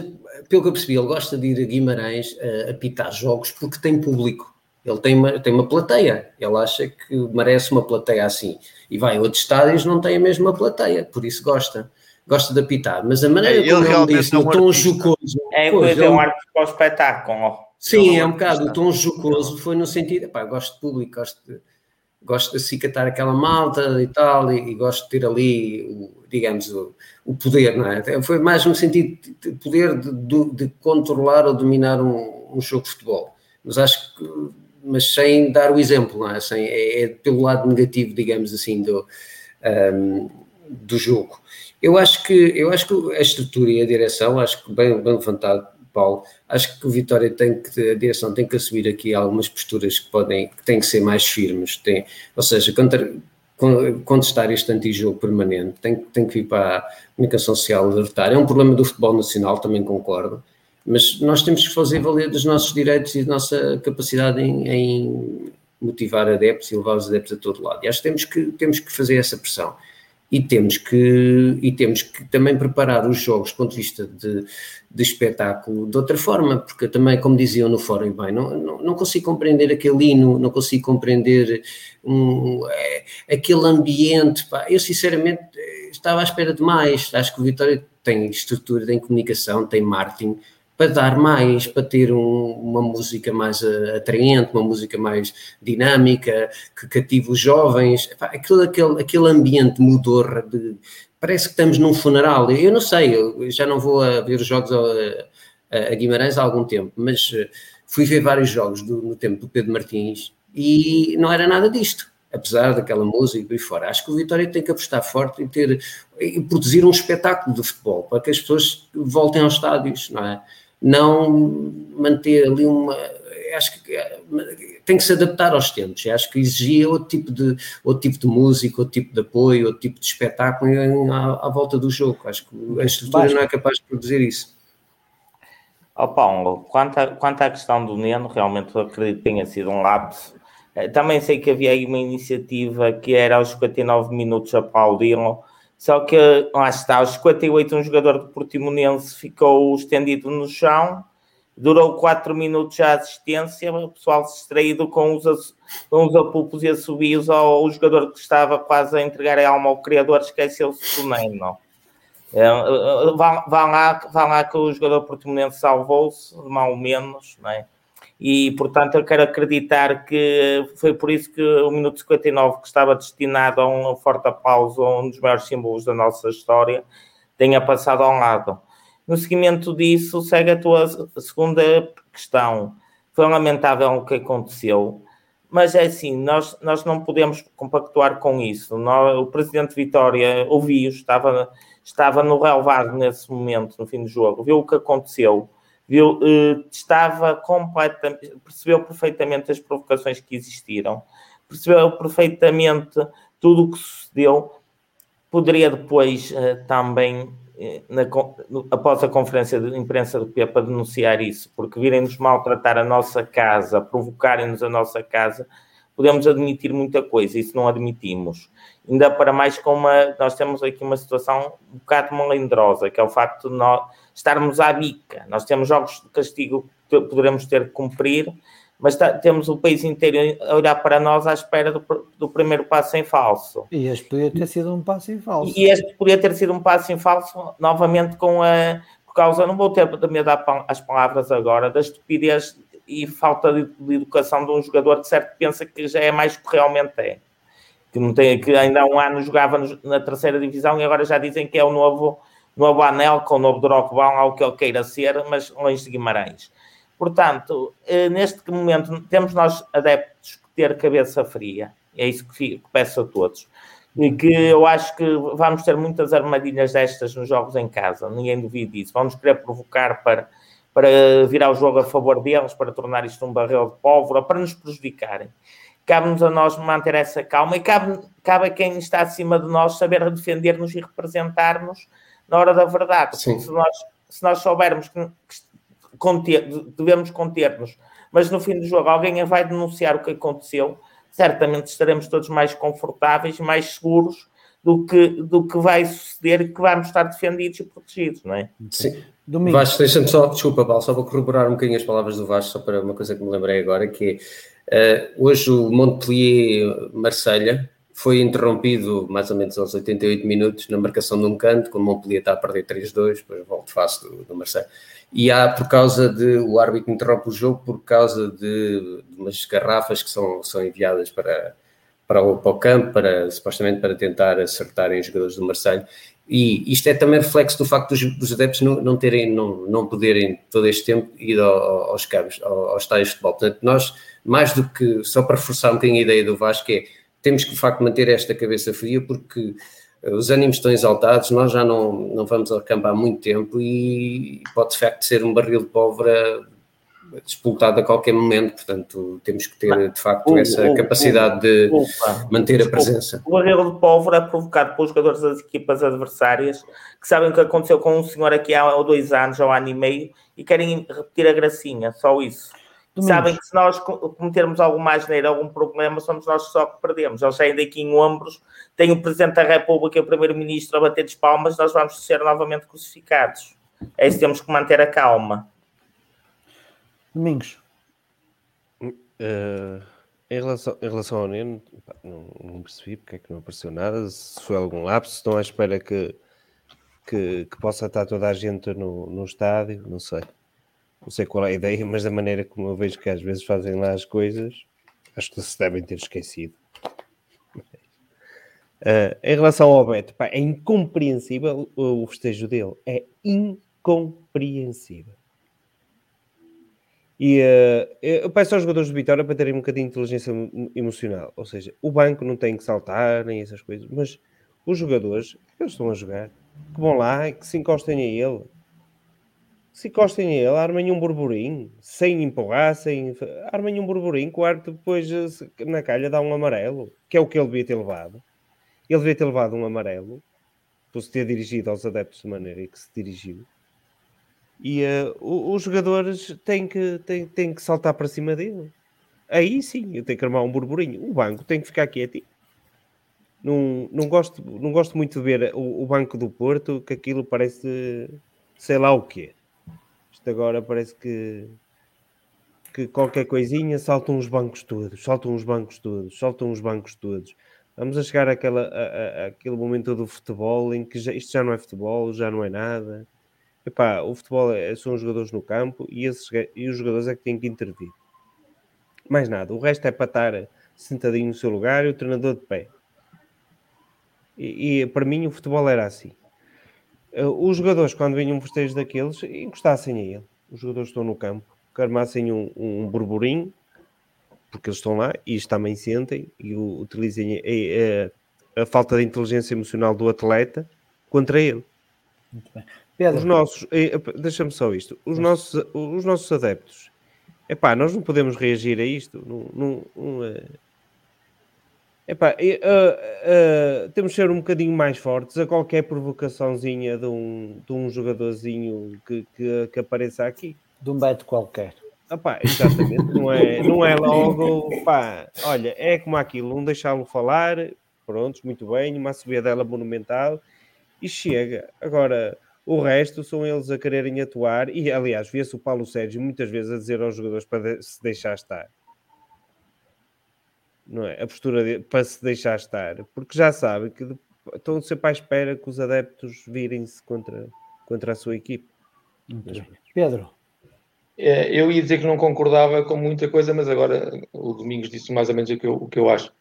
pelo que eu percebi, ele gosta de ir a Guimarães a, a pitar jogos porque tem público. Ele tem uma, tem uma plateia. Ele acha que merece uma plateia assim. E vai a outros estádios, não tem a mesma plateia, por isso gosta. Gosta de apitar. Mas a maneira é, como ele disse, no tom jocoso. É, pois, é um arte para o espetáculo. Sim, é um bocado. O tom jocoso foi no sentido. Pá, gosto de público, gosto de, gosto de acicatar aquela malta e tal, e, e gosto de ter ali, o, digamos, o, o, poder, não é? Foi mais no sentido de poder de, de, de controlar ou dominar um, um, jogo de futebol. Mas acho que, mas sem dar o exemplo, não é? Sem, é, é pelo lado negativo, digamos assim, do, um, do jogo. Eu acho que eu acho que a estrutura e a direção, acho que bem, bem levantado, Paulo, acho que o Vitória tem que, a direção tem que assumir aqui algumas posturas que podem, que têm que ser mais firmes, tem, ou seja, contra, contestar este antijogo permanente, tem, tem que vir para a comunicação social alertar. É um problema do futebol nacional, também concordo, mas nós temos que fazer valer dos nossos direitos e da nossa capacidade em, em motivar adeptos e levar os adeptos a todo lado. E acho que temos que, temos que fazer essa pressão. E temos que, e temos que também preparar os jogos do ponto de vista de, de espetáculo de outra forma, porque também, como diziam no fórum, bem, não, não, não consigo compreender aquele hino, não consigo compreender um, é, aquele ambiente, pá. eu sinceramente estava à espera de mais, acho que o Vitória tem estrutura, tem comunicação, tem marketing, para dar mais, para ter um, uma música mais atraente, uma música mais dinâmica, que cative os jovens. Aquilo, aquele, aquele ambiente mudou, de, parece que estamos num funeral. Eu não sei, eu já não vou a ver os jogos a, a Guimarães há algum tempo, mas eh, fui ver vários jogos do, no tempo do Pedro Martins e não era nada disto apesar daquela música e fora. Acho que o Vitória tem que apostar forte e ter e produzir um espetáculo de futebol para que as pessoas voltem aos estádios, não é? Não manter ali uma. Acho que tem que se adaptar aos tempos. Acho que exigia outro tipo de, outro tipo de música, outro tipo de apoio, outro tipo de espetáculo à, à volta do jogo. Acho que a estrutura não é capaz de produzir isso. Oh, Paulo, quanto, a, quanto à questão do Neno, realmente eu acredito que tenha sido um lapso. Eh, também sei que havia aí uma iniciativa que era aos 59 minutos aplaudiram só que lá está, aos 58, um jogador do Portimonense ficou estendido no chão, durou 4 minutos a assistência, o pessoal distraído com os, com os apupos e assobios ao, ao jogador que estava quase a entregar a alma ao criador, esqueceu-se do Neno. É, vá, vá, lá, vá lá que o jogador portimonense salvou-se, mal menos, não é? E portanto eu quero acreditar que foi por isso que o minuto 59, que estava destinado a um forte aplauso, um dos maiores símbolos da nossa história, tenha passado ao lado. No seguimento disso, segue a tua segunda questão. Foi lamentável o que aconteceu, mas é assim, nós, nós não podemos compactuar com isso. Nós, o presidente Vitória ouviu, estava, estava no relevado nesse momento, no fim do jogo, viu o que aconteceu viu, eh, estava completamente, percebeu perfeitamente as provocações que existiram, percebeu perfeitamente tudo o que sucedeu, poderia depois eh, também, eh, na, após a conferência de imprensa do Pepa, denunciar isso, porque virem-nos maltratar a nossa casa, provocarem-nos a nossa casa, podemos admitir muita coisa, isso não admitimos. Ainda para mais com uma, nós temos aqui uma situação um bocado melindrosa, que é o facto de nós estarmos à bica. Nós temos jogos de castigo que poderemos ter que cumprir, mas tá, temos o país inteiro a olhar para nós à espera do, do, primeiro passo em falso. E este poderia ter sido um passo em falso. E este poderia ter sido um passo em falso, novamente com a. Por causa, não vou ter de me dar as palavras agora, da estupidez e falta de, de, educação de um jogador que certo pensa que já é mais que realmente é. Que, não tem, que ainda há um ano jogava na terceira divisão e agora já dizem que é o novo novo Anelco, o novo Drogba, ao que ele queira ser, mas longe de Guimarães. Portanto, eh, neste momento temos nós adeptos que ter cabeça fria, é isso que peço a todos. E que eu acho que vamos ter muitas armadilhas destas nos jogos em casa, ninguém duvide disso. Vamos querer provocar para, para virar o jogo a favor deles, para tornar isto um barril de pólvora, para nos prejudicarem. Cabe-nos a nós manter essa calma e cabe, cabe a quem está acima de nós saber defender-nos e representar-nos na hora da verdade. Se nós, se nós soubermos que, que conter, devemos conter-nos, mas no fim do jogo alguém vai denunciar o que aconteceu, certamente estaremos todos mais confortáveis, mais seguros do que, do que vai suceder e que vamos estar defendidos e protegidos, não é? Sim. Domingo. Vasco, deixa-me só, desculpa, Paulo, só vou corroborar um bocadinho as palavras do Vasco, só para uma coisa que me lembrei agora, que é, uh, hoje o Montpellier-Marselha foi interrompido mais ou menos aos 88 minutos na marcação de um canto, quando o Montpellier está a perder 3-2, depois volta face do, do Marseille. E há, por causa de, o árbitro interrompe o jogo por causa de, de umas garrafas que são, são enviadas para, para, o, para o campo, para, supostamente para tentar acertarem os jogadores do Marseille. E isto é também reflexo do facto dos, dos adeptos não, não, terem, não, não poderem todo este tempo ir ao, aos cabos, aos estádios de futebol. Portanto, nós, mais do que, só para reforçar um bocadinho a ideia do Vasco, é temos que de facto manter esta cabeça fria porque eh, os ânimos estão exaltados, nós já não, não vamos ao campo há muito tempo e pode de facto ser um barril de pólvora disputado a qualquer momento, portanto temos que ter de facto essa capacidade de manter a presença. O barril de pólvora é provocado pelos jogadores das equipas adversárias que sabem o que aconteceu com um senhor aqui há dois anos ou há ano e meio e querem repetir a gracinha, só isso. Domingos. Sabem que se nós co- cometermos alguma asneira, algum problema, somos nós só que perdemos. Eles saem daqui em ombros, tem o Presidente da República e o Primeiro-Ministro a bater de palmas, nós vamos ser novamente crucificados. É isso que temos que manter a calma. Domingos. Eh, em, relação, em relação ao Neno, não, não percebi porque é que não apareceu nada. Se foi algum lapso, estão à espera que, que, que possa estar toda a gente no, no estádio, não sei. Não sei qual é a ideia, mas da maneira como eu vejo que às vezes fazem lá as coisas, acho que se devem ter esquecido. Eh, em relação ao Beto, pá, é incompreensível o, festejo dele. É incompreensível. E eh, eu peço aos jogadores de Vitória para terem um bocadinho de inteligência emo- emocional. Ou seja, o banco não tem que saltar nem essas coisas, mas os jogadores, eles estão a jogar, que vão lá e que se encostem a ele. Se encostem a ele, armem um burburinho, sem empurrar, sem... armem um burburinho, que o árbitro depois eh, na calha dá um amarelo, que é o que ele devia ter levado. Ele devia ter levado um amarelo, por se ter dirigido aos adeptos de maneira que se dirigiu. E o- os jogadores têm que, têm, têm que saltar para cima dele. Aí sim, eu tenho que armar um burburinho. O banco tem que ficar quietinho. Não, não, gosto, não gosto muito de ver o, o banco do Porto, que aquilo parece sei lá o quê. Isto agora parece que, que qualquer coisinha saltam os bancos todos, saltam os bancos todos, saltam os bancos todos. Vamos a chegar àquela, àquele momento do futebol em que já- isto já não é futebol, já não é nada. Epá, o futebol é, são os jogadores no campo e, esses, e os jogadores é que têm que intervir. Mais nada, o resto é para estar sentadinho no seu lugar e o treinador de pé. E, e para mim o futebol era assim. Eh, Os jogadores, quando vinham um festejo daqueles, encostassem a ele. Os jogadores estão no campo, que armassem um, um burburinho, porque eles estão lá e eles também sentem e utilizem a, a- a falta de inteligência emocional do atleta contra ele. Muito bem. Os Pedro, nossos, eh, deixa-me só isto, os nossos, os nossos adeptos, epá, nós não podemos reagir a isto, não, não, não, eh, epá, eh, eh, temos de ser um bocadinho mais fortes a qualquer provocaçãozinha de um, de um jogadorzinho que, que, que apareça aqui. de um beto qualquer. Ah pá, exatamente, não é, não é logo, pá, olha, é como aquilo, não deixá-lo falar, prontos, muito bem, uma subida dela monumental e chega. Agora, o resto são eles a quererem atuar e, aliás, vê-se o Paulo Sérgio muitas vezes a dizer aos jogadores para se deixar estar. Não é? A postura de, para se deixar estar, porque já sabe que de- estão sempre à espera que os adeptos virem-se contra, contra a sua equipe. Pedro, É, Eu ia dizer que não concordava com muita coisa, mas agora o Domingos disse mais ou menos o que eu, o que eu acho.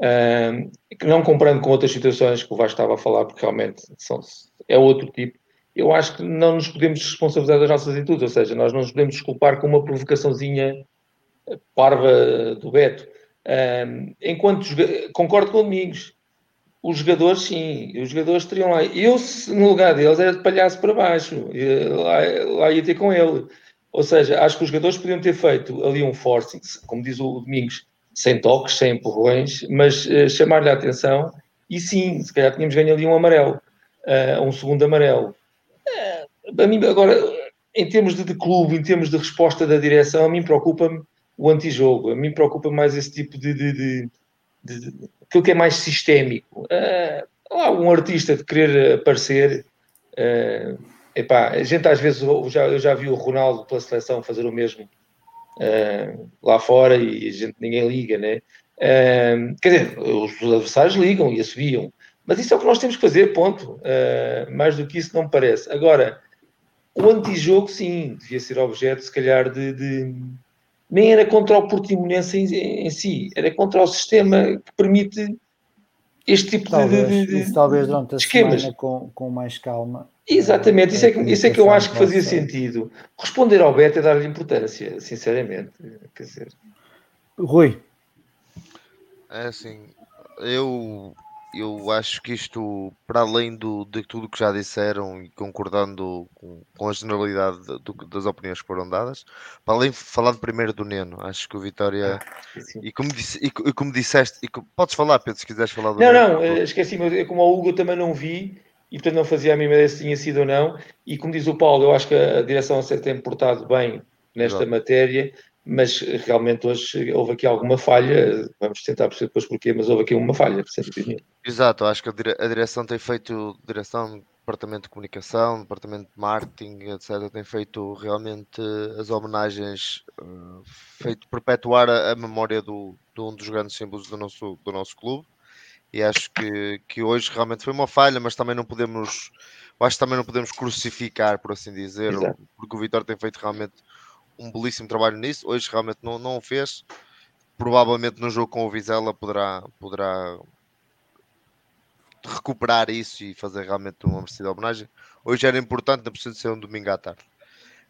Ahm, que não comparando com outras situações que o Vasco estava a falar, porque realmente são, é outro tipo, eu acho que não nos podemos responsabilizar das nossas atitudes, ou seja, nós não nos podemos desculpar com uma provocaçãozinha parva do Beto. Ahm, enquanto concordo com o Domingos, os jogadores sim, os jogadores teriam lá. Eu, no lugar deles, era de palhaço para baixo, lá, lá ia ter com ele. Ou seja, acho que os jogadores podiam ter feito ali um forcing, como diz o Domingos, sem toques, sem empurrões, mas eh, chamar-lhe a atenção e sim, se calhar tínhamos ganho ali um amarelo, eh, um segundo amarelo. Eh, a mim, agora, em termos de, de clube, em termos de resposta da direção, a mim preocupa-me o antijogo, a mim preocupa mais esse tipo de. de, de, de, de aquilo que é mais sistémico. Lá, um artista de querer aparecer. eh, epá, a gente às vezes eu já, eu já vi o Ronaldo pela seleção fazer o mesmo eh, lá fora e a gente ninguém liga, né? Eh, quer dizer, os adversários ligam e assobiam, mas isso é o que nós temos que fazer, ponto. Mais do que isso não me parece. Agora, o antijogo, sim, devia ser objeto, se calhar, de. De- nem era contra o Portimonense em, em si, era contra o sistema que permite este tipo de- talvez, de, de, isso talvez durante a esquemas. semana com, com mais calma. Exatamente, isso é, que, isso é que eu acho que fazia sentido. Responder ao Beto é dar-lhe importância, sinceramente. Quer dizer, Rui, É assim, eu, eu acho que isto, para além do, de tudo que já disseram e concordando com, com a generalidade do- das opiniões que foram dadas, para além de falar primeiro do Neno, acho que o Vitória, assim. e como, disse, e, e como disseste, e podes falar, Pedro, se quiseres falar do Não, Neno. não, eh, esqueci-me, como o Hugo também não vi e portanto não fazia a mínima ideia se tinha sido ou não. E como diz o Paulo, eu acho que a direção se tem portado bem nesta Exato. matéria, mas realmente hoje houve aqui alguma falha. Vamos tentar perceber depois porquê, mas houve aqui uma falha, Exato, acho que a, dire a direção tem feito, direção, departamento de comunicação, departamento de marketing, etc., tem feito realmente as homenagens, uh, feito perpetuar a, a memória do, de um dos grandes símbolos do nosso, do nosso clube. E acho que, que hoje realmente foi uma falha, mas também não podemos, acho que também não podemos crucificar, por assim dizer, Exato. porque o Vitória tem feito realmente um belíssimo trabalho nisso. Hoje realmente não, não o fez. Provavelmente no jogo com o Vizela poderá, poderá recuperar isso e fazer realmente uma merecida homenagem. Hoje era importante, não precisa ser um domingo à tarde.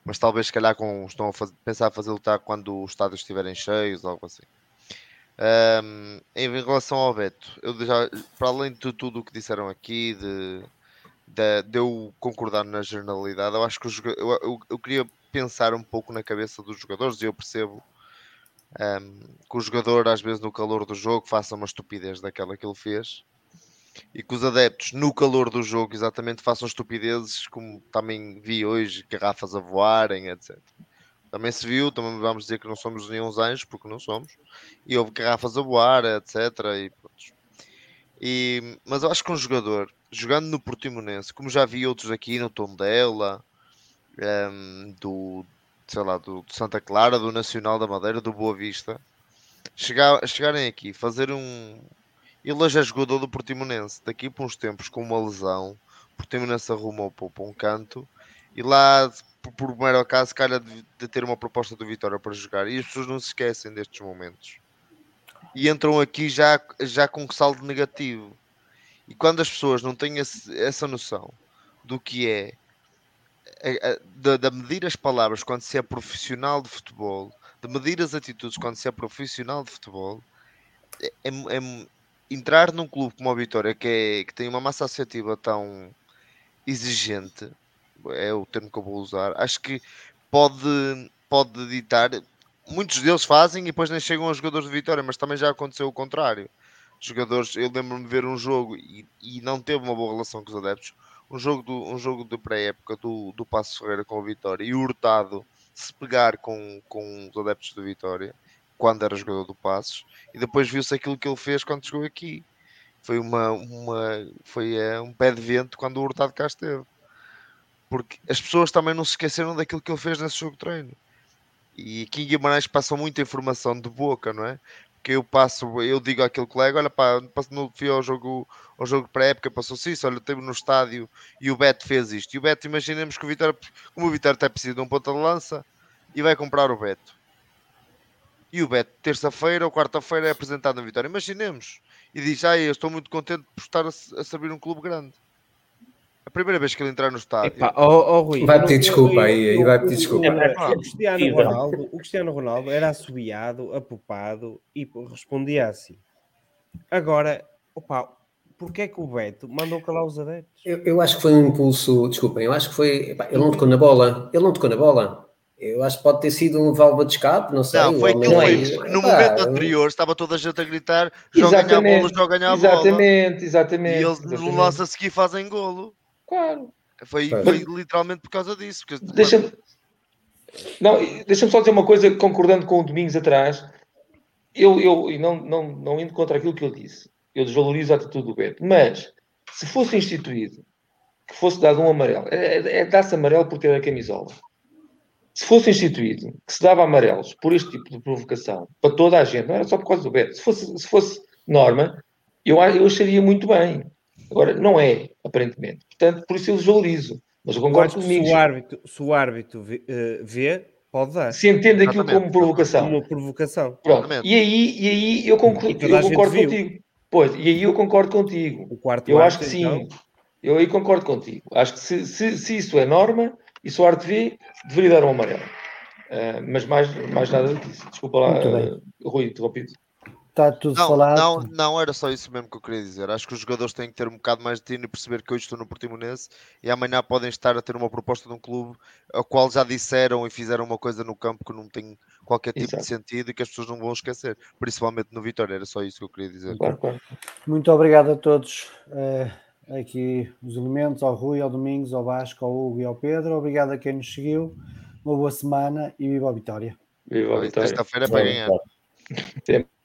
Mas talvez, se calhar, com, estão a fazer, pensar a fazer lutar quando os estádios estiverem cheios ou algo assim. Um, em relação ao Beto, eu já, para além de tudo o que disseram aqui, de, de, de eu concordar na generalidade, eu acho que eu, eu, eu, queria pensar um pouco na cabeça dos jogadores e eu percebo um, que o jogador, às vezes, no calor do jogo, faça uma estupidez daquela que ele fez e que os adeptos, no calor do jogo, exatamente façam estupidezes, como também vi hoje, garrafas a voarem, etc. Também se viu, também vamos dizer que não somos nenhum anjos, porque não somos, e houve garrafas a voar, etc. E, e, mas eu acho que um jogador, jogando no Portimonense, como já vi outros aqui no Tondela, um, do, sei lá, do, do, Santa Clara, do Nacional da Madeira, do Boa Vista, chegar, chegarem aqui, fazer um, ele já é jogador do Portimonense. Daqui por uns tempos, com uma lesão, o Portimonense arrumou para um canto e lá, por, por mero acaso, calha de, de, ter uma proposta do Vitória para jogar. E as pessoas não se esquecem destes momentos. E entram aqui já, já com saldo negativo. E quando as pessoas não têm esse, essa noção do que é de, medir as palavras quando se é profissional de futebol, de medir as atitudes quando se é profissional de futebol, é, é, entrar num clube como a Vitória, que, é, que tem uma massa associativa tão exigente, é o termo que eu vou usar, acho que pode, pode ditar. Muitos deles fazem e depois nem chegam aos jogadores de Vitória, mas também já aconteceu o contrário. Jogadores, eu lembro-me de ver um jogo e, e não teve uma boa relação com os adeptos. Um jogo, do, um jogo de pré-época do, do Passo Ferreira com a Vitória e o Hurtado se pegar com, com os adeptos da Vitória quando era jogador do Passos e depois viu-se aquilo que ele fez quando chegou aqui. Foi uma, uma foi é, um pé de vento quando o Hurtado cá esteve. Porque as pessoas também não se esqueceram daquilo que ele fez nesse jogo de treino. E aqui em Guimarães passam muita informação de boca, não é? Porque eu passo, eu digo àquele colega, olha pá, no fui ao jogo, ao jogo pré-época, passou-se isso, olha, teve no estádio e o Beto fez isto. E o Beto, imaginemos que o Vitória, como o Vitória até precisa de um ponta de lança, e vai comprar o Beto e o Beto, terça-feira ou quarta-feira, é apresentado na Vitória. Imaginemos. E diz: Ah, eu estou muito contente por estar a, a servir um clube grande. A primeira vez que ele entrar no estádio. Epá, oh, oh, Rui, vai pedir desculpa aí, aí vai pedir desculpa. O, Cristiano Ronaldo, o Cristiano Ronaldo era assobiado, apupado e respondia assim. Agora, opa, porquê é que o Beto mandou calar os adeptos? Eu, eu acho que foi um impulso, desculpem, eu acho que foi. Epá, ele não tocou na bola, ele não tocou na bola. Eu acho que pode ter sido um válvula de escape, não sei. Não, foi que foi, no momento anterior estava toda a gente a gritar: joga ganhar bola, joga ganhar bola. Exatamente, exatamente. E eles no lance a seguir fazem golo. Claro. Foi, foi literalmente por causa disso. Porque... Deixa-me não, deixa só dizer uma coisa, concordando com o Domingos atrás. Eu, eu não, não, não indo contra aquilo que ele disse, eu desvalorizo a atitude do Beto, mas se fosse instituído que fosse dado um amarelo, é, é, é dar-se amarelo por ter a camisola se fosse instituído que se dava amarelos por este tipo de provocação para toda a gente, não era só por causa do Beto, se fosse, se fosse norma, eu, eu acharia muito bem. Agora, não é, aparentemente. Portanto, por isso eu desvalorizo. Mas eu concordo eu comigo. Se o árbitro, se o árbitro vê, vê, pode dar. Se entende aquilo como provocação. Como provocação. Pronto. E aí, e aí eu, conclu... eu concordo contigo. Pois, e aí eu concordo contigo. O quarto eu acho que sim. Então... Eu aí concordo contigo. Acho que se, se, se isso é norma, e se o Arte V deveria dar um amarelo. Uh, mas mais, mais nada do que isso. Desculpa lá, uh, Rui, interrompido. Está tudo não, falado. Não, não, era só isso mesmo que eu queria dizer. Acho que os jogadores têm que ter um bocado mais de tino e perceber que hoje estou no Portimonense e amanhã podem estar a ter uma proposta de um clube ao qual já disseram e fizeram uma coisa no campo que não tem qualquer tipo Exato. de sentido e que as pessoas não vão esquecer, principalmente no Vitória. Era só isso que eu queria dizer. Claro, claro. Muito obrigado a todos. Uh aqui os elementos, ao Rui, ao Domingos, ao Vasco, ao Hugo e ao Pedro. Obrigado a quem nos seguiu. Uma boa semana e viva a vitória. Viva a vitória. Sexta-feira é para ganhar. Sempre.